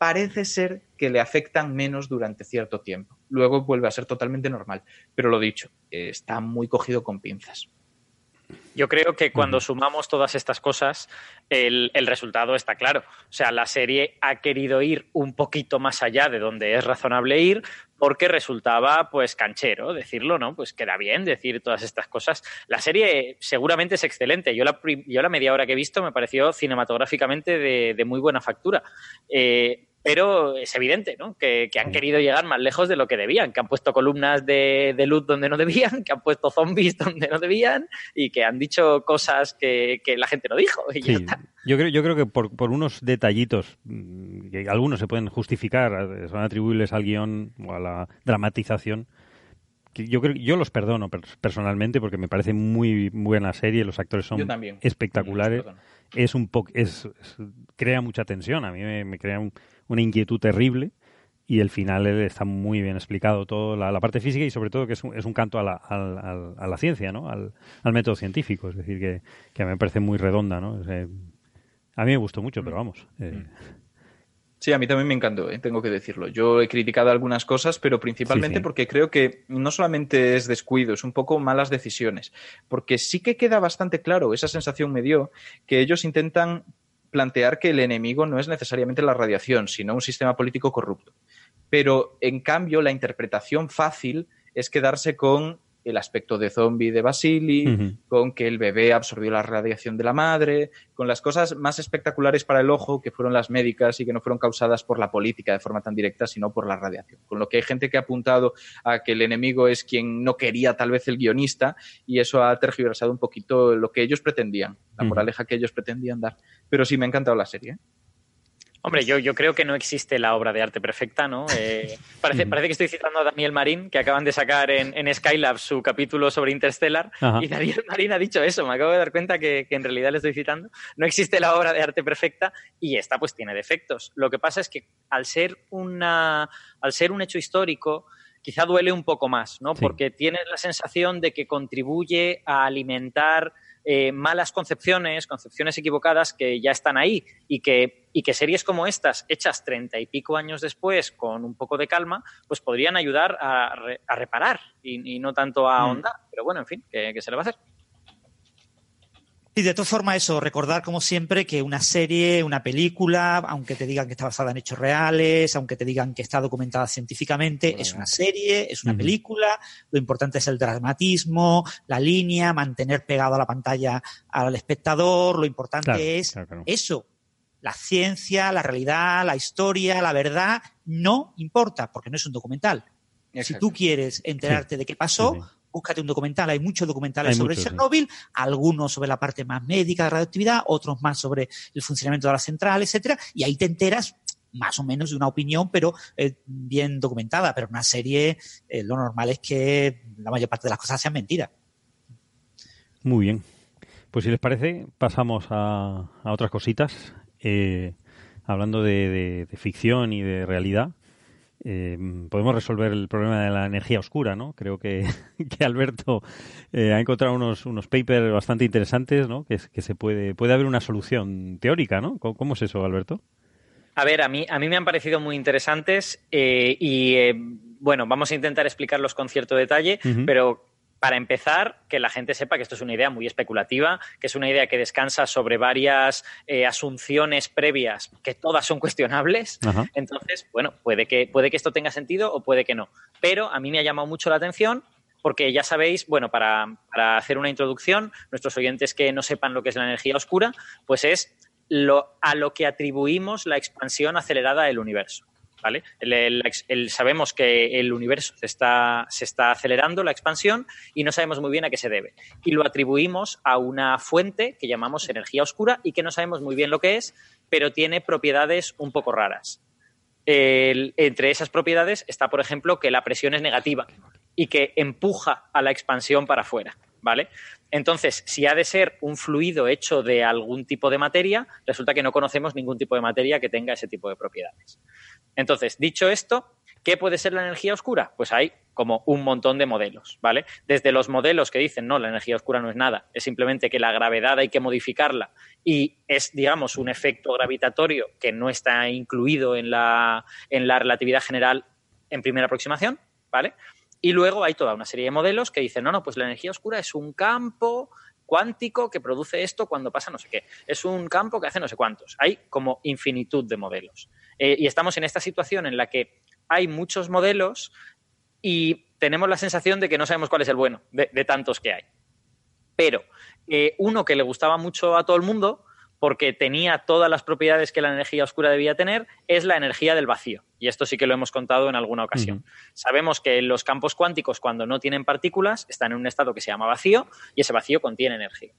Speaker 4: parece ser que le afectan menos durante cierto tiempo. Luego vuelve a ser totalmente normal. Pero lo dicho, está muy cogido con pinzas.
Speaker 5: Yo creo que cuando sumamos todas estas cosas, el, el, resultado está claro. O sea, la serie ha querido ir un poquito más allá de donde es razonable ir, porque resultaba pues canchero decirlo, ¿no? Pues queda bien decir todas estas cosas. La serie seguramente es excelente. Yo la, yo la media hora que he visto me pareció cinematográficamente de, de muy buena factura. Eh, pero es evidente ¿no? que, que, han querido llegar más lejos de lo que debían, que han puesto columnas de, de, luz donde no debían, que han puesto zombies donde no debían y que han dicho cosas que, que la gente no dijo. Y
Speaker 3: sí,
Speaker 5: ya está.
Speaker 3: Yo creo, yo creo que por, por, unos detallitos, mm, que algunos se pueden justificar, son atribuibles al guion o a la dramatización, que yo creo yo los perdono personalmente porque me parece muy buena serie, los actores son espectaculares. Es un poco es, es, crea mucha tensión, a mí me, me crea un, una inquietud terrible y el final está muy bien explicado todo la, la parte física y sobre todo que es un, es un canto a la, a, a la, ciencia no al, al, método científico es decir que, que me parece muy redonda no a mí me gustó mucho pero vamos eh.
Speaker 4: Sí, a mí también me encantó, ¿eh? tengo que decirlo. Yo he criticado algunas cosas, pero principalmente sí, sí. porque creo que no solamente es descuido, es un poco malas decisiones. Porque sí que queda bastante claro, esa sensación me dio, que ellos intentan plantear que el enemigo no es necesariamente la radiación, sino un sistema político corrupto. Pero, en cambio, la interpretación fácil es quedarse con el aspecto de zombie de Basili, uh -huh. con que el bebé absorbió la radiación de la madre, con las cosas más espectaculares para el ojo, que fueron las médicas y que no fueron causadas por la política de forma tan directa, sino por la radiación. Con lo que hay gente que ha apuntado a que el enemigo es quien no quería tal vez el guionista y eso ha tergiversado un poquito lo que ellos pretendían, la moraleja uh -huh. que ellos pretendían dar. Pero sí, me ha encantado la serie. ¿eh?
Speaker 5: Hombre, yo, yo creo que no existe la obra de arte perfecta, ¿no? Eh, parece, parece que estoy citando a Daniel Marín, que acaban de sacar en, en Skylab su capítulo sobre Interstellar, Ajá. y Daniel Marín ha dicho eso, me acabo de dar cuenta que, que, en realidad le estoy citando. No existe la obra de arte perfecta y esta pues tiene defectos. Lo que pasa es que al ser, una, al ser un hecho histórico, quizá duele un poco más, ¿no? Sí. Porque tienes la sensación de que contribuye a alimentar eh, malas concepciones, concepciones equivocadas que ya están ahí y que, y que series como estas, hechas treinta y pico años después, con un poco de calma, pues podrían ayudar a, re, a reparar y, y, no tanto a ahondar. Mm. Pero bueno, en fin, ¿qué, ¿qué se le va a hacer?
Speaker 6: Y de todas formas, eso, recordar como siempre que una serie, una película, aunque te digan que está basada en hechos reales, aunque te digan que está documentada científicamente, bueno. es una serie, es una uh -huh. película, lo importante es el dramatismo, la línea, mantener pegado a la pantalla al espectador, lo importante claro, es claro, claro. eso. La ciencia, la realidad, la historia, la verdad, no importa, porque no es un documental. Exacto. Si tú quieres enterarte sí. de qué pasó, sí, búscate un documental. Hay muchos documentales Hay sobre muchos, sí. algunos sobre la parte más médica de radioactividad, otros más sobre el funcionamiento de la central, etcétera, y ahí te enteras más o menos de una opinión, pero eh, bien documentada. Pero una serie, eh, lo normal es que la mayor parte de las cosas sean mentiras.
Speaker 3: Muy bien. Pues si les parece, pasamos a, a otras cositas. Eh, hablando de, de, de ficción y de realidad eh, podemos resolver el problema de la energía oscura, ¿no? Creo que, que Alberto eh, ha encontrado unos, unos papers bastante interesantes, ¿no? Que, que se puede, puede haber una solución teórica, ¿no? ¿Cómo, cómo es eso, Alberto?
Speaker 5: A ver, a mí, a mí me han parecido muy interesantes eh, y, eh, bueno, vamos a intentar explicarlos con cierto detalle, uh -huh. pero para empezar, que la gente sepa que esto es una idea muy especulativa, que es una idea que descansa sobre varias eh, asunciones previas que todas son cuestionables. Ajá. Entonces, bueno, puede que, puede que esto tenga sentido o puede que no. Pero a mí me ha llamado mucho la atención porque ya sabéis, bueno, para, para hacer una introducción, nuestros oyentes que no sepan lo que es la energía oscura, pues es lo, a lo que atribuimos la expansión acelerada del universo. ¿Vale? Sabemos que el universo se está, acelerando, la expansión, y no sabemos muy bien a qué se debe. Y lo atribuimos a una fuente que llamamos energía oscura y que no sabemos muy bien lo que es, pero tiene propiedades un poco raras. Entre esas propiedades está, por ejemplo, que la presión es negativa y que empuja a la expansión para afuera. ¿Vale? Entonces, si ha de ser un fluido hecho de algún tipo de materia, resulta que no conocemos ningún tipo de materia que tenga ese tipo de propiedades. Entonces, dicho esto, ¿qué puede ser la energía oscura? Pues hay como un montón de modelos, ¿vale? Desde los modelos que dicen, no, la energía oscura no es nada, es simplemente que la gravedad hay que modificarla y es, digamos, un efecto gravitatorio que no está incluido en la, en la relatividad general en primera aproximación, ¿vale? Y luego hay toda una serie de modelos que dicen, no, no, pues la energía oscura es un campo cuántico que produce esto cuando pasa no sé qué. Es un campo que hace no sé cuántos. Hay como infinitud de modelos. Eh, y estamos en esta situación en la que hay muchos modelos y tenemos la sensación de que no sabemos cuál es el bueno de, tantos que hay. Pero eh, uno que le gustaba mucho a todo el mundo porque tenía todas las propiedades que la energía oscura debía tener, es la energía del vacío. Y esto sí que lo hemos contado en alguna ocasión. Sabemos que los campos cuánticos, cuando no tienen partículas, están en un estado que se llama vacío y ese vacío contiene energía.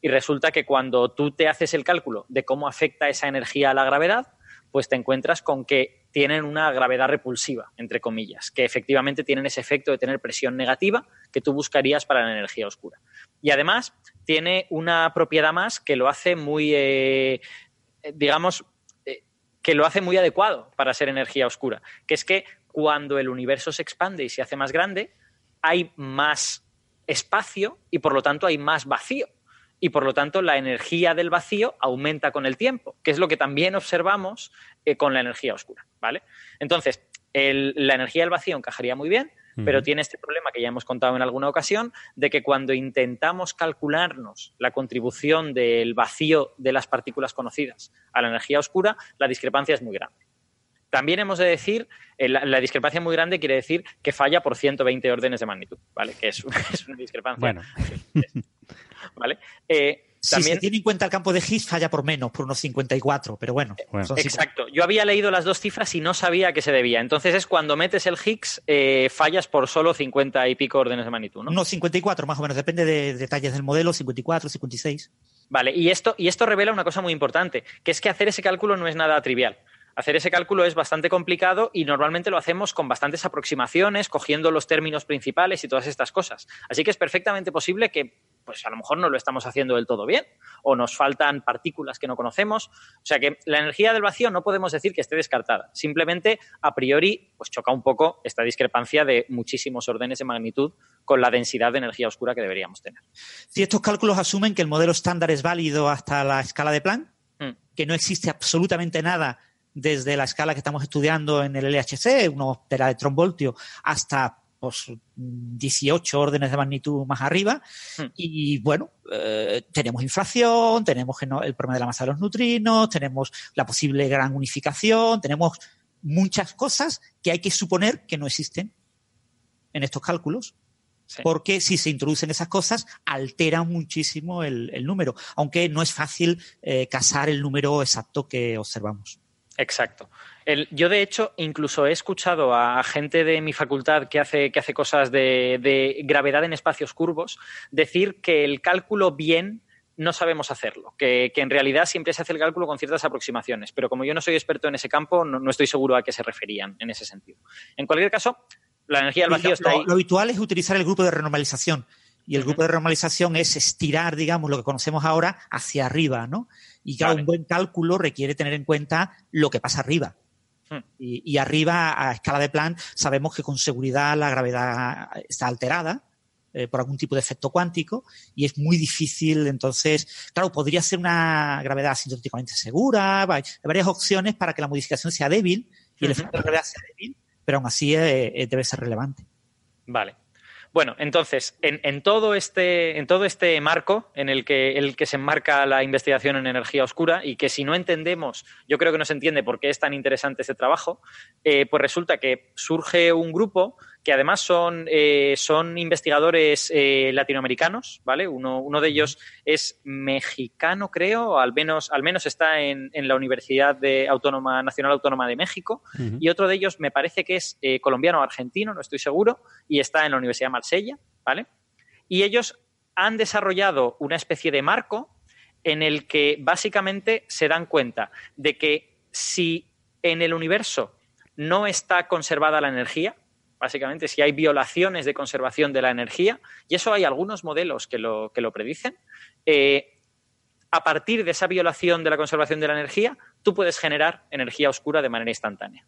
Speaker 5: Y resulta que cuando tú te haces el cálculo de cómo afecta esa energía a la gravedad, pues te encuentras con que tienen una gravedad repulsiva, entre comillas, que efectivamente tienen ese efecto de tener presión negativa que tú buscarías para la energía oscura. Y además tiene una propiedad más que lo hace muy, eh, digamos, eh, que lo hace muy adecuado para ser energía oscura, que es que cuando el universo se expande y se hace más grande, hay más espacio y por lo tanto hay más vacío y por lo tanto la energía del vacío aumenta con el tiempo, que es lo que también observamos eh, con la energía oscura, ¿vale? Entonces, la energía del vacío encajaría muy bien, pero tiene este problema que ya hemos contado en alguna ocasión, de que cuando intentamos calcularnos la contribución del vacío de las partículas conocidas a la energía oscura, la discrepancia es muy grande. También hemos de decir, eh, la, discrepancia muy grande quiere decir que falla por 120 órdenes de magnitud, ¿vale? Que es, una discrepancia.
Speaker 3: Bueno.
Speaker 5: ¿Vale? Eh,
Speaker 6: si se tiene en cuenta el campo de Higgs, falla por menos, por unos 54, pero bueno.
Speaker 5: Exacto. Yo había leído las dos cifras y no sabía a qué se debía. Entonces es cuando metes el Higgs, eh, fallas por solo 50 y pico órdenes de magnitud, ¿no?
Speaker 6: No, 54 más o menos, depende de detalles del modelo, 54, 56.
Speaker 5: Vale, y esto, y esto revela una cosa muy importante, que es que hacer ese cálculo no es nada trivial. Hacer ese cálculo es bastante complicado y normalmente lo hacemos con bastantes aproximaciones, cogiendo los términos principales y todas estas cosas. Así que es perfectamente posible que pues a lo mejor no lo estamos haciendo del todo bien o nos faltan partículas que no conocemos. O sea que la energía del vacío no podemos decir que esté descartada. Simplemente, a priori, pues choca un poco esta discrepancia de muchísimos órdenes de magnitud con la densidad de energía oscura que deberíamos tener.
Speaker 6: Si estos cálculos asumen que el modelo estándar es válido hasta la escala de Planck, mm. que no existe absolutamente nada desde la escala que estamos estudiando en el LHC, unos teraelectronvoltio, hasta pues, 18 órdenes de magnitud más arriba. Hmm. Y bueno, eh, tenemos inflación, tenemos el problema de la masa de los neutrinos, tenemos la posible gran unificación, tenemos muchas cosas que hay que suponer que no existen en estos cálculos. Porque si se introducen esas cosas, alteran muchísimo el, número, aunque no es fácil eh, casar el número exacto que observamos.
Speaker 5: Exacto. Yo, de hecho, incluso he escuchado a gente de mi facultad que hace, que hace cosas de, gravedad en espacios curvos decir que el cálculo bien no sabemos hacerlo, que, en realidad siempre se hace el cálculo con ciertas aproximaciones, pero como yo no soy experto en ese campo, no, estoy seguro a qué se referían en ese sentido. En cualquier caso, la energía del vacío está ahí.
Speaker 6: Lo habitual es utilizar el grupo de renormalización. Y el grupo de renormalización es estirar, digamos, lo que conocemos ahora hacia arriba, ¿no? Y claro, un buen cálculo requiere tener en cuenta lo que pasa arriba. Hmm. Y, arriba, a escala de plan, sabemos que con seguridad la gravedad está alterada eh, por algún tipo de efecto cuántico y es muy difícil. Entonces, claro, podría ser una gravedad asintóticamente segura. Hay varias opciones para que la modificación sea débil y el efecto de gravedad sea débil, pero aún así eh, eh, debe ser relevante.
Speaker 5: Vale. Bueno, entonces, en, todo este, en todo este marco en el que, el que se enmarca la investigación en energía oscura y que si no entendemos, yo creo que no se entiende por qué es tan interesante este trabajo, eh, pues resulta que surge un grupo que además son, eh, son investigadores eh, latinoamericanos, ¿vale? Uno, uno, de ellos es mexicano, creo, al menos, al menos está en, en la Universidad de Autónoma, Nacional Autónoma de México, y otro de ellos me parece que es eh, colombiano o argentino, no estoy seguro, y está en la Universidad de Marsella, ¿vale? Y ellos han desarrollado una especie de marco en el que básicamente se dan cuenta de que si en el universo no está conservada la energía, básicamente, si hay violaciones de conservación de la energía, y eso hay algunos modelos que lo, que lo predicen, eh, a partir de esa violación de la conservación de la energía, tú puedes generar energía oscura de manera instantánea.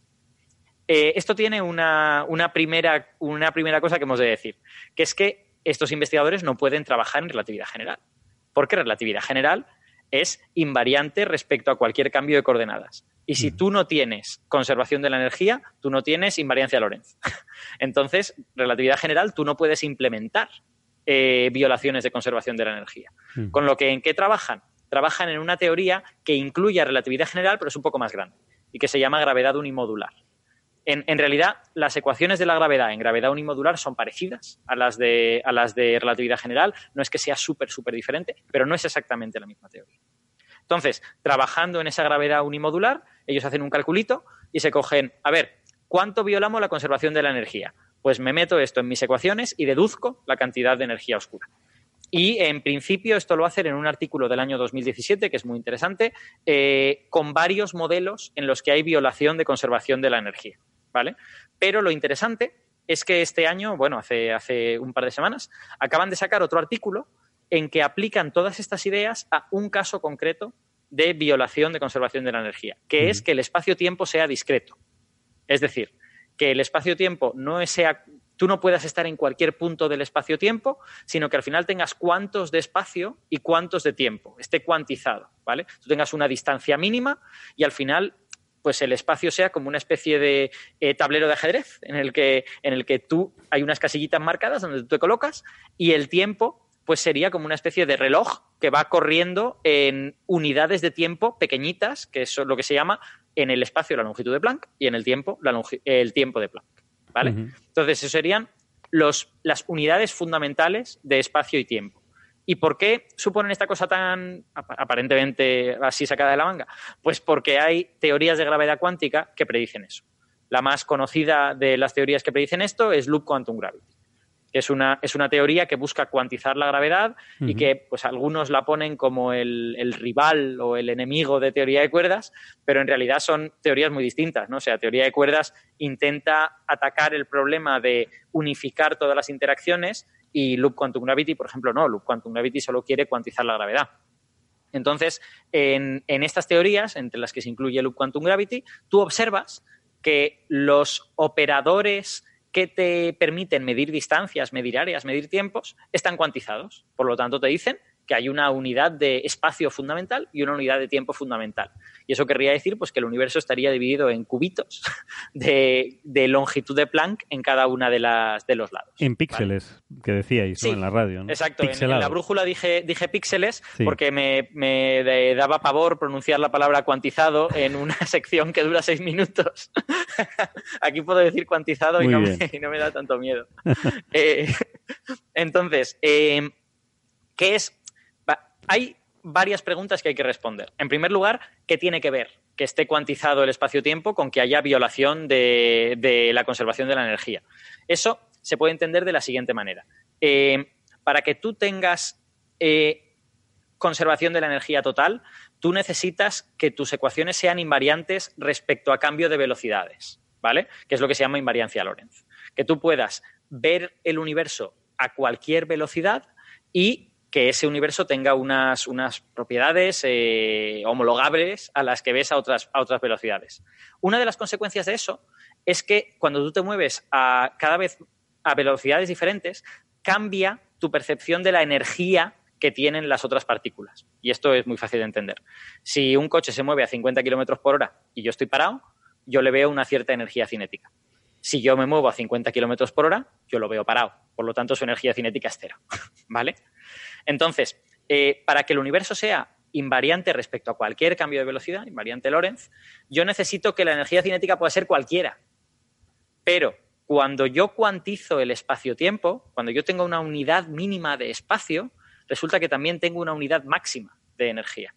Speaker 5: Eh, esto tiene una, primera, una primera cosa que hemos de decir, que es que estos investigadores no pueden trabajar en relatividad general, porque relatividad general es invariante respecto a cualquier cambio de coordenadas. Y si tú no tienes conservación de la energía, tú no tienes invariancia Lorentz. Entonces, relatividad general, tú no puedes implementar eh, violaciones de conservación de la energía.
Speaker 3: Mm.
Speaker 5: Con lo que, ¿en qué trabajan? Trabajan en una teoría que incluye a relatividad general, pero es un poco más grande, y que se llama gravedad unimodular. En, en realidad, las ecuaciones de la gravedad en gravedad unimodular son parecidas a las de, a las de relatividad general. No es que sea súper, súper diferente, pero no es exactamente la misma teoría. Entonces, trabajando en esa gravedad unimodular, ellos hacen un calculito y se cogen, a ver, ¿cuánto violamos la conservación de la energía? Pues me meto esto en mis ecuaciones y deduzco la cantidad de energía oscura. Y en principio esto lo hacen en un artículo del año 2017, que es muy interesante, eh, con varios modelos en los que hay violación de conservación de la energía. ¿vale? Pero lo interesante es que este año, bueno, hace, hace un par de semanas, acaban de sacar otro artículo en que aplican todas estas ideas a un caso concreto de violación de conservación de la energía, que es que el espacio-tiempo sea discreto. Es decir, que el espacio-tiempo no sea tú no puedas estar en cualquier punto del espacio-tiempo, sino que al final tengas cuántos de espacio y cuántos de tiempo, esté cuantizado, ¿vale? Tú tengas una distancia mínima y al final pues el espacio sea como una especie de eh, tablero de ajedrez en el, que, en el que tú hay unas casillitas marcadas donde tú te colocas y el tiempo pues sería como una especie de reloj que va corriendo en unidades de tiempo pequeñitas, que es lo que se llama en el espacio la longitud de Planck y en el tiempo la el tiempo de Planck. ¿vale? Entonces, eso serían los, las unidades fundamentales de espacio y tiempo. ¿Y por qué suponen esta cosa tan ap- aparentemente así sacada de la manga? Pues porque hay teorías de gravedad cuántica que predicen eso. La más conocida de las teorías que predicen esto es Loop Quantum Gravity, que es una, es una teoría que busca cuantizar la gravedad y que pues, algunos la ponen como el, el rival o el enemigo de teoría de cuerdas, pero en realidad son teorías muy distintas. ¿no? O sea, teoría de cuerdas intenta atacar el problema de unificar todas las interacciones y Loop Quantum Gravity, por ejemplo, no. Loop Quantum Gravity solo quiere cuantizar la gravedad. Entonces, en, en estas teorías, entre las que se incluye Loop Quantum Gravity, tú observas que los operadores que te permiten medir distancias, medir áreas, medir tiempos, están cuantizados. Por lo tanto, te dicen que hay una unidad de espacio fundamental y una unidad de tiempo fundamental. Y eso querría decir pues, que el universo estaría dividido en cubitos de, de longitud de Planck en cada una de, las, de los lados.
Speaker 3: En píxeles, que decíais, ¿no?
Speaker 5: Sí,
Speaker 3: En la radio, ¿no?
Speaker 5: Exacto, en, la brújula dije, dije píxeles
Speaker 3: Sí.
Speaker 5: porque me, me de- daba pavor pronunciar la palabra cuantizado en una sección que dura seis minutos. Aquí puedo decir cuantizado y
Speaker 3: Muy
Speaker 5: no, me,
Speaker 3: bien.
Speaker 5: y no me da tanto miedo. Eh, entonces, eh, ¿qué es? Hay varias preguntas que hay que responder. En primer lugar, ¿qué tiene que ver que esté cuantizado el espacio-tiempo con que haya violación de, de la conservación de la energía? Eso se puede entender de la siguiente manera. Eh, para que tú tengas eh, conservación de la energía total, tú necesitas que tus ecuaciones sean invariantes respecto a cambio de velocidades, ¿vale? Que es lo que se llama invariancia Lorentz. Que tú puedas ver el universo a cualquier velocidad y que ese universo tenga unas, unas propiedades eh, homologables a las que ves a otras, a otras velocidades. Una de las consecuencias de eso es que cuando tú te mueves a cada vez a velocidades diferentes, cambia tu percepción de la energía que tienen las otras partículas. Y esto es muy fácil de entender. Si un coche se mueve a 50 kilómetros por hora y yo estoy parado, yo le veo una cierta energía cinética. Si yo me muevo a 50 kilómetros por hora, yo lo veo parado. Por lo tanto, su energía cinética es cero. ¿Vale? Entonces, eh, para que el universo sea invariante respecto a cualquier cambio de velocidad, invariante Lorentz, yo necesito que la energía cinética pueda ser cualquiera. Pero cuando yo cuantizo el espacio-tiempo, cuando yo tengo una unidad mínima de espacio, resulta que también tengo una unidad máxima de energía.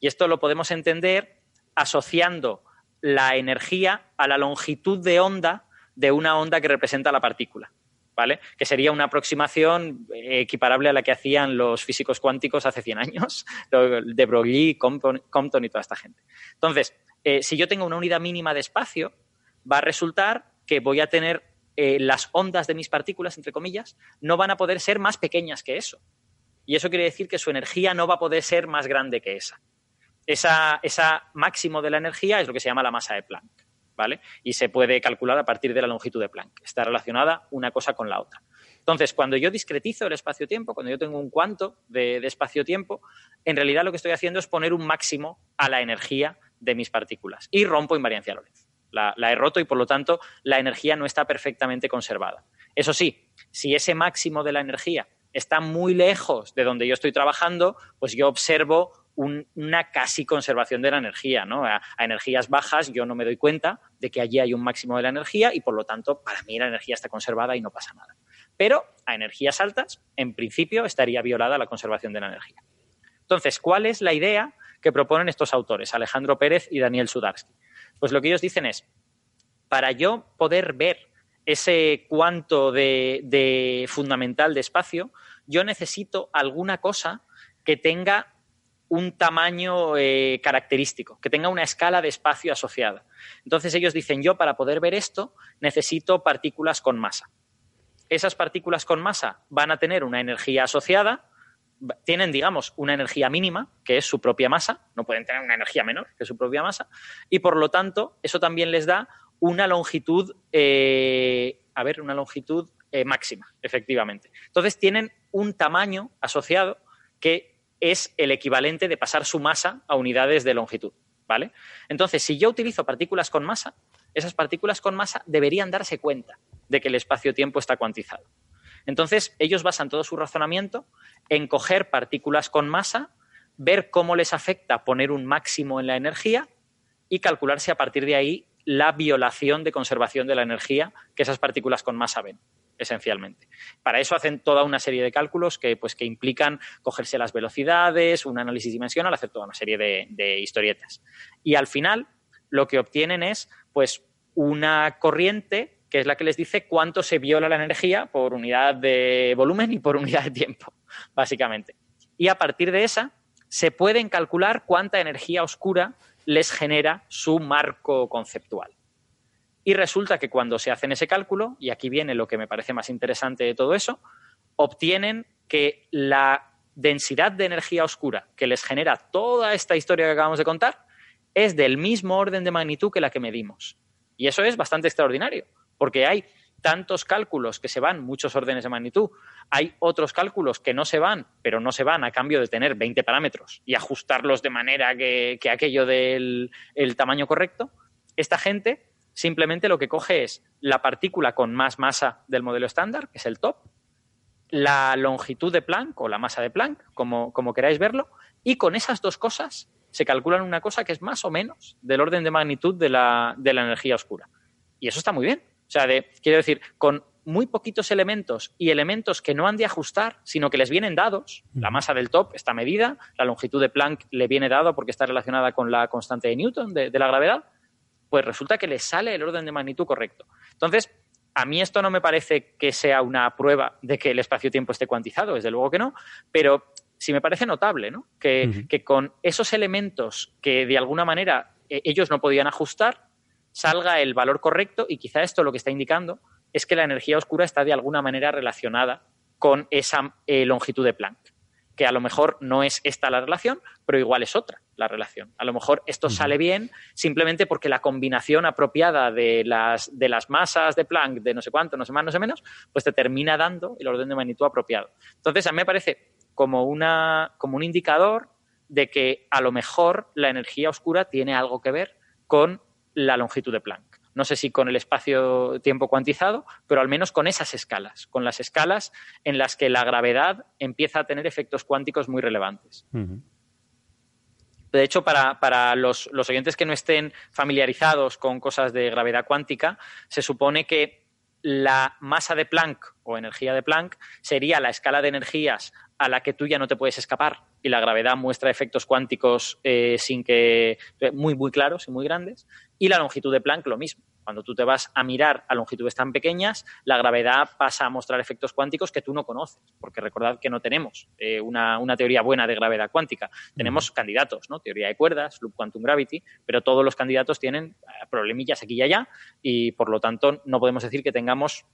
Speaker 5: Y esto lo podemos entender asociando la energía a la longitud de onda de una onda que representa la partícula. Que sería una aproximación eh, equiparable a la que hacían los físicos cuánticos hace 100 años, de Broglie, Compton y toda esta gente. Entonces, eh, si yo tengo una unidad mínima de espacio, va a resultar que voy a tener eh, las ondas de mis partículas, entre comillas, no van a poder ser más pequeñas que eso. Y eso quiere decir que su energía no va a poder ser más grande que esa. Esa, esa máximo de la energía es lo que se llama la masa de Planck, ¿vale? Y se puede calcular a partir de la longitud de Planck. Está relacionada una cosa con la otra. Entonces, cuando yo discretizo el espacio-tiempo, cuando yo tengo un cuanto de, espacio-tiempo, en realidad lo que estoy haciendo es poner un máximo a la energía de mis partículas y rompo invariancia Lorentz. La, la he roto y, por lo tanto, la energía no está perfectamente conservada. Eso sí, si ese máximo de la energía está muy lejos de donde yo estoy trabajando, pues yo observo una casi conservación de la energía. ¿no? A, energías bajas yo no me doy cuenta de que allí hay un máximo de la energía y por lo tanto para mí la energía está conservada y no pasa nada. Pero a energías altas, en principio, estaría violada la conservación de la energía. Entonces, ¿cuál es la idea que proponen estos autores, Alejandro Pérez y Daniel Sudarsky? Pues lo que ellos dicen es, para yo poder ver ese cuanto de fundamental de espacio, yo necesito alguna cosa que tenga un tamaño eh, característico, que tenga una escala de espacio asociada. Entonces ellos dicen, yo para poder ver esto necesito partículas con masa. Esas partículas con masa van a tener una energía asociada, tienen, digamos, una energía mínima, que es su propia masa, no pueden tener una energía menor que su propia masa, y por lo tanto eso también les da una longitud, eh, a ver, una longitud eh, máxima, efectivamente. Entonces tienen un tamaño asociado que es el equivalente de pasar su masa a unidades de longitud. ¿Vale? Entonces, si yo utilizo partículas con masa, esas partículas con masa deberían darse cuenta de que el espacio-tiempo está cuantizado. Entonces, ellos basan todo su razonamiento en coger partículas con masa, ver cómo les afecta poner un máximo en la energía y calcularse a partir de ahí la violación de conservación de la energía que esas partículas con masa ven esencialmente. Para eso hacen toda una serie de cálculos que, pues, que implican cogerse las velocidades, un análisis dimensional, hacer toda una serie de, historietas. Y al final lo que obtienen es pues, una corriente que es la que les dice cuánto se viola la energía por unidad de volumen y por unidad de tiempo, básicamente. Y a partir de esa se pueden calcular cuánta energía oscura les genera su marco conceptual. Y resulta que cuando se hacen ese cálculo, y aquí viene lo que me parece más interesante de todo eso, obtienen que la densidad de energía oscura que les genera toda esta historia que acabamos de contar es del mismo orden de magnitud que la que medimos. Y eso es bastante extraordinario, porque hay tantos cálculos que se van muchos órdenes de magnitud, hay otros cálculos que no se van, pero no se van a cambio de tener 20 parámetros y ajustarlos de manera que, aquello del tamaño correcto. Esta gente simplemente lo que coge es la partícula con más masa del modelo estándar, que es el top, la longitud de Planck o la masa de Planck, como, como queráis verlo, y con esas dos cosas se calculan una cosa que es más o menos del orden de magnitud de la, de la energía oscura. Y eso está muy bien. O sea, de, quiero decir, con muy poquitos elementos y elementos que no han de ajustar, sino que les vienen dados. La masa del top está medida, la longitud de Planck le viene dado porque está relacionada con la constante de Newton de la gravedad pues resulta que le sale el orden de magnitud correcto. Entonces, a mí esto no me parece que sea una prueba de que el espacio-tiempo esté cuantizado, desde luego que no, pero sí me parece notable, ¿no? Que, que con esos elementos que de alguna manera eh, ellos no podían ajustar, salga el valor correcto y quizá esto lo que está indicando es que la energía oscura está de alguna manera relacionada con esa eh, longitud de Planck que a lo mejor no es esta la relación, pero igual es otra la relación. A lo mejor esto sale bien simplemente porque la combinación apropiada de las, de las masas de Planck, de no sé cuánto, no sé más, no sé menos, pues te termina dando el orden de magnitud apropiado. Entonces, a mí me parece como, una, como un indicador de que a lo mejor la energía oscura tiene algo que ver con la longitud de Planck no sé si con el espacio-tiempo cuantizado, pero al menos con esas escalas, con las escalas en las que la gravedad empieza a tener efectos cuánticos muy relevantes. De hecho, para, los, los, oyentes que no estén familiarizados con cosas de gravedad cuántica, se supone que la masa de Planck o energía de Planck sería la escala de energías a la que tú ya no te puedes escapar. Y la gravedad muestra efectos cuánticos eh, sin que muy muy claros y muy grandes. Y la longitud de Planck lo mismo. Cuando tú te vas a mirar a longitudes tan pequeñas la gravedad pasa a mostrar efectos cuánticos que tú no conoces. Porque recordad que no tenemos eh, una, teoría buena de gravedad cuántica. Tenemos candidatos no teoría de cuerdas loop quantum gravity pero todos los candidatos tienen eh, problemillas aquí y allá. Y por lo tanto no podemos decir que tengamos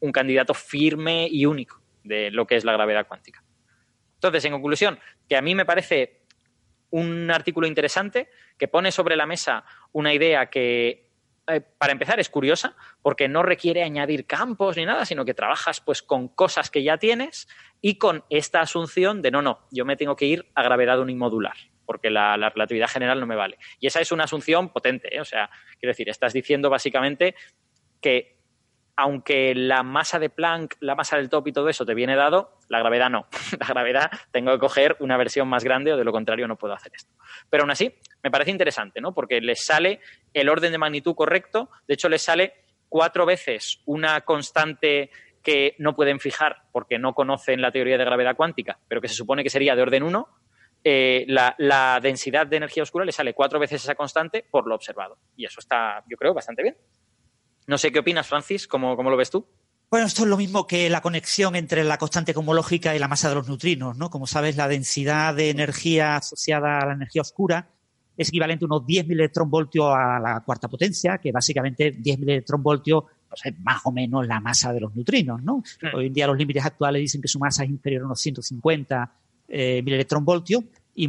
Speaker 5: un candidato firme y único de lo que es la gravedad cuántica entonces, en conclusión, que a mí me parece un artículo interesante que pone sobre la mesa una idea que, eh, para empezar, es curiosa porque no requiere añadir campos ni nada, sino que trabajas pues con cosas que ya tienes y con esta asunción de no, no, yo me tengo que ir a gravedad unimodular porque la, relatividad general no me vale. Y esa es una asunción potente, ¿eh? o sea, quiero decir, estás diciendo básicamente que aunque la masa de Planck, la masa del top y todo eso te viene dado, la gravedad no. La gravedad tengo que coger una versión más grande o de lo contrario no puedo hacer esto. Pero aún así, me parece interesante, ¿no? Porque les sale el orden de magnitud correcto, de hecho les sale cuatro veces una constante que no pueden fijar porque no conocen la teoría de gravedad cuántica, pero que se supone que sería de orden 1, eh, la, la densidad de energía oscura le sale cuatro veces esa constante por lo observado. Y eso está, yo creo, bastante bien. No sé qué opinas, Francis, ¿cómo, cómo lo ves tú?
Speaker 6: Bueno, esto es lo mismo que la conexión entre la constante cosmológica y la masa de los neutrinos, ¿no? Como sabes, la densidad de energía asociada a la energía oscura es equivalente a unos 10 electronvoltios a la cuarta potencia, que básicamente 10 electronvoltios pues es más o menos la masa de los neutrinos, ¿no? Hoy en día los límites actuales dicen que su masa es inferior a unos 150 eh, electronvoltios y,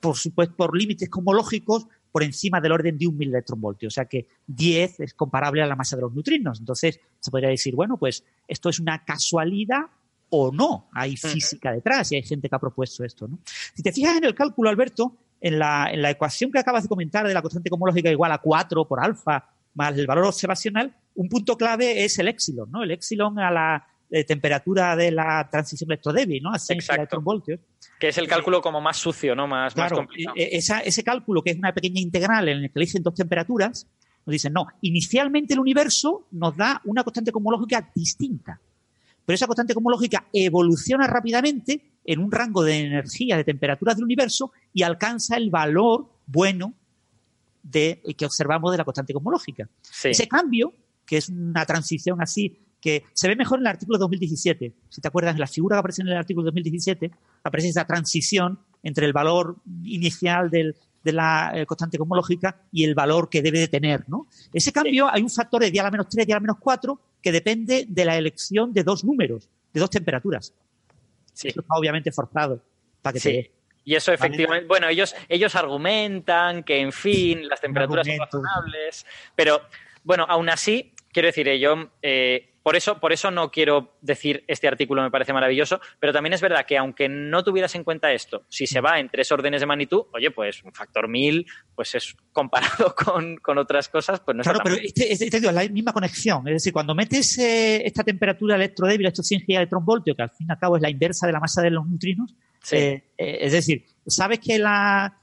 Speaker 6: por supuesto, por límites cosmológicos, por encima del orden de un mil electronvoltio. O sea que 10 es comparable a la masa de los neutrinos. Entonces, se podría decir, bueno, pues esto es una casualidad o no. Hay física detrás y hay gente que ha propuesto esto. ¿no? Si te fijas en el cálculo, Alberto, en la, en la ecuación que acabas de comentar de la constante cosmológica igual a 4 por alfa más el valor observacional, un punto clave es el épsilon, ¿no? El épsilon a la eh, temperatura de la transición electrodébil, ¿no? A 6 electronvoltios.
Speaker 5: Que es el cálculo como más sucio, ¿no? Más, más complicado.
Speaker 6: e- Esa, ese cálculo, que es una pequeña integral en el que eligen dos temperaturas, nos dicen, no, inicialmente el universo nos da una constante cosmológica distinta. Pero esa constante cosmológica evoluciona rápidamente en un rango de energía, de temperaturas del universo y alcanza el valor bueno de, que observamos de la constante cosmológica.
Speaker 5: Sí.
Speaker 6: Ese cambio, que es una transición así, que se ve mejor en el artículo 2017. Si te acuerdas, en la figura que aparece en el artículo 2017, aparece esa transición entre el valor inicial del- de la eh, constante cosmológica y el valor que debe de tener. ¿no? Ese cambio, hay un factor de día a la menos 3, día a la menos 4, que depende de la elección de dos números, de dos temperaturas.
Speaker 5: Sí.
Speaker 6: Eso está obviamente forzado para que
Speaker 5: Sí.
Speaker 6: te
Speaker 5: Y eso efectivamente, bueno, ellos, ellos argumentan que, en fin, las temperaturas son razonables, pero bueno, aún así, quiero decir, yo, eh, por, eso, por eso no quiero decir este artículo me parece maravilloso, pero también es verdad que aunque no tuvieras en cuenta esto, si se va en tres órdenes de magnitud, oye, pues un factor mil, pues es comparado con, con otras cosas, pues no
Speaker 6: Claro,
Speaker 5: está tan
Speaker 6: pero este, este- este es la misma conexión. Es decir, cuando metes eh, esta temperatura electrodébil, estos 100 gigaelectronvoltios, que al fin y al cabo es la inversa de la masa de los neutrinos,
Speaker 5: Sí.
Speaker 6: eh, eh, es decir, sabes que la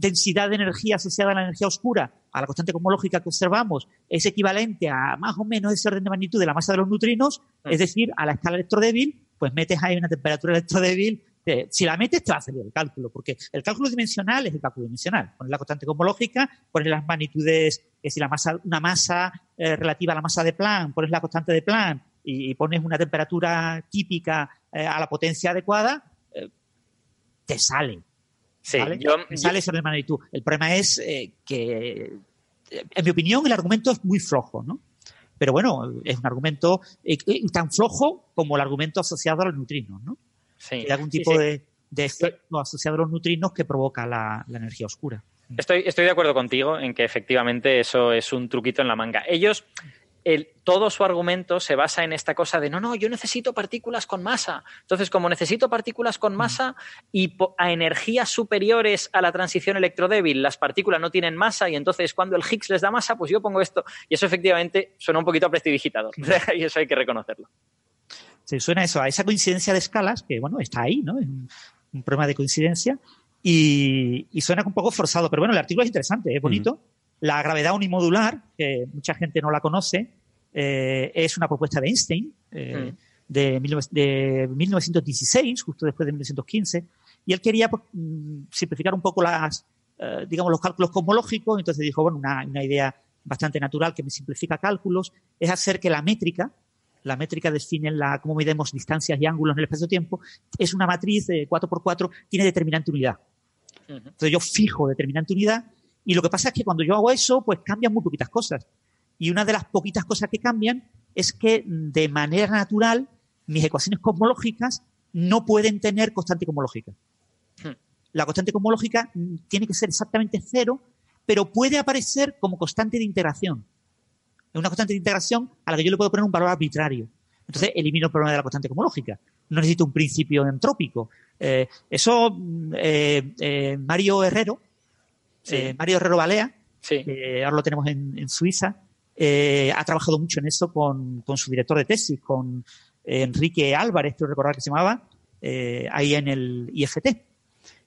Speaker 6: densidad de energía asociada a la energía oscura, a la constante cosmológica que observamos, es equivalente a más o menos ese orden de magnitud de la masa de los neutrinos,
Speaker 5: Mm.
Speaker 6: es decir, a la escala electrodébil, pues metes ahí una temperatura electrodébil. eh, si la metes, te va a salir el cálculo, porque el cálculo dimensional es el cálculo dimensional. Pones la constante cosmológica, pones las magnitudes, es decir, la masa, una masa eh, relativa a la masa de Planck, pones la constante de Planck y, y pones una temperatura típica eh, a la potencia adecuada, eh, te sale.
Speaker 5: Sí,
Speaker 6: ¿vale?
Speaker 5: yo-
Speaker 6: sale ese orden de magnitud. El problema es eh, que, eh, en mi opinión, el argumento es muy flojo, ¿no? Pero bueno, es un argumento eh, tan flojo como el argumento asociado a los neutrinos, ¿no?
Speaker 5: Sí.
Speaker 6: Hay algún
Speaker 5: Sí,
Speaker 6: tipo
Speaker 5: sí.
Speaker 6: De, de efecto asociado a los neutrinos que provoca la, la energía oscura.
Speaker 5: Estoy, estoy de acuerdo contigo en que efectivamente eso es un truquito en la manga. Ellos, el, todo su argumento se basa en esta cosa de no, no, yo necesito partículas con masa. Entonces, como necesito partículas con masa y a energías superiores a la transición electrodébil, las partículas no tienen masa y entonces cuando el Higgs les da masa, pues yo pongo esto. Y eso efectivamente suena un poquito a prestidigitador. y eso hay que reconocerlo.
Speaker 6: Se suena eso, a esa coincidencia de escalas, que bueno, está ahí, ¿no? Es un, un problema de coincidencia y, y suena un poco forzado, pero bueno, el artículo es interesante, es bonito. La gravedad unimodular, que mucha gente no la conoce, eh, es una propuesta de Einstein eh, de, 19 de 1916, justo después de 1915, y él quería pues, mm, simplificar un poco las, eh, digamos, los cálculos cosmológicos, entonces dijo, bueno, una, una idea bastante natural que me simplifica cálculos, es hacer que la métrica, la métrica define la, cómo medimos distancias y ángulos en el espacio-tiempo, es una matriz de 4x4, tiene determinante unidad. Entonces yo fijo determinante unidad y lo que pasa es que cuando yo hago eso, pues cambian muy poquitas cosas. Y una de las poquitas cosas que cambian es que de manera natural mis ecuaciones cosmológicas no pueden tener constante cosmológica. La constante cosmológica mm, tiene que ser exactamente cero, pero puede aparecer como constante de integración. Es una constante de integración a la que yo le puedo poner un valor arbitrario. Entonces elimino el problema de la constante cosmológica. No necesito un principio entrópico. Eh, eso, mm, eh, eh, Mario Herrero,
Speaker 5: Sí.
Speaker 6: eh, Mario Herrero Balea,
Speaker 5: Sí.
Speaker 6: ahora lo tenemos en, en Suiza, eh, ha trabajado mucho en eso con, con su director de tesis, con eh, Enrique Álvarez, quiero recordar que se llamaba, ahí en el IFT.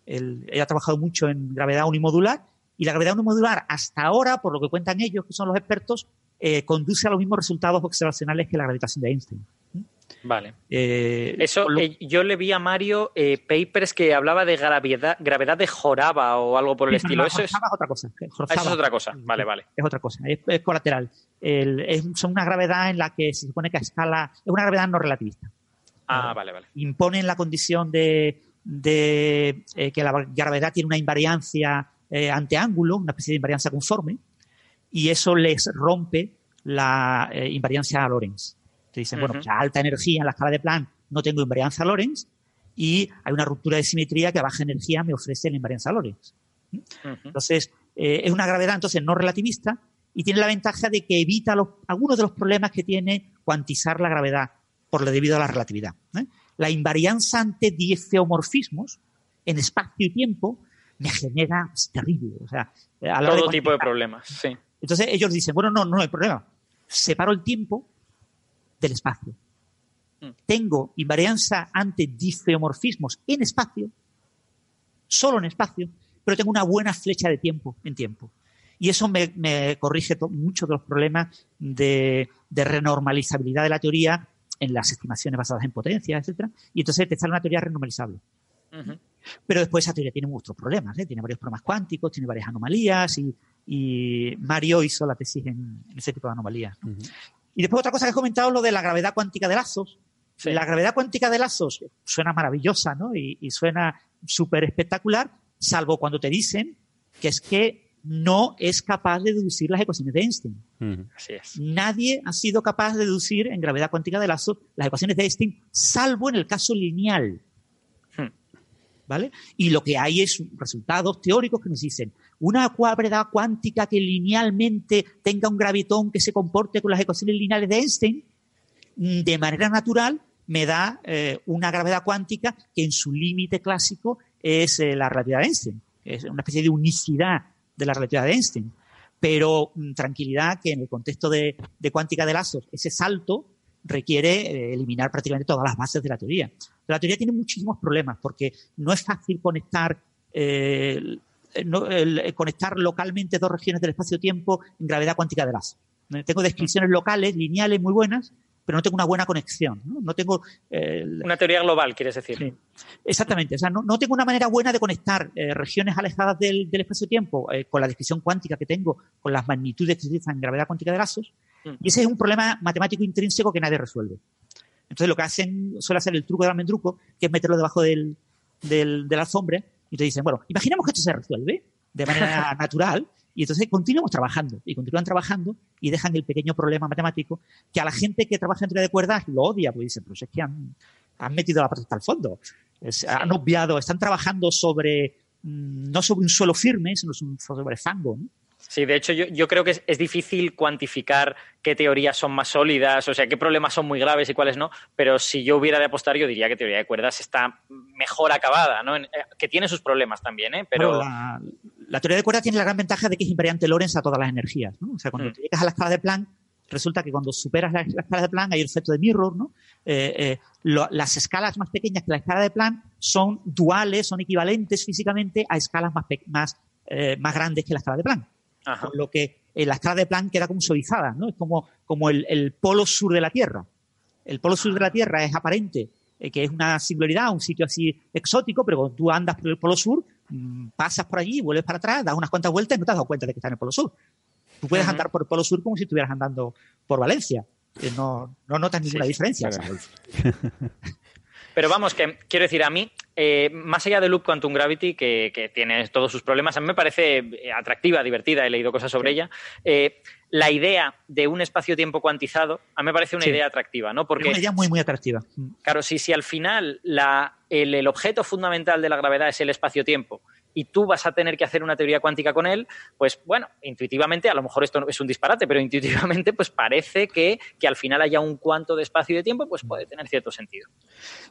Speaker 6: Él, él ha trabajado mucho en gravedad unimodular y la gravedad unimodular hasta ahora, por lo que cuentan ellos, que son los expertos, conduce a los mismos resultados observacionales que la gravitación de Einstein.
Speaker 5: Vale.
Speaker 6: Eh,
Speaker 5: Eso,
Speaker 6: lo-
Speaker 5: eh, yo le vi a Mario eh, papers que hablaba de gravedad, gravedad de Joraba o algo por el
Speaker 6: Sí,
Speaker 5: estilo.
Speaker 6: no,
Speaker 5: Eso es,
Speaker 6: es otra cosa.
Speaker 5: eso es otra cosa. Vale, vale.
Speaker 6: es otra cosa, es, es colateral. El- es- son una gravedad en la que se supone que a escala es una gravedad no relativista.
Speaker 5: Ah, vale, vale.
Speaker 6: Imponen la condición de, de, que la gravedad tiene una invariancia ante ángulo, una especie de invariancia conforme, y eso les rompe la invariancia a Lorentz. Te dicen, bueno, pues a alta energía en la escala de Planck no tengo invariancia a Lorentz y hay una ruptura de simetría que a baja energía me ofrece la invariancia a Lorentz. Entonces, eh, es una gravedad entonces no relativista y tiene la ventaja de que evita los- algunos de los problemas que tiene cuantizar la gravedad por lo debido a la relatividad. ¿eh? La invarianza ante dieceomorfismos en espacio y tiempo me genera es terrible. O sea, a la
Speaker 5: Todo tipo de problemas, sí.
Speaker 6: Entonces ellos dicen, bueno, no, no hay problema. Separo el tiempo del espacio.
Speaker 5: Mm.
Speaker 6: Tengo invarianza ante difeomorfismos en espacio, solo en espacio, pero tengo una buena flecha de tiempo en tiempo. Y eso me, me corrige muchos de los problemas de, de renormalizabilidad de la teoría en las estimaciones basadas en potencia, etcétera. Y entonces te sale una teoría renormalizable. Pero después esa teoría tiene muchos problemas, ¿eh? tiene varios problemas cuánticos, tiene varias anomalías y, y Mario hizo la tesis en, en ese tipo de anomalías. ¿no? Y después otra cosa que has comentado, lo de la gravedad cuántica de lazos.
Speaker 5: Sí.
Speaker 6: La gravedad cuántica de lazos suena maravillosa ¿no? y, y suena súper espectacular, salvo cuando te dicen que es que no es capaz de deducir las ecuaciones de Einstein.
Speaker 5: Así es.
Speaker 6: Nadie ha sido capaz de deducir en gravedad cuántica de lazos las ecuaciones de Einstein, salvo en el caso lineal.
Speaker 5: Hmm.
Speaker 6: ¿Vale? Y lo que hay es resultados teóricos que nos dicen una gravedad cuántica que linealmente tenga un gravitón que se comporte con las ecuaciones lineales de Einstein, mm, de manera natural me da eh, una gravedad cuántica que en su límite clásico es eh, la relatividad de Einstein. Es una especie de unicidad de la relatividad de Einstein. Pero mm, tranquilidad que en el contexto de, de cuántica de lazos, ese salto requiere eh, eliminar prácticamente todas las bases de la teoría. La teoría tiene muchísimos problemas porque no es fácil conectar, no- el- el conectar localmente dos regiones del espacio-tiempo en gravedad cuántica de lazos. Eh, Tengo descripciones locales, lineales muy buenas, pero no tengo una buena conexión. No, No tengo eh,
Speaker 5: Una teoría global, quieres decir.
Speaker 6: Sí. Exactamente. O sea, no, no tengo una manera buena de conectar eh, regiones alejadas del, del espacio-tiempo eh, con la descripción cuántica que tengo, con las magnitudes que se utilizan en gravedad cuántica de lazos.
Speaker 5: Mm.
Speaker 6: Y ese es un problema matemático intrínseco que nadie resuelve. Entonces, lo que hacen, suele hacer el truco del almendruco, que es meterlo debajo del, del, de la alfombra, y te dicen, bueno, imaginemos que esto se resuelve de manera natural, y entonces continuamos trabajando, y continúan trabajando, y dejan el pequeño problema matemático, que a la gente que trabaja en teoría de cuerdas lo odia, porque dice, pero es que han, han metido la pata hasta el fondo. Es- Han obviado, están trabajando sobre, mm, no sobre un suelo firme, sino sobre fango. ¿no?
Speaker 5: Sí, de hecho yo, yo creo que es, es difícil cuantificar qué teorías son más sólidas, o sea, qué problemas son muy graves y cuáles no, pero si yo hubiera de apostar yo diría que teoría de cuerdas está mejor acabada, ¿no? En- eh, que tiene sus problemas también, ¿eh? Pero
Speaker 6: la, la teoría de cuerdas tiene la gran ventaja de que es invariante Lorentz a todas las energías. ¿no? O sea, cuando
Speaker 5: Mm.
Speaker 6: te llegas a la escala de Planck, resulta que cuando superas la, la escala de Planck hay el efecto de mirror, ¿no? Eh, eh, lo- las escalas más pequeñas que la escala de Planck son duales, son equivalentes físicamente a escalas más, más, eh, más grandes que la escala de Planck.
Speaker 5: Ajá.
Speaker 6: Con lo que eh, la escala de Planck queda como suavizada, ¿no? Es como, como el, el polo sur de la Tierra. El polo sur de la Tierra es aparente eh, que es una singularidad, un sitio así exótico, pero cuando tú andas por el polo sur, mm, pasas por allí, vuelves para atrás, das unas cuantas vueltas y no te has dado cuenta de que está en el polo sur. Tú puedes andar por el polo sur como si estuvieras andando por Valencia. Eh, No, no notas ninguna
Speaker 5: Sí,
Speaker 6: diferencia.
Speaker 9: claro.
Speaker 5: Pero vamos, que quiero decir, a mí, eh, más allá de Loop Quantum Gravity, que, que tiene todos sus problemas, a mí me parece eh, atractiva, divertida, he leído cosas sobre ella. eh, la idea de un espacio-tiempo cuantizado, a mí me parece una
Speaker 6: Sí.
Speaker 5: idea atractiva, ¿no?
Speaker 6: Es
Speaker 5: Porque,
Speaker 6: una idea muy, muy atractiva. Mm.
Speaker 5: claro, si, si al final la, el, el objeto fundamental de la gravedad es el espacio-tiempo y tú vas a tener que hacer una teoría cuántica con él, pues bueno, intuitivamente, a lo mejor esto es un disparate, pero intuitivamente pues parece que, que al final haya un cuanto de espacio y de tiempo, pues puede tener cierto sentido.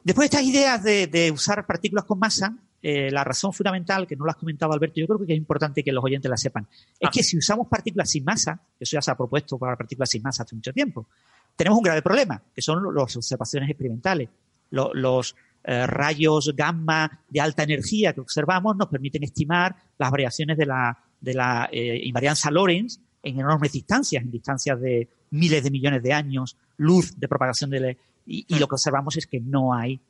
Speaker 6: Después de estas ideas de, de usar partículas con masa, eh, la razón fundamental, que no lo has comentado Alberto, yo creo que es importante que los oyentes la sepan, es
Speaker 5: Ah.
Speaker 6: que si usamos partículas sin masa, eso ya se ha propuesto para partículas sin masa hace mucho tiempo, tenemos un grave problema, que son las observaciones experimentales. Lo- los eh, rayos gamma de alta energía que observamos nos permiten estimar las variaciones de la, de la eh, invarianza Lorentz en enormes distancias, en distancias de miles de millones de años, luz de propagación de la- y, y lo que observamos es que no hay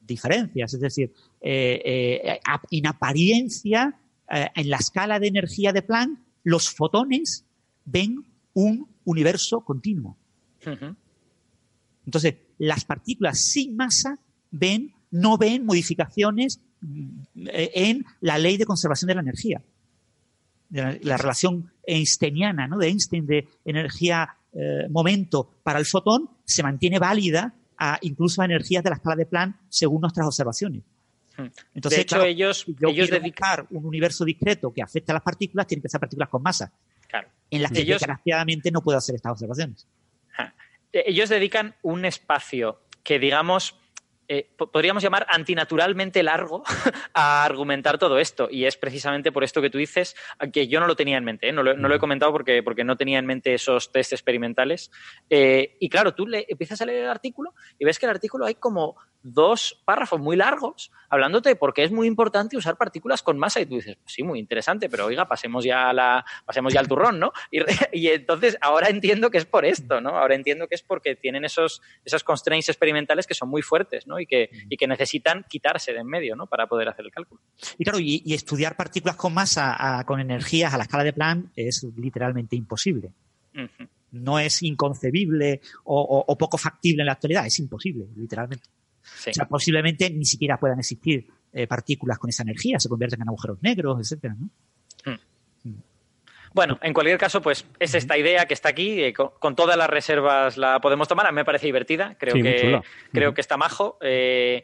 Speaker 6: diferencias. Es decir, eh, en apariencia, en la escala de energía de Planck, los fotones ven un universo continuo. Entonces, las partículas sin masa ven, no ven modificaciones eh, en la ley de conservación de la energía. La, la relación einsteiniana, ¿no? de Einstein de energía eh, momento para el fotón se mantiene válida a incluso a energías de la escala de Planck según nuestras observaciones. Entonces,
Speaker 5: de hecho,
Speaker 6: claro,
Speaker 5: ellos,
Speaker 6: yo
Speaker 5: ellos
Speaker 6: buscar un universo discreto que afecte a las partículas, tienen que ser partículas con masa,
Speaker 5: Claro.
Speaker 6: en las que
Speaker 5: Ellos-
Speaker 6: desgraciadamente no puedo hacer estas observaciones.
Speaker 5: Eh, ellos dedican un espacio que, digamos, eh, po- podríamos llamar antinaturalmente largo a argumentar todo esto. Y es precisamente por esto que tú dices, que yo no lo tenía en mente, ¿eh? no, lo, no lo he comentado porque, porque no tenía en mente esos test experimentales. Eh, y claro, tú le, empiezas a leer el artículo y ves que el artículo hay como dos párrafos muy largos hablándote de por qué es muy importante usar partículas con masa. Y tú dices, pues sí, muy interesante, pero oiga, pasemos ya, la, pasemos ya al turrón, ¿no? Y, y entonces ahora entiendo que es por esto, ¿no? Ahora entiendo que es porque tienen esos, esos constraints experimentales que son muy fuertes, ¿no? Y que, y que necesitan quitarse de en medio, ¿no? Para poder hacer el cálculo.
Speaker 6: Y claro, y, y estudiar partículas con masa a- con energías a la escala de Planck es literalmente imposible. No es inconcebible o, o- o poco factible en la actualidad, es imposible, literalmente.
Speaker 5: Sí.
Speaker 6: O sea, posiblemente ni siquiera puedan existir eh, partículas con esa energía, se convierten en agujeros negros, etcétera, ¿no?
Speaker 5: Bueno, en cualquier caso, pues es esta idea que está aquí, eh, con, con todas las reservas la podemos tomar. A mí me parece divertida, creo
Speaker 3: Sí,
Speaker 5: que creo que está majo. Eh,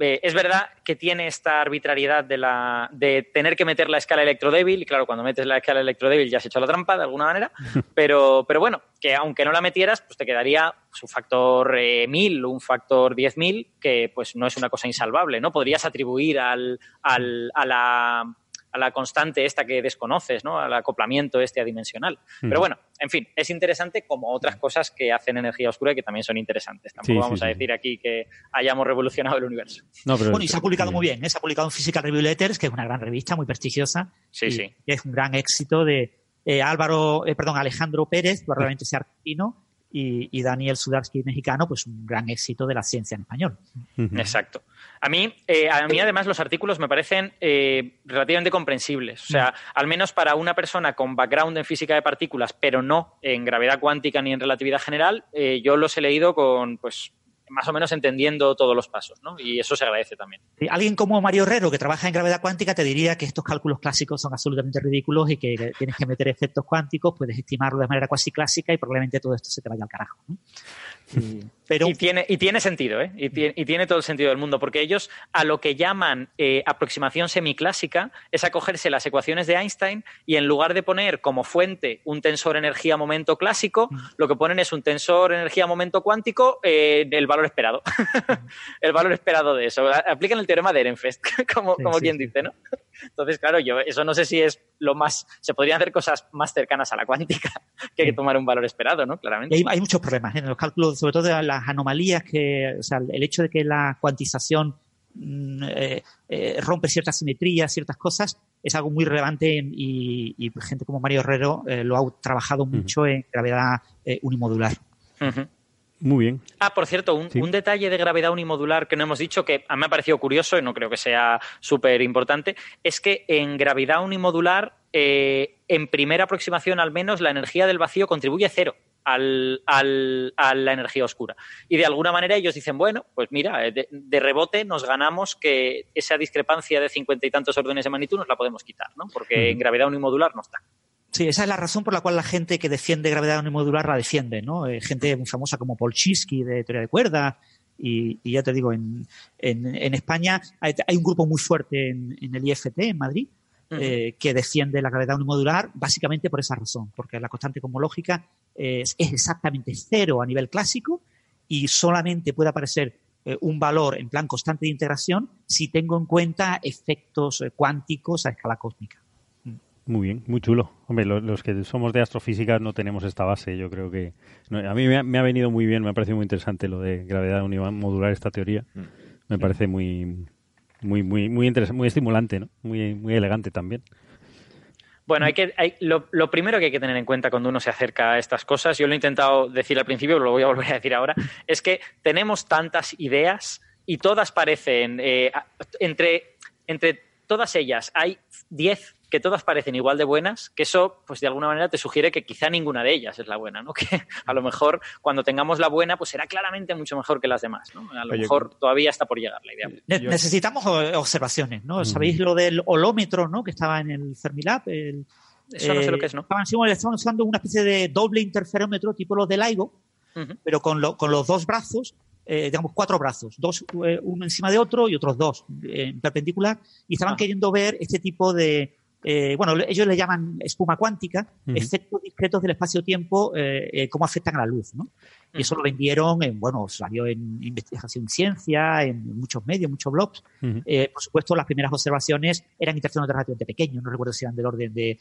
Speaker 5: eh, es verdad que tiene esta arbitrariedad de, la, de tener que meter la escala electrodébil, y claro, cuando metes la escala electrodébil ya has hecho la trampa de alguna manera, pero, pero bueno, que aunque no la metieras, pues te quedaría pues, un factor eh, 1000 o un factor 10.000, que pues no es una cosa insalvable, ¿no? Podrías atribuir al, al- a la a la constante esta que desconoces, ¿no? Al acoplamiento este adimensional. Pero bueno, en fin, es interesante como otras cosas que hacen energía oscura y que también son interesantes. Tampoco
Speaker 3: Sí, sí,
Speaker 5: vamos a
Speaker 3: sí.
Speaker 5: decir aquí que hayamos revolucionado el universo.
Speaker 3: No, pero
Speaker 6: Bueno, y se ha publicado
Speaker 3: muy
Speaker 6: muy bien, ¿eh? se ha publicado en Physical Review Letters, que es una gran revista, muy prestigiosa.
Speaker 5: Sí,
Speaker 6: y
Speaker 5: sí.
Speaker 6: que es un gran éxito de eh, Álvaro, eh, perdón, Alejandro Pérez, probablemente sea argentino, y, y Daniel Sudarsky, mexicano, pues un gran éxito de la ciencia en español.
Speaker 5: Exacto. A mí, eh, a mí además los artículos me parecen eh, relativamente comprensibles. O sea, al menos para una persona con background en física de partículas, pero no en gravedad cuántica ni en relatividad general, eh, yo los he leído con, pues, más o menos entendiendo todos los pasos, ¿no? Y eso se agradece también.
Speaker 6: Sí, Alguien como Mario Herrero, que trabaja en gravedad cuántica, te diría que estos cálculos clásicos son absolutamente ridículos y que tienes que meter efectos cuánticos, puedes estimarlo de manera cuasi clásica y probablemente todo esto se te vaya al carajo. ¿no? Y- pero
Speaker 5: Y tiene, y tiene sentido, ¿eh? Y tiene, y tiene todo el sentido del mundo, porque ellos a lo que llaman eh, aproximación semiclásica es acogerse las ecuaciones de Einstein y en lugar de poner como fuente un tensor energía-momento clásico, lo que ponen es un tensor energía-momento cuántico eh, del valor esperado. el valor esperado de eso. Aplican el teorema de Ehrenfest, como,
Speaker 6: Sí,
Speaker 5: como
Speaker 6: sí,
Speaker 5: quien dice, ¿no? Entonces, claro, yo eso no sé si es lo más... Se podrían hacer cosas más cercanas a la cuántica que tomar un valor esperado, ¿no?
Speaker 6: Y
Speaker 5: Claramente.
Speaker 6: hay, hay muchos problemas ¿eh? en los cálculos, sobre todo de las anomalías que, o sea, el hecho de que la cuantización mm, eh, eh, rompe ciertas simetrías, ciertas cosas, es algo muy relevante y, y gente como Mario Herrero eh, lo ha trabajado mucho en gravedad eh, unimodular.
Speaker 5: Ujú.
Speaker 3: Muy bien.
Speaker 5: Ah, por cierto, un,
Speaker 3: Sí.
Speaker 5: un detalle de gravedad unimodular que no hemos dicho que a mí me ha parecido curioso y no creo que sea súper importante, es que en gravedad unimodular, eh, en primera aproximación al menos, la energía del vacío contribuye cero. Al, al- a la energía oscura. Y de alguna manera ellos dicen, bueno, pues mira, eh, de, de rebote nos ganamos que esa discrepancia de cincuenta y tantos órdenes de magnitud nos la podemos quitar, ¿no? Porque en gravedad unimodular no está.
Speaker 6: Sí, esa es la razón por la cual la gente que defiende gravedad unimodular la defiende, ¿no? Eh, gente muy famosa como Paul Chisky de teoría de cuerdas Y, y ya te digo, en, en, en España hay, hay un grupo muy fuerte en, en el IFT, en Madrid, eh, que defiende la gravedad unimodular básicamente por esa razón, porque la constante cosmológica es, es exactamente cero a nivel clásico y solamente puede aparecer eh, un valor en plan constante de integración si tengo en cuenta efectos cuánticos a escala cósmica.
Speaker 3: Muy bien, muy chulo. Hombre, lo- los, que somos de astrofísica no tenemos esta base. Yo creo que no, a mí me ha, me ha venido muy bien, me ha parecido muy interesante lo de gravedad unimodular esta teoría. Me parece muy muy muy muy interesante, muy estimulante, ¿no? Muy muy elegante también.
Speaker 5: Bueno, hay que, hay, lo, lo primero que hay que tener en cuenta cuando uno se acerca a estas cosas, yo lo he intentado decir al principio, pero lo voy a volver a decir ahora, es que tenemos tantas ideas y todas parecen, eh, entre, entre todas ellas hay 10 que todas parecen igual de buenas, que eso, pues de alguna manera te sugiere que quizá ninguna de ellas es la buena, ¿no? Que a lo mejor cuando tengamos la buena, pues será claramente mucho mejor que las demás, ¿no? A lo
Speaker 6: Oye,
Speaker 5: mejor todavía está por llegar la idea.
Speaker 6: Ne- Necesitamos observaciones, ¿no? ¿Sabéis lo del holómetro, ¿no? Que estaba en el Fermilab. El,
Speaker 5: Eso no sé lo que es, ¿no?
Speaker 6: Estaban, sí, bueno, estaban usando una especie de doble interferómetro tipo los del LIGO, pero con, lo- con los dos brazos, eh, digamos cuatro brazos, dos eh, uno encima de otro y otros dos eh, en perpendicular, y estaban queriendo ver este tipo de, eh, bueno, ellos le llaman espuma cuántica,
Speaker 12: Ujú.
Speaker 6: efectos discretos del espacio-tiempo, eh, eh, cómo afectan a la luz, ¿no? Y eso lo vendieron en, bueno, salió en investigación en ciencia, en muchos medios, muchos blogs. Eh, por supuesto, las primeras observaciones eran interferones relativamente pequeños, no recuerdo si eran del orden de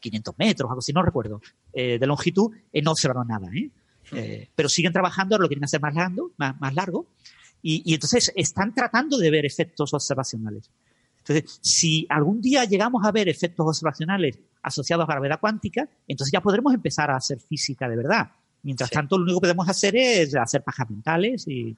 Speaker 6: 500 metros, algo así, no recuerdo, eh, de longitud, eh, no observaron nada, ¿eh? Eh, pero siguen trabajando, ahora lo quieren hacer más largo, más, más largo y, y entonces están tratando de ver efectos observacionales. Entonces, si algún día llegamos a ver efectos observacionales asociados a gravedad cuántica, entonces ya podremos empezar a hacer física de verdad. Mientras tanto, lo único que podemos hacer es hacer pajas mentales y,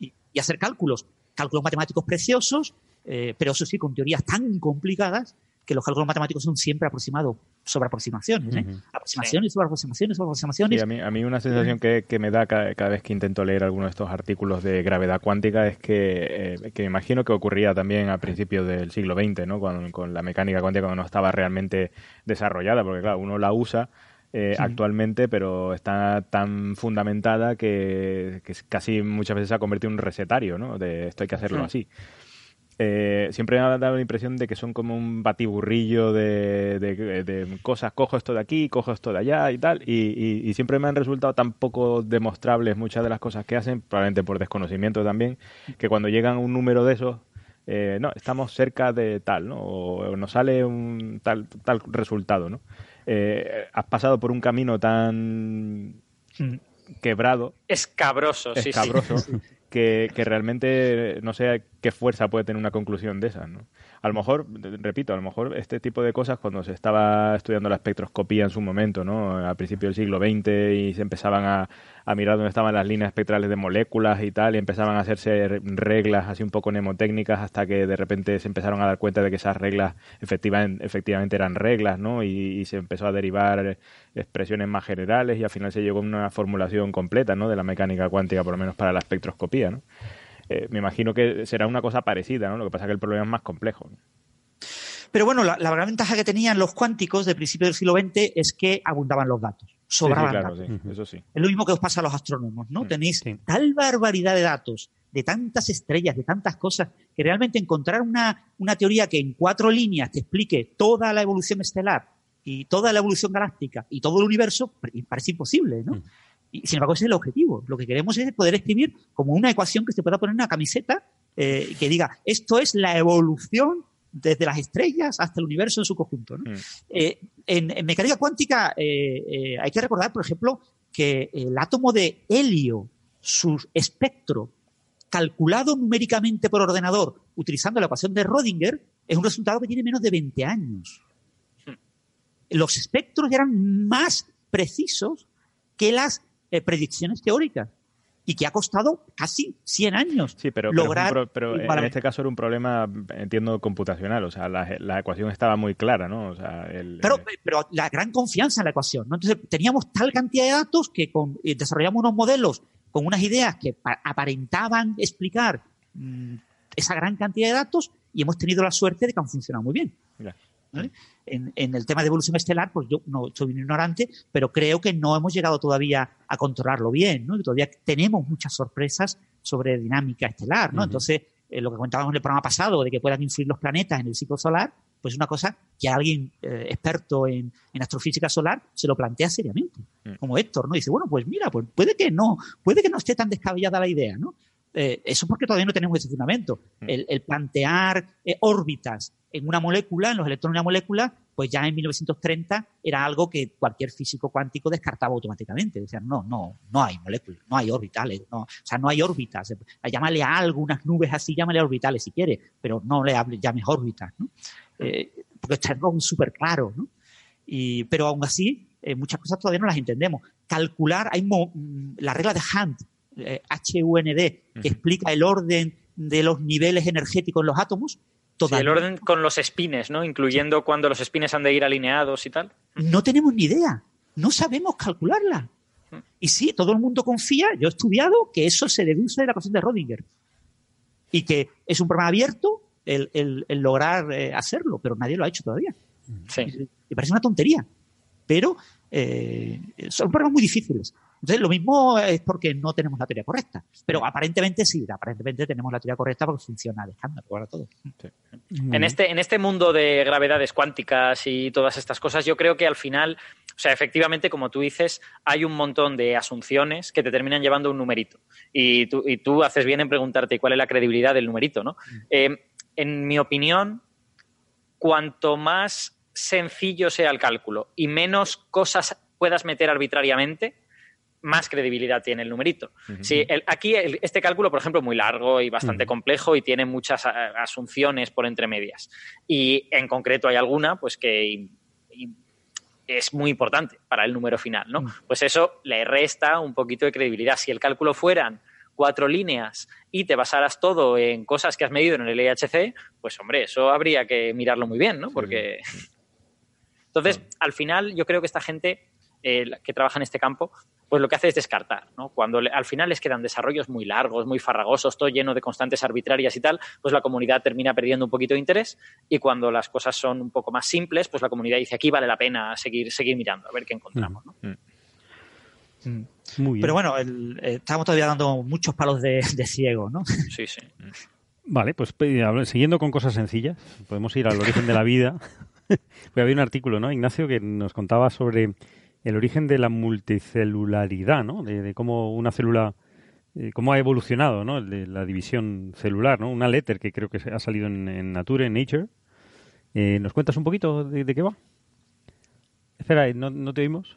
Speaker 6: y- y hacer cálculos, cálculos matemáticos preciosos, eh, pero eso sí, con teorías tan complicadas que los cálculos matemáticos son siempre aproximados sobre aproximaciones. ¿eh?
Speaker 9: Ujú.
Speaker 6: Aproximaciones sobre aproximaciones sobre aproximaciones.
Speaker 9: Sí, a mí, a mí una sensación que, que me da cada, cada vez que intento leer alguno de estos artículos de gravedad cuántica es que, eh, que me imagino que ocurría también a principios del siglo XX, ¿no? Cuando, con la mecánica cuántica cuando no estaba realmente desarrollada, porque claro, uno la usa eh,
Speaker 12: Sí.
Speaker 9: actualmente, pero está tan fundamentada que, que casi muchas veces se ha convertido en un recetario, ¿no? De esto hay que hacerlo
Speaker 12: Sí.
Speaker 9: así. Eh, siempre me ha dado la impresión de que son como un batiburrillo de, de- de cosas, cojo esto de aquí, cojo esto de allá y tal, y, y- y siempre me han resultado tan poco demostrables muchas de las cosas que hacen, probablemente por desconocimiento también, que cuando llegan un número de esos, eh, no, estamos cerca de tal, ¿no? O, o nos sale un tal, tal resultado, ¿no? Eh, has pasado por un camino tan quebrado
Speaker 5: Escabroso, sí, sí.
Speaker 9: que, que realmente no sé qué fuerza puede tener una conclusión de esas, ¿no? A lo mejor, repito, a lo mejor este tipo de cosas cuando se estaba estudiando la espectroscopía en su momento, ¿no? A principios del siglo XX y se empezaban a, a mirar dónde estaban las líneas espectrales de moléculas y tal y empezaban a hacerse re- reglas así un poco mnemotécnicas hasta que de repente se empezaron a dar cuenta de que esas reglas efectivamente, eran reglas, ¿no? Y, se empezó a derivar expresiones más generales y al final se llegó a una formulación completa, ¿no? De la mecánica cuántica, por lo menos para la espectroscopía, ¿no? Eh, me imagino que será una cosa parecida, ¿no? Lo que pasa es que el problema es más complejo. ¿no?
Speaker 6: Pero bueno, la, la gran ventaja que tenían los cuánticos de principio del siglo XX es que abundaban los datos, sobraban
Speaker 9: sí, sí, claro,
Speaker 6: datos.
Speaker 9: sí, eso sí.
Speaker 6: Es lo mismo que os pasa a los astrónomos, ¿no? Tenéis tal barbaridad de datos, de tantas estrellas, de tantas cosas, que realmente encontrar una, una teoría que en cuatro líneas te explique toda la evolución estelar y toda la evolución galáctica y todo el universo pare- parece imposible, ¿no? Y sin embargo, ese es el objetivo. Lo que queremos es poder escribir como una ecuación que se pueda poner en una camiseta eh, que diga, esto es la evolución desde las estrellas hasta el universo en su conjunto. ¿no? Eh, en, en mecánica cuántica eh, eh, hay que recordar, por ejemplo, que el átomo de helio, su espectro, calculado numéricamente por ordenador utilizando la ecuación de Rödinger, es un resultado que tiene menos de 20 años. Los espectros eran más precisos que las eh, predicciones teóricas y que ha costado casi 100 años
Speaker 9: Sí, pero, pero,
Speaker 6: lograr
Speaker 9: pero en
Speaker 6: igualar-
Speaker 9: este caso era un problema, entiendo, computacional. O sea, la, la ecuación estaba muy clara, ¿no? O sea, el,
Speaker 6: Pero, pero la gran confianza en la ecuación. ¿no? Entonces, teníamos tal cantidad de datos que con- eh, desarrollamos unos modelos con unas ideas que pa- aparentaban explicar mm, esa gran cantidad de datos y hemos tenido la suerte de que han funcionado muy bien.
Speaker 9: Ya.
Speaker 6: ¿Vale? En, en el tema de evolución estelar, pues yo no soy un ignorante, pero creo que no hemos llegado todavía a controlarlo bien, ¿no? Y todavía tenemos muchas sorpresas sobre dinámica estelar, ¿no? Entonces, eh, lo que comentábamos en el programa pasado, de que puedan influir los planetas en el ciclo solar, pues es una cosa que alguien eh, experto en, en astrofísica solar se lo plantea seriamente, como Héctor, ¿no? Dice, bueno, pues mira, pues puede que no, puede que no esté tan descabellada la idea, ¿no? Eh, eso porque todavía no tenemos ese fundamento. El, el plantear eh, órbitas en una molécula, en los electrones de una molécula, pues ya en 1930 era algo que cualquier físico cuántico descartaba automáticamente. Decían, no, no, no hay moléculas, no hay orbitales, no, o sea, no hay órbitas. Llámale a algo, unas nubes así, llámale orbitales si quiere, pero no le hable, llames órbitas, ¿no? Eh, porque está algo súper claro, ¿no? Y, pero aún así, eh, muchas cosas todavía no las entendemos. Calcular, hay mo- mm, la regla de Hunt, eh, H-U-N-D, que explica el orden de los niveles energéticos en los átomos.
Speaker 5: Sí, el orden con los espines, ¿no? Incluyendo cuando los espines han de ir alineados y tal.
Speaker 6: no tenemos ni idea, no sabemos calcularla. Y sí, todo el mundo confía, yo he estudiado que eso se deduce de la ecuación de Rodinger y que es un problema abierto el, el- el lograr eh, hacerlo, pero nadie lo ha hecho todavía.
Speaker 5: Sí.
Speaker 6: Me parece una tontería, pero eh, son problemas muy difíciles. Entonces, lo mismo es porque no tenemos la teoría correcta, pero aparentemente sí, aparentemente tenemos la teoría correcta porque funciona de escándalo para todo.
Speaker 5: En este, en este mundo de gravedades cuánticas y todas estas cosas, yo creo que al final, o sea, efectivamente, como tú dices, hay un montón de asunciones que te terminan llevando un numerito. Y tú, y tú haces bien en preguntarte cuál es la credibilidad del numerito, ¿no? Eh, en mi opinión, cuanto más sencillo sea el cálculo y menos cosas puedas meter arbitrariamente, más credibilidad tiene el numerito. El- aquí el- este cálculo, por ejemplo, es muy largo y bastante complejo y tiene muchas asunciones por entre medias. Y en concreto hay alguna pues que y- y es muy importante para el número final, ¿no? Pues eso le resta un poquito de credibilidad. Si el cálculo fueran cuatro líneas y te basaras todo en cosas que has medido en el LHC, pues hombre, eso habría que mirarlo muy bien, ¿no? Porque entonces, al final, yo creo que esta gente eh, que trabaja en este campo, pues lo que hace es descartar, ¿no? Cuando le- al final les quedan desarrollos muy largos, muy farragosos, todo lleno de constantes arbitrarias y tal, pues la comunidad termina perdiendo un poquito de interés y cuando las cosas son un poco más simples, pues la comunidad dice aquí vale la pena seguir, seguir mirando, a ver qué encontramos, ¿no?
Speaker 9: Muy bien.
Speaker 6: Pero bueno, el- eh, estamos todavía dando muchos palos de, de ciego, ¿no?
Speaker 5: Sí, sí.
Speaker 9: Vale, pues siguiendo con cosas sencillas, podemos ir al origen de la vida. Había un artículo, ¿no, Ignacio, que nos contaba sobre el origen de la multicelularidad, ¿no? De, de cómo una célula, eh, cómo ha evolucionado, ¿no? El de la división celular, ¿no? Una letter que creo que se- ha salido en, en Nature, en Nature. Eh, ¿Nos cuentas un poquito de, de qué va? Espera, ¿no, no te oímos?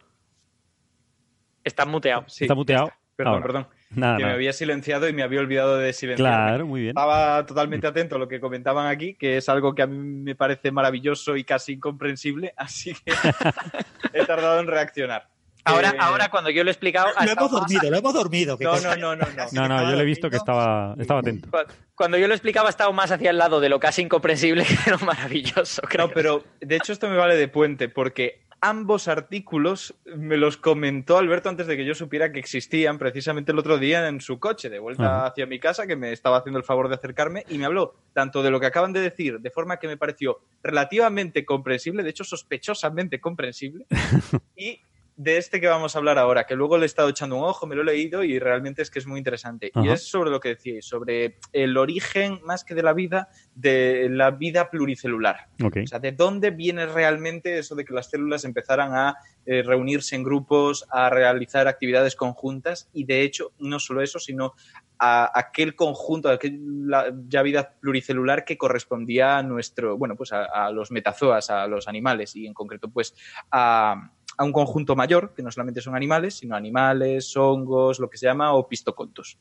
Speaker 5: Está muteado.
Speaker 9: Está muteado.
Speaker 4: Perdón,
Speaker 9: Ahora.
Speaker 4: perdón.
Speaker 9: Nada,
Speaker 4: que
Speaker 9: nada.
Speaker 4: me había silenciado y me había olvidado de silenciar.
Speaker 9: Claro, muy bien.
Speaker 4: Estaba totalmente atento a lo que comentaban aquí, que es algo que a mí me parece maravilloso y casi incomprensible, así que he tardado en reaccionar.
Speaker 5: Ahora,
Speaker 4: Eh,
Speaker 5: ahora cuando yo lo he explicado...
Speaker 6: Lo hemos
Speaker 5: más-
Speaker 6: dormido, lo hemos dormido.
Speaker 4: No, no, no, no, no.
Speaker 9: No, no, yo le he visto que estaba, estaba atento.
Speaker 5: Cu- Cuando yo lo explicaba estaba más hacia el lado de lo casi incomprensible que de lo maravilloso, creo.
Speaker 4: No, pero de hecho esto me vale de puente, porque ambos artículos me los comentó Alberto antes de que yo supiera que existían, precisamente el otro día en su coche, de vuelta hacia mi casa, que me estaba haciendo el favor de acercarme, y me habló tanto de lo que acaban de decir, de forma que me pareció relativamente comprensible, de hecho sospechosamente comprensible, y de este que vamos a hablar ahora, que luego le he estado echando un ojo, me lo he leído y realmente es que es muy interesante. Y es sobre lo que decíais, sobre el origen, más que de la vida, de la vida pluricelular.
Speaker 9: Ok.
Speaker 4: O sea, ¿de dónde viene realmente eso de que las células empezaran a eh, reunirse en grupos, a realizar actividades conjuntas? Y de hecho, no solo eso, sino a aquel conjunto, a aquella ya vida pluricelular que correspondía a nuestro, bueno, pues a, a los metazoas, a los animales, y en concreto, pues a, a un conjunto mayor, que no solamente son animales, sino animales, hongos, lo que se llama opistocontos.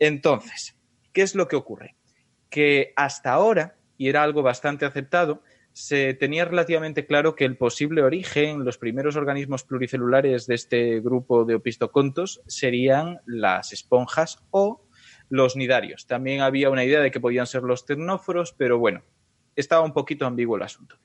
Speaker 4: Entonces, ¿qué es lo que ocurre? Que hasta ahora, y era algo bastante aceptado, se tenía relativamente claro que el posible origen, los primeros organismos pluricelulares de este grupo de opistocontos serían las esponjas o los nidarios. También había una idea de que podían ser los tecnóforos, pero bueno, estaba un poquito ambiguo el asunto.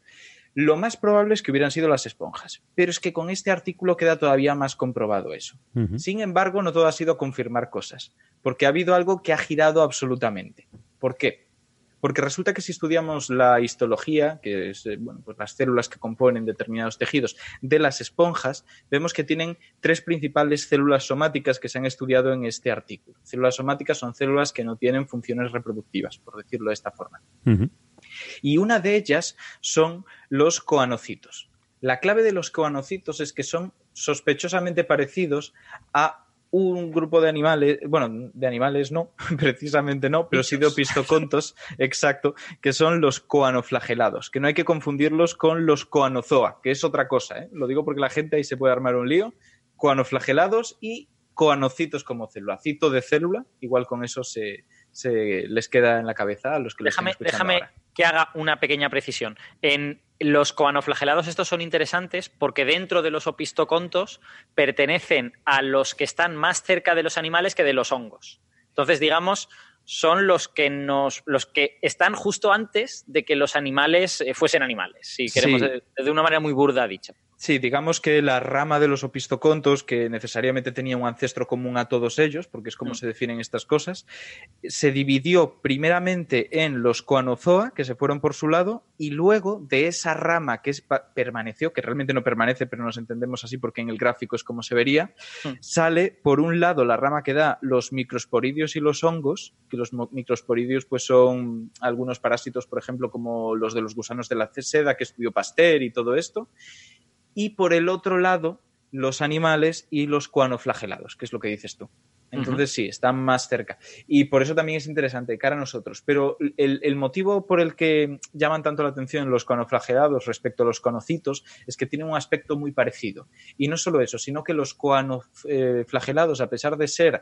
Speaker 4: Lo más probable es que hubieran sido las esponjas, pero es que con este artículo queda todavía más comprobado eso. Sin embargo, no todo ha sido confirmar cosas, porque ha habido algo que ha girado absolutamente. ¿Por qué? Porque resulta que si estudiamos la histología, que es eh, bueno, pues las células que componen determinados tejidos de las esponjas, vemos que tienen tres principales células somáticas que se han estudiado en este artículo. Células somáticas son células que no tienen funciones reproductivas, por decirlo de esta forma. Y una de ellas son los coanocitos. La clave de los coanocitos es que son sospechosamente parecidos a un grupo de animales, bueno, de animales no, precisamente no, pero sí de opistocontos, exacto, que son los coanoflagelados, que no hay que confundirlos con los coanozoa, que es otra cosa, ¿eh? lo digo porque la gente ahí se puede armar un lío, coanoflagelados y coanocitos como célula, cito de célula, igual con eso se, se les queda en la cabeza a los que
Speaker 5: déjame,
Speaker 4: les
Speaker 5: déjame
Speaker 4: ahora.
Speaker 5: Que haga una pequeña precisión. En los coanoflagelados estos son interesantes porque dentro de los opistocontos pertenecen a los que están más cerca de los animales que de los hongos. Entonces, digamos, son los que nos los que están justo antes de que los animales eh, fuesen animales, si queremos
Speaker 4: Sí.
Speaker 5: de, de una manera muy burda dicha.
Speaker 4: Sí, digamos que la rama de los opistocontos, que necesariamente tenía un ancestro común a todos ellos, porque es como se definen estas cosas, se dividió primeramente en los coanozoa, que se fueron por su lado, y luego de esa rama que es permaneció, que realmente no permanece, pero nos entendemos así porque en el gráfico es como se vería, sale por un lado la rama que da los microsporidios y los hongos, que los microsporidios pues son algunos parásitos, por ejemplo, como los de los gusanos de la seda que estudió Pasteur y todo esto, y por el otro lado los animales y los coanoflagelados, que es lo que dices tú. Entonces sí, están más cerca. Y por eso también es interesante, cara a nosotros. Pero el, el motivo por el que llaman tanto la atención los coanoflagelados respecto a los conocitos es que tienen un aspecto muy parecido. Y no solo eso, sino que los coanoflagelados, a pesar de ser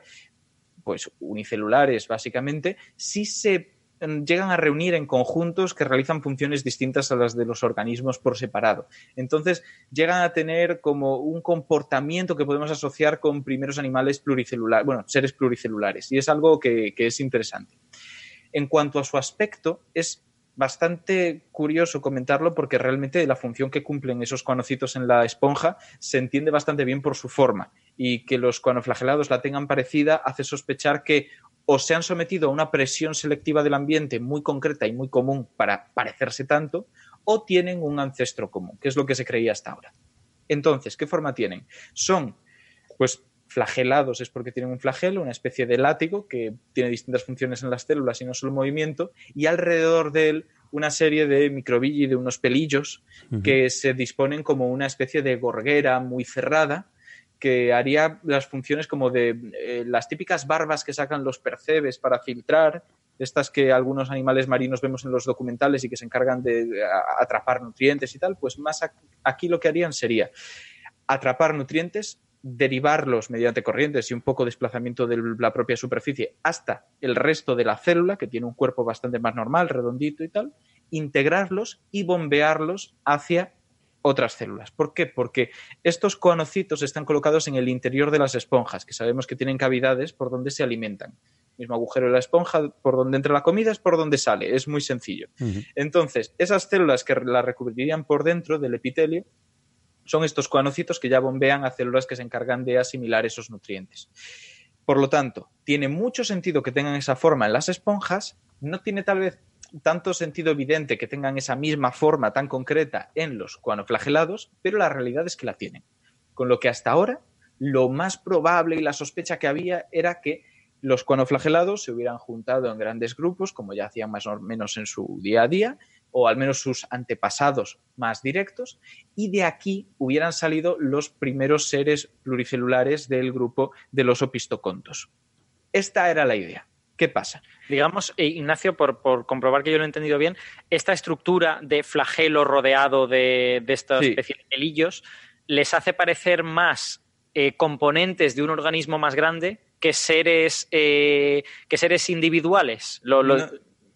Speaker 4: pues unicelulares básicamente, sí se llegan a reunir en conjuntos que realizan funciones distintas a las de los organismos por separado. Entonces, llegan a tener como un comportamiento que podemos asociar con primeros animales pluricelulares, bueno, seres pluricelulares, y es algo que, que es interesante. En cuanto a su aspecto, es bastante curioso comentarlo porque realmente la función que cumplen esos coanocitos en la esponja se entiende bastante bien por su forma y que los coanoflagelados la tengan parecida hace sospechar que o se han sometido a una presión selectiva del ambiente muy concreta y muy común para parecerse tanto o tienen un ancestro común, que es lo que se creía hasta ahora. Entonces, ¿qué forma tienen? Son, pues, flagelados es porque tienen un flagelo, una especie de látigo que tiene distintas funciones en las células y no solo movimiento, y alrededor de él una serie de microvilli, de unos pelillos que se disponen como una especie de gorguera muy cerrada que haría las funciones como de eh, las típicas barbas que sacan los percebes para filtrar, estas que algunos animales marinos vemos en los documentales y que se encargan de eh, atrapar nutrientes y tal, pues más aquí lo que harían sería atrapar nutrientes, derivarlos mediante corrientes y un poco desplazamiento de la propia superficie hasta el resto de la célula, que tiene un cuerpo bastante más normal, redondito y tal, integrarlos y bombearlos hacia otras células. ¿Por qué? Porque estos coanocitos están colocados en el interior de las esponjas, que sabemos que tienen cavidades por donde se alimentan. Mismo agujero de la esponja, por donde entra la comida es por donde sale, es muy sencillo. Entonces, esas células que la recubrirían por dentro del epitelio son estos coanocitos que ya bombean a células que se encargan de asimilar esos nutrientes. Por lo tanto, tiene mucho sentido que tengan esa forma en las esponjas, no tiene tal vez tanto sentido evidente que tengan esa misma forma tan concreta en los coanoflagelados, pero la realidad es que la tienen. Con lo que hasta ahora, lo más probable y la sospecha que había era que los coanoflagelados se hubieran juntado en grandes grupos, como ya hacían más o menos en su día a día, o al menos sus antepasados más directos, y de aquí hubieran salido los primeros seres pluricelulares del grupo de los opistocontos. Esta era la idea. ¿Qué pasa?
Speaker 5: Digamos, eh, Ignacio, por, por comprobar que yo lo he entendido bien, esta estructura de flagelo rodeado de, de esta
Speaker 4: Sí.
Speaker 5: especie de pelillos les hace parecer más eh, componentes de un organismo más grande que seres, eh, que seres individuales. Lo- lo-
Speaker 4: No,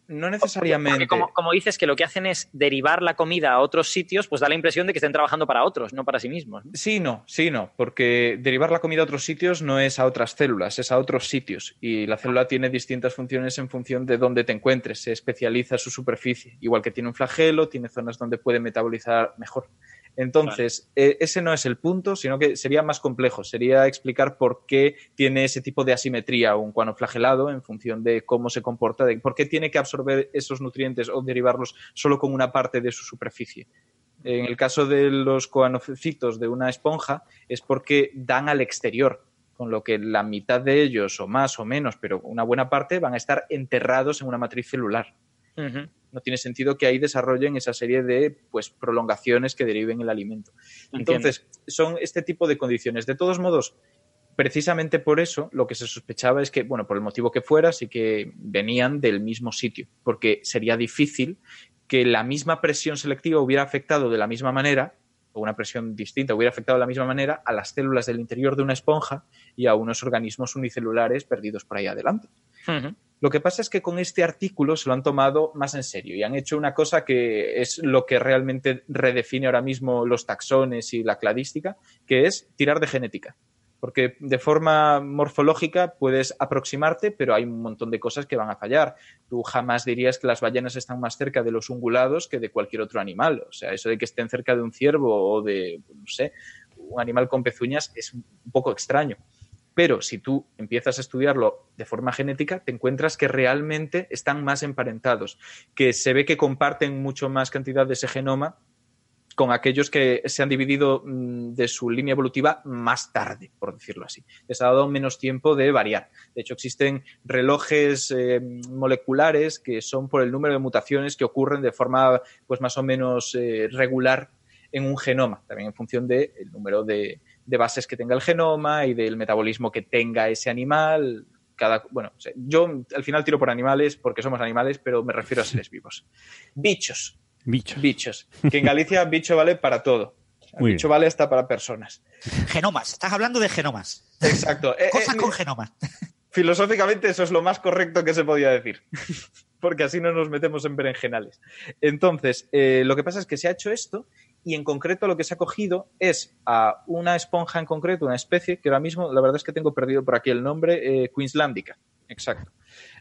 Speaker 4: no necesariamente.
Speaker 5: porque como, como dices que lo que hacen es derivar la comida a otros sitios, pues da la impresión de que estén trabajando para otros, no para sí mismos. ¿no?
Speaker 4: Sí, no, sí, no, porque derivar la comida a otros sitios no es a otras células, es a otros sitios. Y la célula tiene distintas funciones en función de dónde te encuentres, se especializa su superficie. Igual que tiene un flagelo, tiene zonas donde puede metabolizar mejor Entonces, eh, ese no es el punto, sino que sería más complejo. Sería explicar por qué tiene ese tipo de asimetría un cuano flagelado en función de cómo se comporta, de por qué tiene que absorber esos nutrientes o derivarlos solo con una parte de su superficie. En el caso de los coanocitos de una esponja es porque dan al exterior, con lo que la mitad de ellos, o más o menos, pero una buena parte, van a estar enterrados en una matriz celular. No tiene sentido que ahí desarrollen esa serie de pues, prolongaciones que deriven el alimento. Entonces, son este tipo de condiciones. De todos modos, precisamente por eso lo que se sospechaba es que, bueno, por el motivo que fuera, sí que venían del mismo sitio, porque sería difícil que la misma presión selectiva hubiera afectado de la misma manera, o una presión distinta hubiera afectado de la misma manera a las células del interior de una esponja y a unos organismos unicelulares perdidos por ahí adelante. Lo que pasa es que con este artículo se lo han tomado más en serio y han hecho una cosa que es lo que realmente redefine ahora mismo los taxones y la cladística, que es tirar de genética porque de forma morfológica puedes aproximarte, pero hay un montón de cosas que van a fallar. Tú jamás dirías que las ballenas están más cerca de los ungulados que de cualquier otro animal. O sea, eso de que estén cerca de un ciervo o de, no sé, un animal con pezuñas es un poco extraño. Pero si tú empiezas a estudiarlo de forma genética, te encuentras que realmente están más emparentados, que se ve que comparten mucho más cantidad de ese genoma con aquellos que se han dividido mm, de su línea evolutiva más tarde, por decirlo así. Les ha dado menos tiempo de variar. De hecho, existen relojes eh, moleculares que son por el número de mutaciones que ocurren de forma pues más o menos eh, regular en un genoma, también en función del número de, bases que tenga el genoma y del metabolismo que tenga ese animal. Cada, bueno, yo al final tiro por animales porque somos animales, pero me refiero a seres vivos. Bichos.
Speaker 3: Bichos.
Speaker 4: Bichos. Que en Galicia bicho vale para todo. bicho vale hasta para personas.
Speaker 6: Genomas. Estás hablando de genomas.
Speaker 4: Exacto. Eh,
Speaker 6: Cosas
Speaker 4: eh,
Speaker 6: con genomas.
Speaker 4: Filosóficamente eso es lo más correcto que se podía decir. Porque así no nos metemos en berenjenales. Entonces, eh, lo que pasa es que se ha hecho esto y en concreto lo que se ha cogido es a una esponja en concreto, una especie, que ahora mismo la verdad es que tengo perdido por aquí el nombre, Queenslandica. Exacto.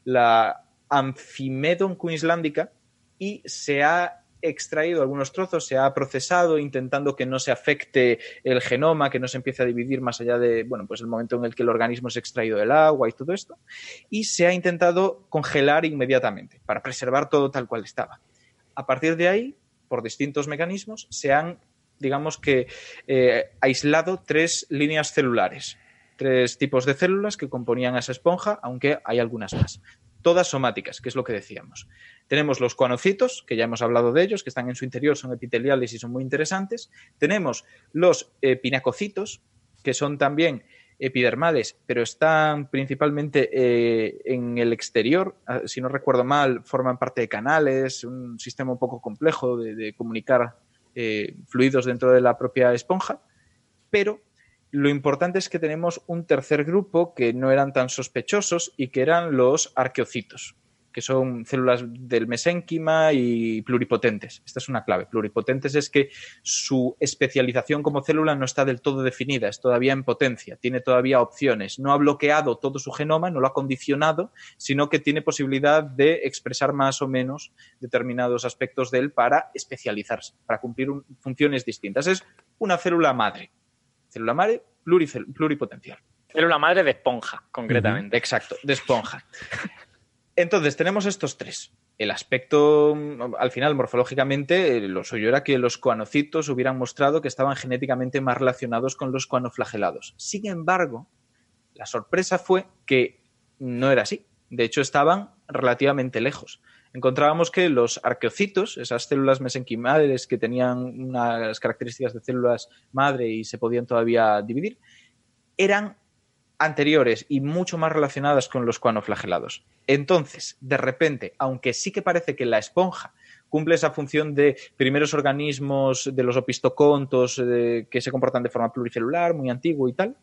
Speaker 4: La Amphimedon queenslandica y se ha extraído algunos trozos, se ha procesado intentando que no se afecte el genoma, que no se empiece a dividir más allá de, bueno, pues el momento en el que el organismo es extraído del agua y todo esto, y se ha intentado congelar inmediatamente para preservar todo tal cual estaba. A partir de ahí, por distintos mecanismos, se han, digamos que, eh, aislado tres líneas celulares, tres tipos de células que componían esa esponja, aunque hay algunas más todas somáticas, que es lo que decíamos. Tenemos los coanocitos, que ya hemos hablado de ellos, que están en su interior, son epiteliales y son muy interesantes. Tenemos los eh, pinacocitos, que son también epidermales, pero están principalmente eh, en el exterior. Ah, si no recuerdo mal, forman parte de canales, un sistema un poco complejo de, comunicar eh, fluidos dentro de la propia esponja, pero lo importante es que tenemos un tercer grupo que no eran tan sospechosos y que eran los arqueocitos, que son células del mesénquima y pluripotentes. Esta es una clave. Pluripotentes es que su especialización como célula no está del todo definida, es todavía en potencia, tiene todavía opciones. No ha bloqueado todo su genoma, no lo ha condicionado, sino que tiene posibilidad de expresar más o menos determinados aspectos de él para especializarse, para cumplir funciones distintas. Es una célula madre célula madre pluripotencial.
Speaker 5: Célula madre de esponja, concretamente.
Speaker 4: Exacto, de esponja. Entonces, tenemos estos tres. El aspecto, al final, morfológicamente, lo suyo era que los coanocitos hubieran mostrado que estaban genéticamente más relacionados con los coanoflagelados. Sin embargo, la sorpresa fue que no era así. De hecho, estaban relativamente lejos encontrábamos que los arqueocitos, esas células mesenquimales que tenían unas características de células madre y se podían todavía dividir, eran anteriores y mucho más relacionadas con los cuanoflagelados. Entonces, de repente, aunque sí que parece que la esponja cumple esa función de primeros organismos de los opistocontos que se comportan de forma pluricelular, muy antiguo y tal,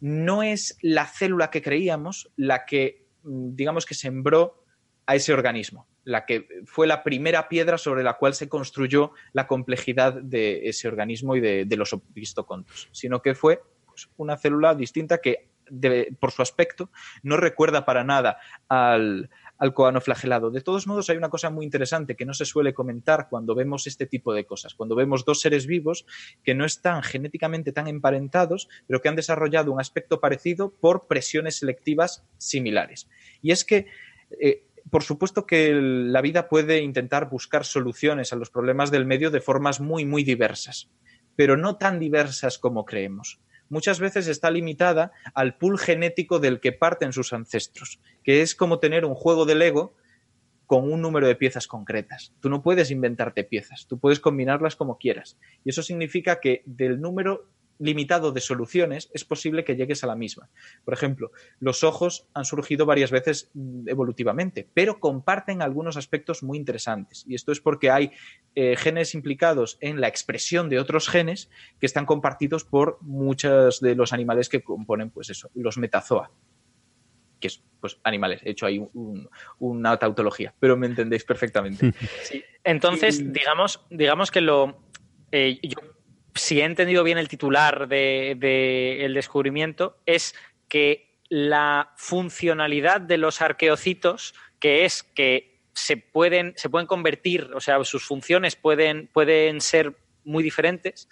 Speaker 4: no es la célula que creíamos la que, mm, digamos que sembró a ese organismo la que fue la primera piedra sobre la cual se construyó la complejidad de ese organismo y de, los opistocontos, sino que fue pues, una célula distinta que por su aspecto no recuerda para nada al, al coano flagelado. De todos modos, hay una cosa muy interesante que no se suele comentar cuando vemos este tipo de cosas, cuando vemos dos seres vivos que no están genéticamente tan emparentados, pero que han desarrollado un aspecto parecido por presiones selectivas similares. Y es que eh, por supuesto que la vida puede intentar buscar soluciones a los problemas del medio de formas muy, muy diversas, pero no tan diversas como creemos. Muchas veces está limitada al pool genético del que parten sus ancestros, que es como tener un juego de Lego con un número de piezas concretas. Tú no puedes inventarte piezas, tú puedes combinarlas como quieras. Y eso significa que del número limitado de soluciones, es posible que llegues a la misma. Por ejemplo, los ojos han surgido varias veces mm, evolutivamente, pero comparten algunos aspectos muy interesantes. Y esto es porque hay eh, genes implicados en la expresión de otros genes que están compartidos por muchos de los animales que componen, pues eso, los metazoa que es pues animales. He hecho ahí una tautología, pero me entendéis perfectamente.
Speaker 5: Entonces, digamos, digamos que lo eh, yo si he entendido bien el titular del de, el descubrimiento, es que la funcionalidad de los arqueocitos, que es que se pueden, se pueden convertir, o sea, sus funciones pueden, pueden ser muy diferentes,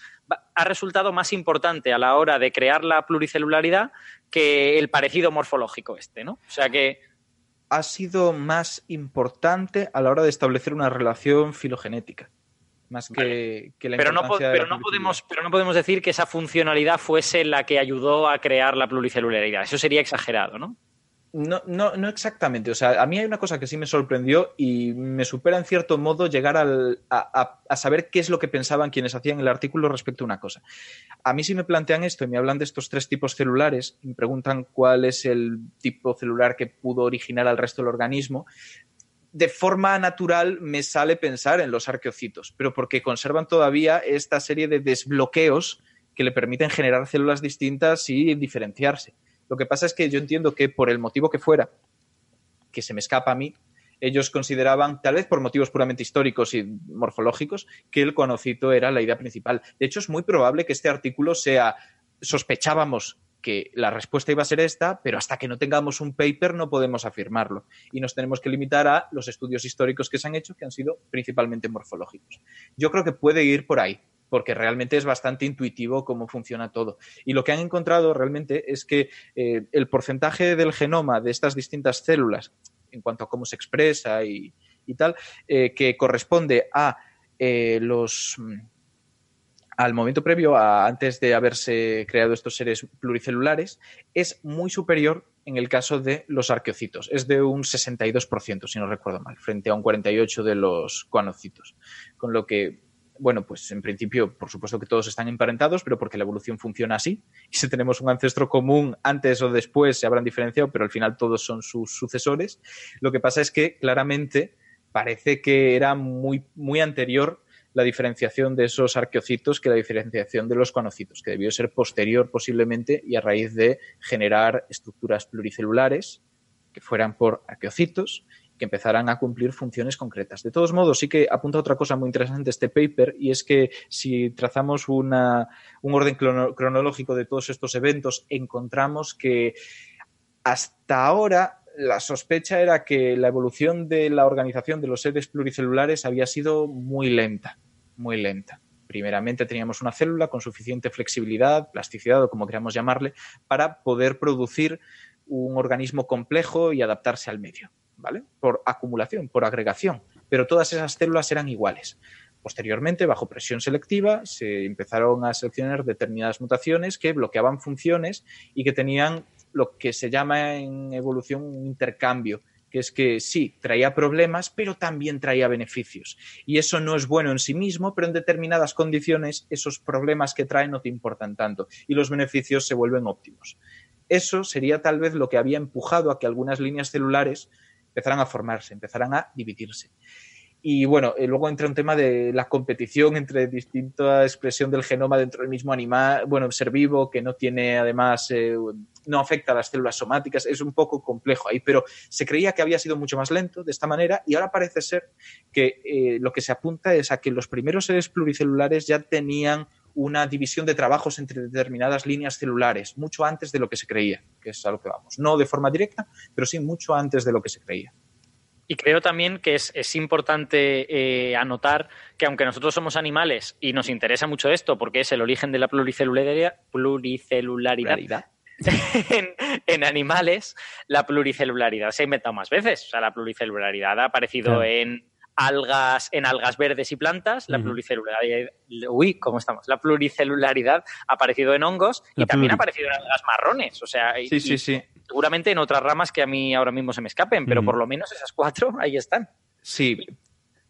Speaker 5: ha resultado más importante a la hora de crear la pluricelularidad que el parecido morfológico este, ¿no? O sea que
Speaker 4: ha sido más importante a la hora de establecer una relación filogenética más que, la
Speaker 5: pero no, pero no podemos pero no podemos decir que esa funcionalidad fuese la que ayudó a crear la pluricelularidad. Eso sería exagerado no
Speaker 4: no, no, no exactamente. O sea, a mí hay una cosa que sí me sorprendió y me supera en cierto modo llegar a, saber qué es lo que pensaban quienes hacían el artículo respecto a una cosa. A mí si me plantean esto y me hablan de estos tres tipos celulares y me preguntan cuál es el tipo celular que pudo originar al resto del organismo, de forma natural me sale pensar en los arqueocitos, pero porque conservan todavía esta serie de desbloqueos que le permiten generar células distintas y diferenciarse. Lo que pasa es que yo entiendo que por el motivo que fuera, que se me escapa a mí, ellos consideraban, tal vez por motivos puramente históricos y morfológicos, que el conocito era la idea principal. De hecho, es muy probable que este artículo sea, sospechábamos que la respuesta iba a ser esta, pero hasta que no tengamos un paper no podemos afirmarlo. Y nos tenemos que limitar a los estudios históricos que se han hecho, que han sido principalmente morfológicos. Yo creo que puede ir por ahí, porque realmente es bastante intuitivo cómo funciona todo. Y lo que han encontrado realmente es que eh, el porcentaje del genoma de estas distintas células, en cuanto a cómo se expresa y, tal, eh, que corresponde a eh, los al momento previo, a, antes de haberse creado estos seres pluricelulares, es muy superior en el caso de los arqueocitos. Es de un 62%, si no recuerdo mal, frente a un 48% de los coanocitos. Con lo que, bueno, pues en principio, por supuesto que todos están emparentados, pero porque la evolución funciona así. Y si tenemos un ancestro común, antes o después se habrán diferenciado, pero al final todos son sus sucesores. Lo que pasa es que claramente parece que era muy, muy anterior la diferenciación de esos arqueocitos que la diferenciación de los conocitos, que debió ser posterior posiblemente y a raíz de generar estructuras pluricelulares que fueran por arqueocitos que empezaran a cumplir funciones concretas. De todos modos, sí que apunta otra cosa muy interesante este paper y es que si trazamos un orden cronológico de todos estos eventos, encontramos que hasta ahora la sospecha era que la evolución de la organización de los seres pluricelulares había sido muy lenta muy lenta. Primeramente teníamos una célula con suficiente flexibilidad, plasticidad o como queramos llamarle, para poder producir un organismo complejo y adaptarse al medio, ¿vale? Por acumulación, por agregación. Pero todas esas células eran iguales. Posteriormente, bajo presión selectiva, se empezaron a seleccionar determinadas mutaciones que bloqueaban funciones y que tenían lo que se llama en evolución un intercambio que es que sí, traía problemas, pero también traía beneficios. Y eso no es bueno en sí mismo, pero en determinadas condiciones esos problemas que trae no te importan tanto y los beneficios se vuelven óptimos. Eso sería tal vez lo que había empujado a que algunas líneas celulares empezaran a formarse, empezaran a dividirse. Y bueno, eh, luego entra un tema de la competición entre distinta expresión del genoma dentro del mismo animal, bueno, ser vivo, que no tiene además, eh, no afecta a las células somáticas, es un poco complejo ahí, pero se creía que había sido mucho más lento de esta manera y ahora parece ser que eh, lo que se apunta es a que los primeros seres pluricelulares ya tenían una división de trabajos entre determinadas líneas celulares, mucho antes de lo que se creía, que es a lo que vamos. No de forma directa, pero sí mucho antes de lo que se creía.
Speaker 5: Y creo también que es, es importante eh, anotar que aunque nosotros somos animales y nos interesa mucho esto porque es el origen de la pluricelularidad, pluricelularidad en, en, animales, la pluricelularidad se ha inventado más veces. O sea, la pluricelularidad ha aparecido
Speaker 1: Claro.
Speaker 5: en algas, en algas verdes y plantas, la
Speaker 1: Ujú.
Speaker 5: pluricelularidad, uy, ¿cómo estamos? La pluricelularidad ha aparecido en hongos y también ha aparecido en algas marrones. O sea, y-
Speaker 4: Sí, sí, sí.
Speaker 5: Seguramente en otras ramas que a mí ahora mismo se me escapen, pero
Speaker 1: Ujú.
Speaker 5: por lo menos esas cuatro ahí están.
Speaker 4: Sí,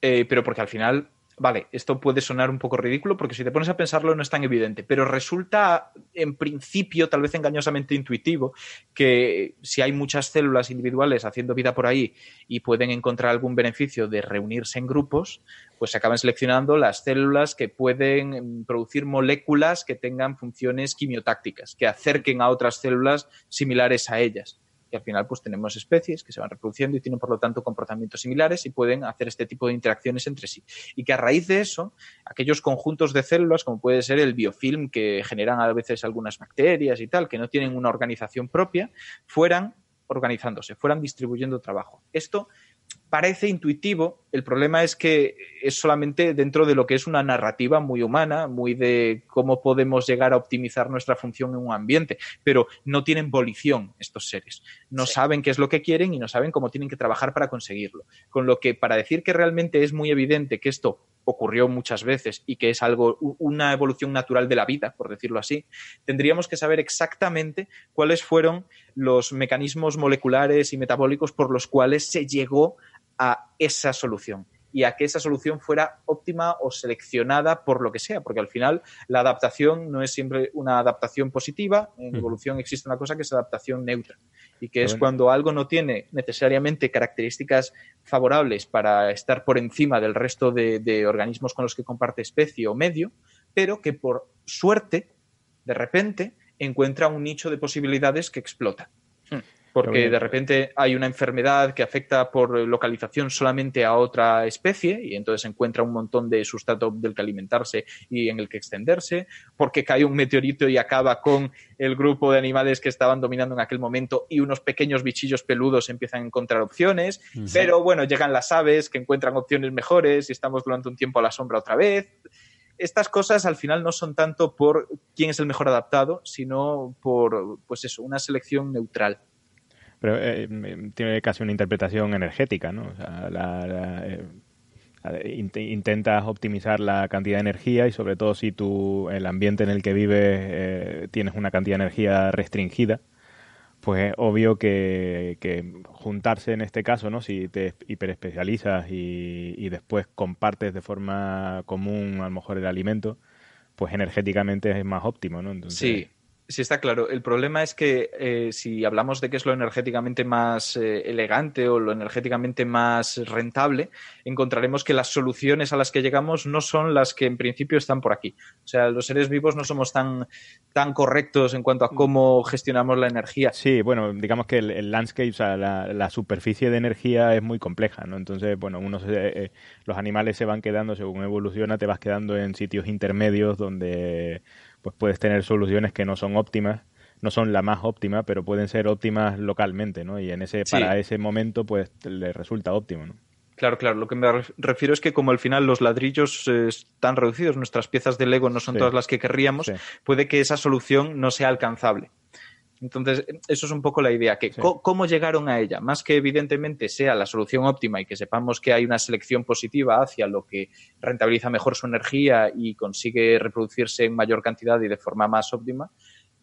Speaker 4: eh, pero porque al final, vale, esto puede sonar un poco ridículo porque si te pones a pensarlo no es tan evidente, pero resulta en principio tal vez engañosamente intuitivo que si hay muchas células individuales haciendo vida por ahí y pueden encontrar algún beneficio de reunirse en grupos, pues se acaban seleccionando las células que pueden mm, producir moléculas que tengan funciones quimiotácticas, que acerquen a otras células similares a ellas. Al final, pues tenemos especies que se van reproduciendo y tienen, por lo tanto, comportamientos similares y pueden hacer este tipo de interacciones entre sí. Y que a raíz de eso, aquellos conjuntos de células, como puede ser el biofilm que generan a veces algunas bacterias y tal, que no tienen una organización propia, fueran organizándose, fueran distribuyendo trabajo. Esto parece intuitivo, el problema es que es solamente dentro de lo que es una narrativa muy humana, muy de cómo podemos llegar a optimizar nuestra función en un ambiente, pero no tienen volición estos seres, no
Speaker 5: Sí.
Speaker 4: saben qué es lo que quieren y no saben cómo tienen que trabajar para conseguirlo. Con lo que para decir que realmente es muy evidente que esto ocurrió muchas veces y que es algo, una evolución natural de la vida, por decirlo así, tendríamos que saber exactamente cuáles fueron los mecanismos moleculares y metabólicos por los cuales se llegó a esa solución y a que esa solución fuera óptima o seleccionada por lo que sea, porque al final la adaptación no es siempre una adaptación positiva, en
Speaker 1: Ujú.
Speaker 4: evolución existe una cosa que es adaptación neutra y que
Speaker 1: Pero
Speaker 4: es
Speaker 1: bueno.
Speaker 4: cuando algo no tiene necesariamente características favorables para estar por encima del resto de, de organismos con los que comparte especie o medio, pero que por suerte, de repente, encuentra un nicho de posibilidades que explota. Porque de repente hay una enfermedad que afecta por localización solamente a otra especie y entonces encuentra un montón de sustrato del que alimentarse y en el que extenderse, porque cae un meteorito y acaba con el grupo de animales que estaban dominando en aquel momento y unos pequeños bichillos peludos empiezan a encontrar opciones, pero bueno, llegan las aves que encuentran opciones mejores y estamos durante un tiempo a la sombra otra vez. Estas cosas al final no son tanto por quién es el mejor adaptado, sino por, pues eso, una selección neutral.
Speaker 9: Pero eh, mm, tiene casi una interpretación energética, ¿no? O sea, la- la, eh, int- intentas optimizar la cantidad de energía y sobre todo si tú, el ambiente en el que vives eh, tienes una cantidad de energía restringida, pues es obvio que, que juntarse en este caso, ¿no? Si te hiperespecializas y, y después compartes de forma común a lo mejor el alimento, pues energéticamente es más óptimo, ¿no? Entonces,
Speaker 4: Sí, sí está claro. El problema es que eh, si hablamos de qué es lo energéticamente más eh, elegante o lo energéticamente más rentable, encontraremos que las soluciones a las que llegamos no son las que en principio están por aquí. O sea, los seres vivos no somos tan, tan correctos en cuanto a cómo gestionamos la energía.
Speaker 9: Sí, bueno, digamos que el, el landscape, o sea, la, la superficie de energía es muy compleja, ¿no? Entonces, bueno, uno se- eh, los animales se van quedando, según evoluciona, te vas quedando en sitios intermedios donde pues puedes tener soluciones que no son óptimas, no son la más óptima, pero pueden ser óptimas localmente, ¿no? Y en ese,
Speaker 4: Sí.
Speaker 9: para ese momento, pues le resulta óptimo, ¿no?
Speaker 4: Claro, claro. Lo que me ref- refiero es que como al final los ladrillos eh, están reducidos, nuestras piezas de Lego no son
Speaker 9: Sí.
Speaker 4: todas las que querríamos,
Speaker 9: Sí.
Speaker 4: puede que esa solución no sea alcanzable. Entonces, eso es un poco la idea, que
Speaker 9: Sí.
Speaker 4: cómo llegaron a ella, más que evidentemente sea la solución óptima y que sepamos que hay una selección positiva hacia lo que rentabiliza mejor su energía y consigue reproducirse en mayor cantidad y de forma más óptima,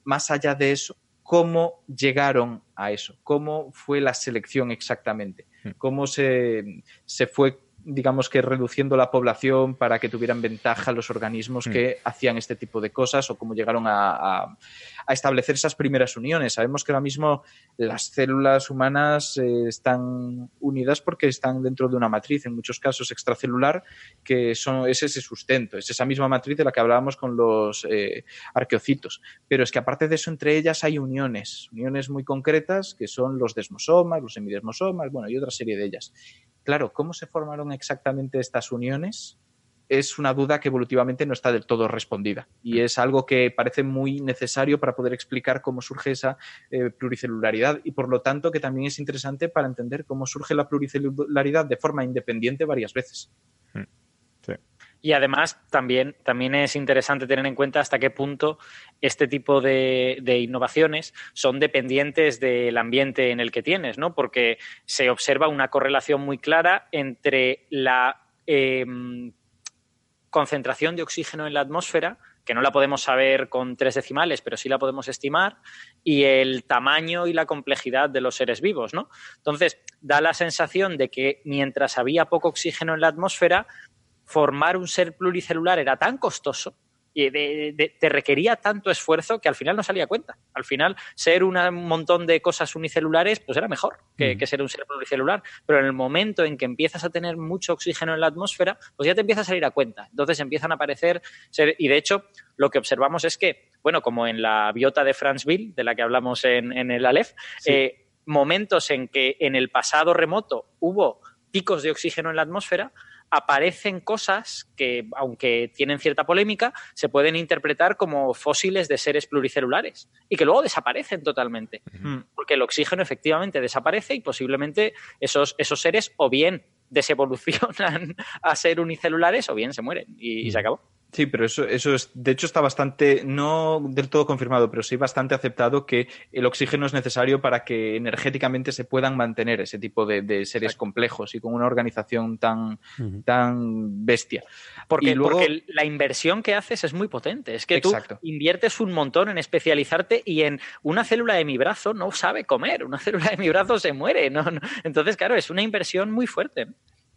Speaker 4: más allá de eso, cómo llegaron a eso, cómo fue la selección exactamente,
Speaker 9: Hmm.
Speaker 4: cómo se, se fue, digamos que reduciendo la población para que tuvieran ventaja los organismos
Speaker 9: Hmm.
Speaker 4: que hacían este tipo de cosas o cómo llegaron a, a- a establecer esas primeras uniones. Sabemos que ahora mismo las células humanas eh, están unidas porque están dentro de una matriz, en muchos casos extracelular, que son, es ese sustento, es esa misma matriz de la que hablábamos con los eh, arqueocitos. Pero es que aparte de eso, entre ellas hay uniones, uniones muy concretas que son los desmosomas, los semidesmosomas, bueno, y otra serie de ellas. Claro, ¿cómo se formaron exactamente estas uniones? es una duda que evolutivamente no está del todo respondida y es algo que parece muy necesario para poder explicar cómo surge esa eh, pluricelularidad y por lo tanto que también es interesante para entender cómo surge la pluricelularidad de forma independiente varias veces.
Speaker 5: Y además también, también es interesante tener en cuenta hasta qué punto este tipo de, innovaciones son dependientes del ambiente en el que tienes, ¿no? Porque se observa una correlación muy clara entre la em, concentración de oxígeno en la atmósfera, que no la podemos saber con tres decimales, pero sí la podemos estimar, y el tamaño y la complejidad de los seres vivos, ¿no? Entonces, da la sensación de que mientras había poco oxígeno en la atmósfera, formar un ser pluricelular era tan costoso y te requería tanto esfuerzo que al final no salía cuenta. Al final, ser un montón de cosas unicelulares, pues era mejor que, ser un ser pluricelular. Pero en el momento en que empiezas a tener mucho oxígeno en la atmósfera, pues ya te empieza a salir a cuenta. Entonces empiezan a aparecer ser, y de hecho, lo que observamos es que, bueno, como en la biota de Franceville, de la que hablamos en, el Aleph, eh, momentos en que en el pasado remoto hubo picos de oxígeno en la atmósfera, aparecen cosas que, aunque tienen cierta polémica, se pueden interpretar como fósiles de seres pluricelulares y que luego desaparecen totalmente. Porque el oxígeno efectivamente desaparece y posiblemente esos, esos seres o bien desevolucionan a ser unicelulares o bien se mueren y se acabó.
Speaker 4: Sí, pero eso, eso es, de hecho está bastante, no del todo confirmado, pero sí bastante aceptado que el oxígeno es necesario para que energéticamente se puedan mantener ese tipo de, seres complejos y con una organización tan, tan bestia.
Speaker 5: Porque, porque la inversión que haces es muy potente. Es que tú inviertes un montón en especializarte y en una célula de mi brazo no sabe comer, una célula de mi brazo se muere. no. Entonces, claro, es una inversión muy fuerte.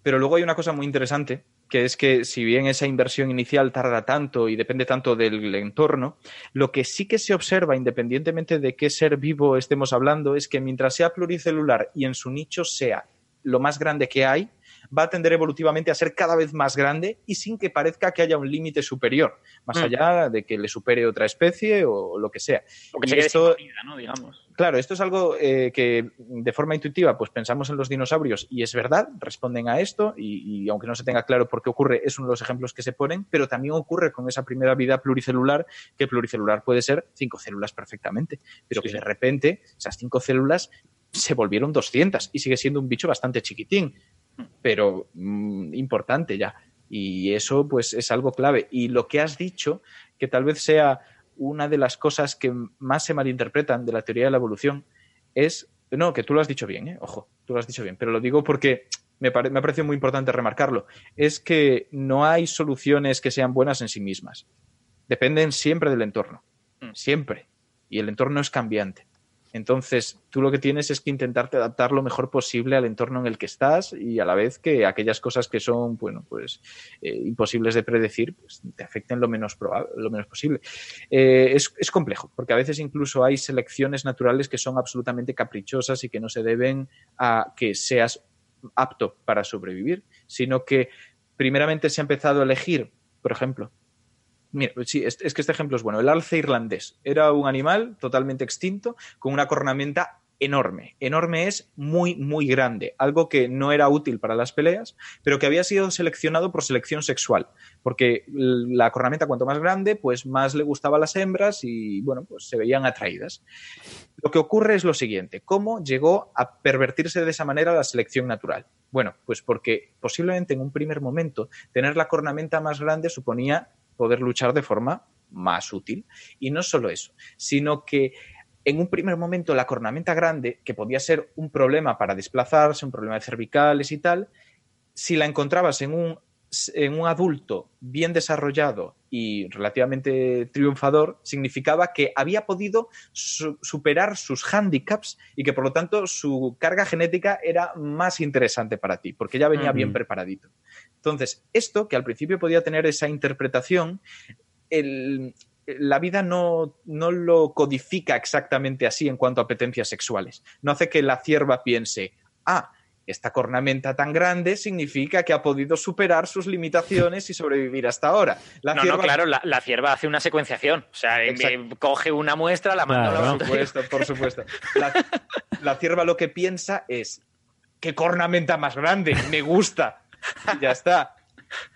Speaker 4: Pero luego hay una cosa muy interesante, que es que si bien esa inversión inicial tarda tanto y depende tanto del entorno, lo que sí que se observa, independientemente de qué ser vivo estemos hablando, es que mientras sea pluricelular y en su nicho sea lo más grande que hay, va a tender evolutivamente a ser cada vez más grande y sin que parezca que haya un límite superior, más mm. allá de que le supere otra especie o lo que sea.
Speaker 5: O que se esto, ¿no? Digamos.
Speaker 4: Claro, esto es algo eh, que de forma intuitiva pues pensamos en los dinosaurios y es verdad, responden a esto y, aunque no se tenga claro por qué ocurre, es uno de los ejemplos que se ponen, pero también ocurre con esa primera vida pluricelular, que pluricelular puede ser cinco células perfectamente, pero que de repente esas cinco células se volvieron 200 y sigue siendo un bicho bastante chiquitín pero mm, importante ya. Y eso pues es algo clave. Y lo que has dicho, que tal vez sea una de las cosas que más se malinterpretan de la teoría de la evolución, es, no, que tú lo has dicho bien, ¿eh? ojo, tú lo has dicho bien, pero lo digo porque me, me ha parecido muy importante remarcarlo, es que no hay soluciones que sean buenas en sí mismas. Dependen siempre del entorno, mm. siempre. Y el entorno es cambiante. Entonces, tú lo que tienes es que intentarte adaptar lo mejor posible al entorno en el que estás y a la vez que aquellas cosas que son, bueno, pues eh, imposibles de predecir, pues te afecten lo menos, lo menos posible. Eh, es, es, complejo, porque a veces incluso hay selecciones naturales que son absolutamente caprichosas y que no se deben a que seas apto para sobrevivir, sino que primeramente se ha empezado a elegir, por ejemplo, Mira, sí, es, que este ejemplo es bueno. El alce irlandés era un animal totalmente extinto con una cornamenta enorme. Enorme es muy, muy grande. Algo que no era útil para las peleas, pero que había sido seleccionado por selección sexual. Porque la cornamenta, cuanto más grande, pues más le gustaba a las hembras y, bueno, pues se veían atraídas. Lo que ocurre es lo siguiente. ¿Cómo llegó a pervertirse de esa manera la selección natural? Bueno, pues porque posiblemente en un primer momento tener la cornamenta más grande suponía poder luchar de forma más útil. Y no solo eso, sino que en un primer momento la cornamenta grande, que podía ser un problema para desplazarse, un problema de cervicales y tal, si la encontrabas en un, en un adulto bien desarrollado y relativamente triunfador, significaba que había podido superar sus handicaps y que por lo tanto su carga genética era más interesante para ti, porque ya venía bien preparadito. Entonces, esto, que al principio podía tener esa interpretación, la vida no, lo codifica exactamente así en cuanto a apetencias sexuales. No hace que la cierva piense, ah, esta cornamenta tan grande significa que ha podido superar sus limitaciones y sobrevivir hasta ahora.
Speaker 5: La no, no, claro, la, cierva hace una secuenciación. O sea, coge una muestra, la manda a la
Speaker 4: Por supuesto, por supuesto. la cierva lo que piensa es, ¿qué cornamenta más grande? Me gusta. ya está.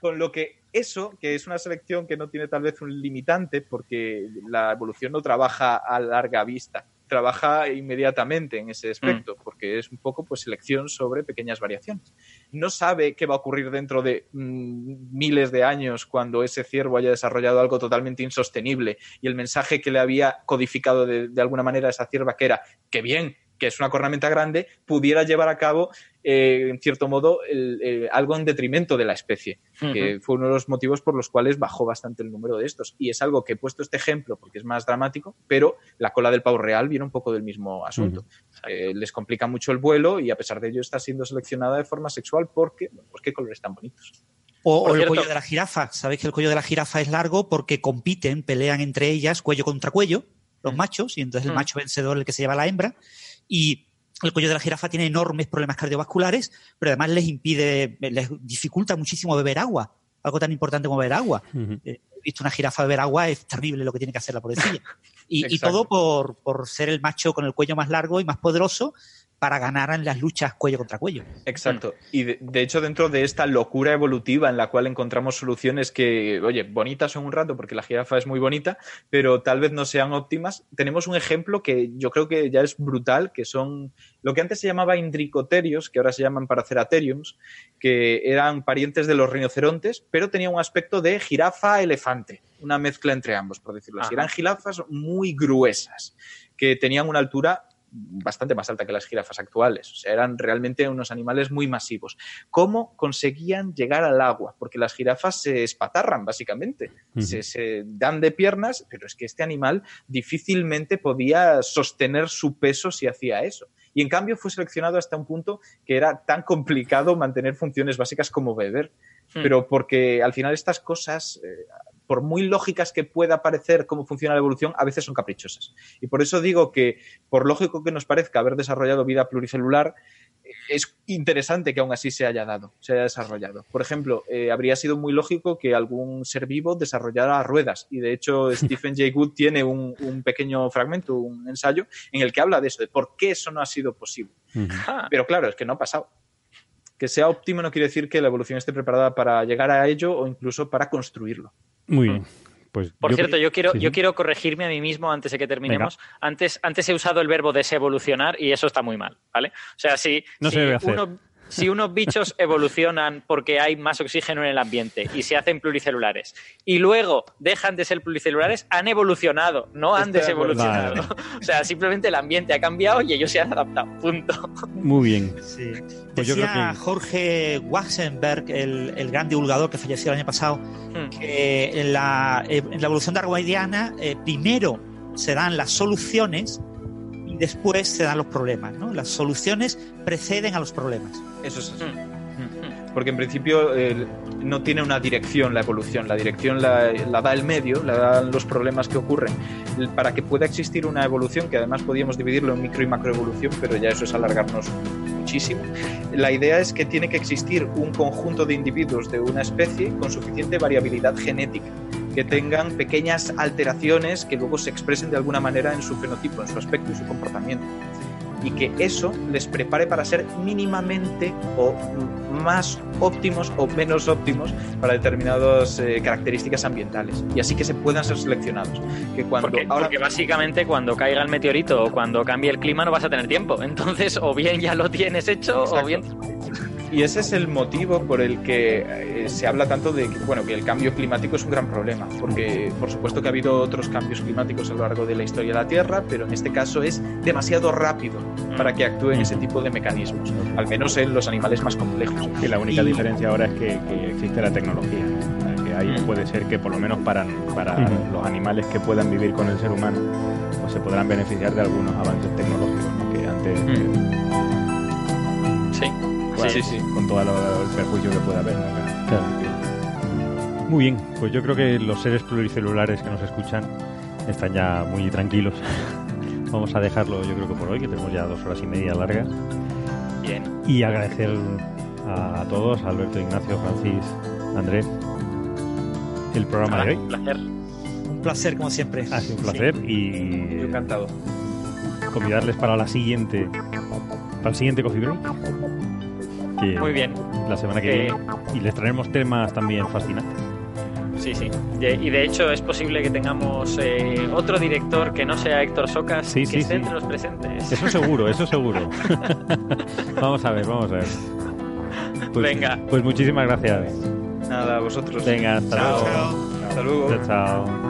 Speaker 4: Con lo que eso, que es una selección que no tiene tal vez un limitante, porque la evolución no trabaja a larga vista, trabaja inmediatamente en ese aspecto, porque es un poco pues selección sobre pequeñas variaciones. No sabe qué va a ocurrir dentro de mm, miles de años cuando ese ciervo haya desarrollado algo totalmente insostenible y el mensaje que le había codificado de, de alguna manera a esa cierva que era que bien, que es una cornamenta grande, pudiera llevar a cabo, eh, en cierto modo, el- eh, algo en detrimento de la especie, que fue uno de los motivos por los cuales bajó bastante el número de estos. Y es algo que he puesto este ejemplo porque es más dramático, pero la cola del pavo real viene un poco del mismo asunto. Eh, les complica mucho el vuelo y a pesar de ello está siendo seleccionada de forma sexual porque, bueno, pues qué colores tan bonitos.
Speaker 6: O, o el cuello de la jirafa. Sabéis que el cuello de la jirafa es largo porque compiten, pelean entre ellas cuello contra cuello, los machos, y entonces el
Speaker 5: Mm.
Speaker 6: macho vencedor es el que se lleva a la hembra. Y el cuello de la jirafa tiene enormes problemas cardiovasculares, pero además les impide, les dificulta muchísimo beber agua. Algo tan importante como beber agua. Eh, He visto una jirafa beber agua, es terrible lo que tiene que hacer la pobrecilla. Y, y todo por, por ser el macho con el cuello más largo y más poderoso para ganar en las luchas cuello contra cuello.
Speaker 4: Exacto. Y de, de hecho, dentro de esta locura evolutiva en la cual encontramos soluciones que, oye, bonitas son un rato porque la jirafa es muy bonita, pero tal vez no sean óptimas, tenemos un ejemplo que yo creo que ya es brutal, que son lo que antes se llamaba indricoterios, que ahora se llaman paraceratheriums, que eran parientes de los rinocerontes, pero tenían un aspecto de jirafa-elefante, una mezcla entre ambos, por decirlo así.
Speaker 5: Ajá.
Speaker 4: Eran jirafas muy gruesas, que tenían una altura bastante más alta que las jirafas actuales. O sea, eran realmente unos animales muy masivos. ¿Cómo conseguían llegar al agua? Porque las jirafas se espatarran, básicamente. Se, se dan de piernas, pero es que este animal difícilmente podía sostener su peso si hacía eso. Y en cambio fue seleccionado hasta un punto que era tan complicado mantener funciones básicas como beber.
Speaker 5: Hmm.
Speaker 4: Pero porque al final estas cosas, eh, por muy lógicas que pueda parecer cómo funciona la evolución, a veces son caprichosas. Y por eso digo que, por lógico que nos parezca haber desarrollado vida pluricelular, eh, es interesante que aún así se haya dado, se haya desarrollado. Por ejemplo, eh, habría sido muy lógico que algún ser vivo desarrollara ruedas. Y de hecho, Stephen Jay Gould tiene un, un pequeño fragmento, un ensayo, en el que habla de eso, de por qué eso no ha sido posible.
Speaker 5: Ah,
Speaker 4: Pero claro, es que no ha pasado. Que sea óptimo no quiere decir que la evolución esté preparada para llegar a ello o incluso para construirlo.
Speaker 3: Muy bien. Pues
Speaker 5: Por
Speaker 3: yo
Speaker 5: cierto, yo quiero,
Speaker 3: sí,
Speaker 5: yo quiero corregirme a mí mismo antes de que terminemos. Antes, antes he usado el verbo desevolucionar y eso está muy mal, ¿vale? O sea, si,
Speaker 3: No
Speaker 5: si
Speaker 3: se debe hacer.
Speaker 5: Si unos bichos evolucionan porque hay más oxígeno en el ambiente y se hacen pluricelulares y luego dejan de ser pluricelulares, han evolucionado, no han
Speaker 4: Estoy de
Speaker 5: desevolucionado. O sea, simplemente el ambiente ha cambiado y ellos se han adaptado. Punto.
Speaker 3: Muy bien.
Speaker 6: Sí.
Speaker 3: Pues yo creo
Speaker 6: Decía
Speaker 3: que-
Speaker 6: Jorge Waxenberg, el, el gran divulgador que falleció el año pasado,
Speaker 5: Hmm.
Speaker 6: que en la, eh, en la evolución darwiniana eh, primero se dan las soluciones después se dan los problemas. ¿no? Las soluciones preceden a los problemas.
Speaker 4: Eso es así.
Speaker 5: Mm.
Speaker 4: Porque en principio eh, no tiene una dirección la evolución, la dirección la, la da el medio, la dan los problemas que ocurren. Para que pueda existir una evolución, que además podíamos dividirlo en micro y macroevolución, pero ya eso es alargarnos muchísimo, la idea es que tiene que existir un conjunto de individuos de una especie con suficiente variabilidad genética que tengan pequeñas alteraciones que luego se expresen de alguna manera en su fenotipo, en su aspecto y su comportamiento. Y que eso les prepare para ser mínimamente o más óptimos o menos óptimos para determinadas eh, características ambientales. Y así que se puedan ser seleccionados. Que cuando
Speaker 5: Porque,
Speaker 4: ahora
Speaker 5: porque básicamente cuando caiga el meteorito o cuando cambie el clima no vas a tener tiempo. Entonces, o bien ya lo tienes hecho o bien
Speaker 4: y ese es el motivo por el que eh, se habla tanto de que, bueno, que el cambio climático es un gran problema, porque por supuesto que ha habido otros cambios climáticos a lo largo de la historia de la Tierra, pero en este caso es demasiado rápido para que actúen ese tipo de mecanismos, al menos en los animales más complejos.
Speaker 3: Y la única
Speaker 6: Y-
Speaker 3: diferencia ahora es que, que existe la tecnología. Que ahí
Speaker 4: Mm.
Speaker 3: puede ser que por lo menos para, para los animales que puedan vivir con el ser humano, pues se podrán beneficiar de algunos avances tecnológicos ¿no? que antes,
Speaker 5: sí.
Speaker 3: Bueno,
Speaker 4: sí, sí.
Speaker 3: con todo lo- el perjuicio que pueda haber. ¿no?
Speaker 1: Claro.
Speaker 3: Muy bien, pues yo creo que los seres pluricelulares que nos escuchan están ya muy tranquilos. Vamos a dejarlo, yo creo que por hoy, que tenemos ya dos horas y media largas.
Speaker 5: Bien.
Speaker 3: Y agradecer a todos, a Alberto, Ignacio, Francis, Andrés, el programa de hoy.
Speaker 5: Un placer.
Speaker 6: Un placer, como siempre.
Speaker 3: Ha sido un placer
Speaker 4: Yo
Speaker 3: y
Speaker 4: encantado.
Speaker 3: convidarles para la siguiente para el siguiente Coffee Break. Que
Speaker 5: Muy bien.
Speaker 3: La semana que viene. Y les traeremos temas también fascinantes.
Speaker 5: Sí, sí. Y de hecho es posible que tengamos eh, otro director que no sea Héctor Socas
Speaker 3: Sí,
Speaker 5: que
Speaker 3: sí,
Speaker 5: esté
Speaker 3: sí.
Speaker 5: entre los presentes.
Speaker 3: Eso seguro, eso seguro. vamos a ver, vamos a ver. Pues-
Speaker 5: Venga.
Speaker 3: Pues muchísimas gracias.
Speaker 4: Nada, a vosotros.
Speaker 3: Venga, hasta
Speaker 4: Chao.
Speaker 3: luego.
Speaker 4: Hasta luego.
Speaker 3: Chao, chao.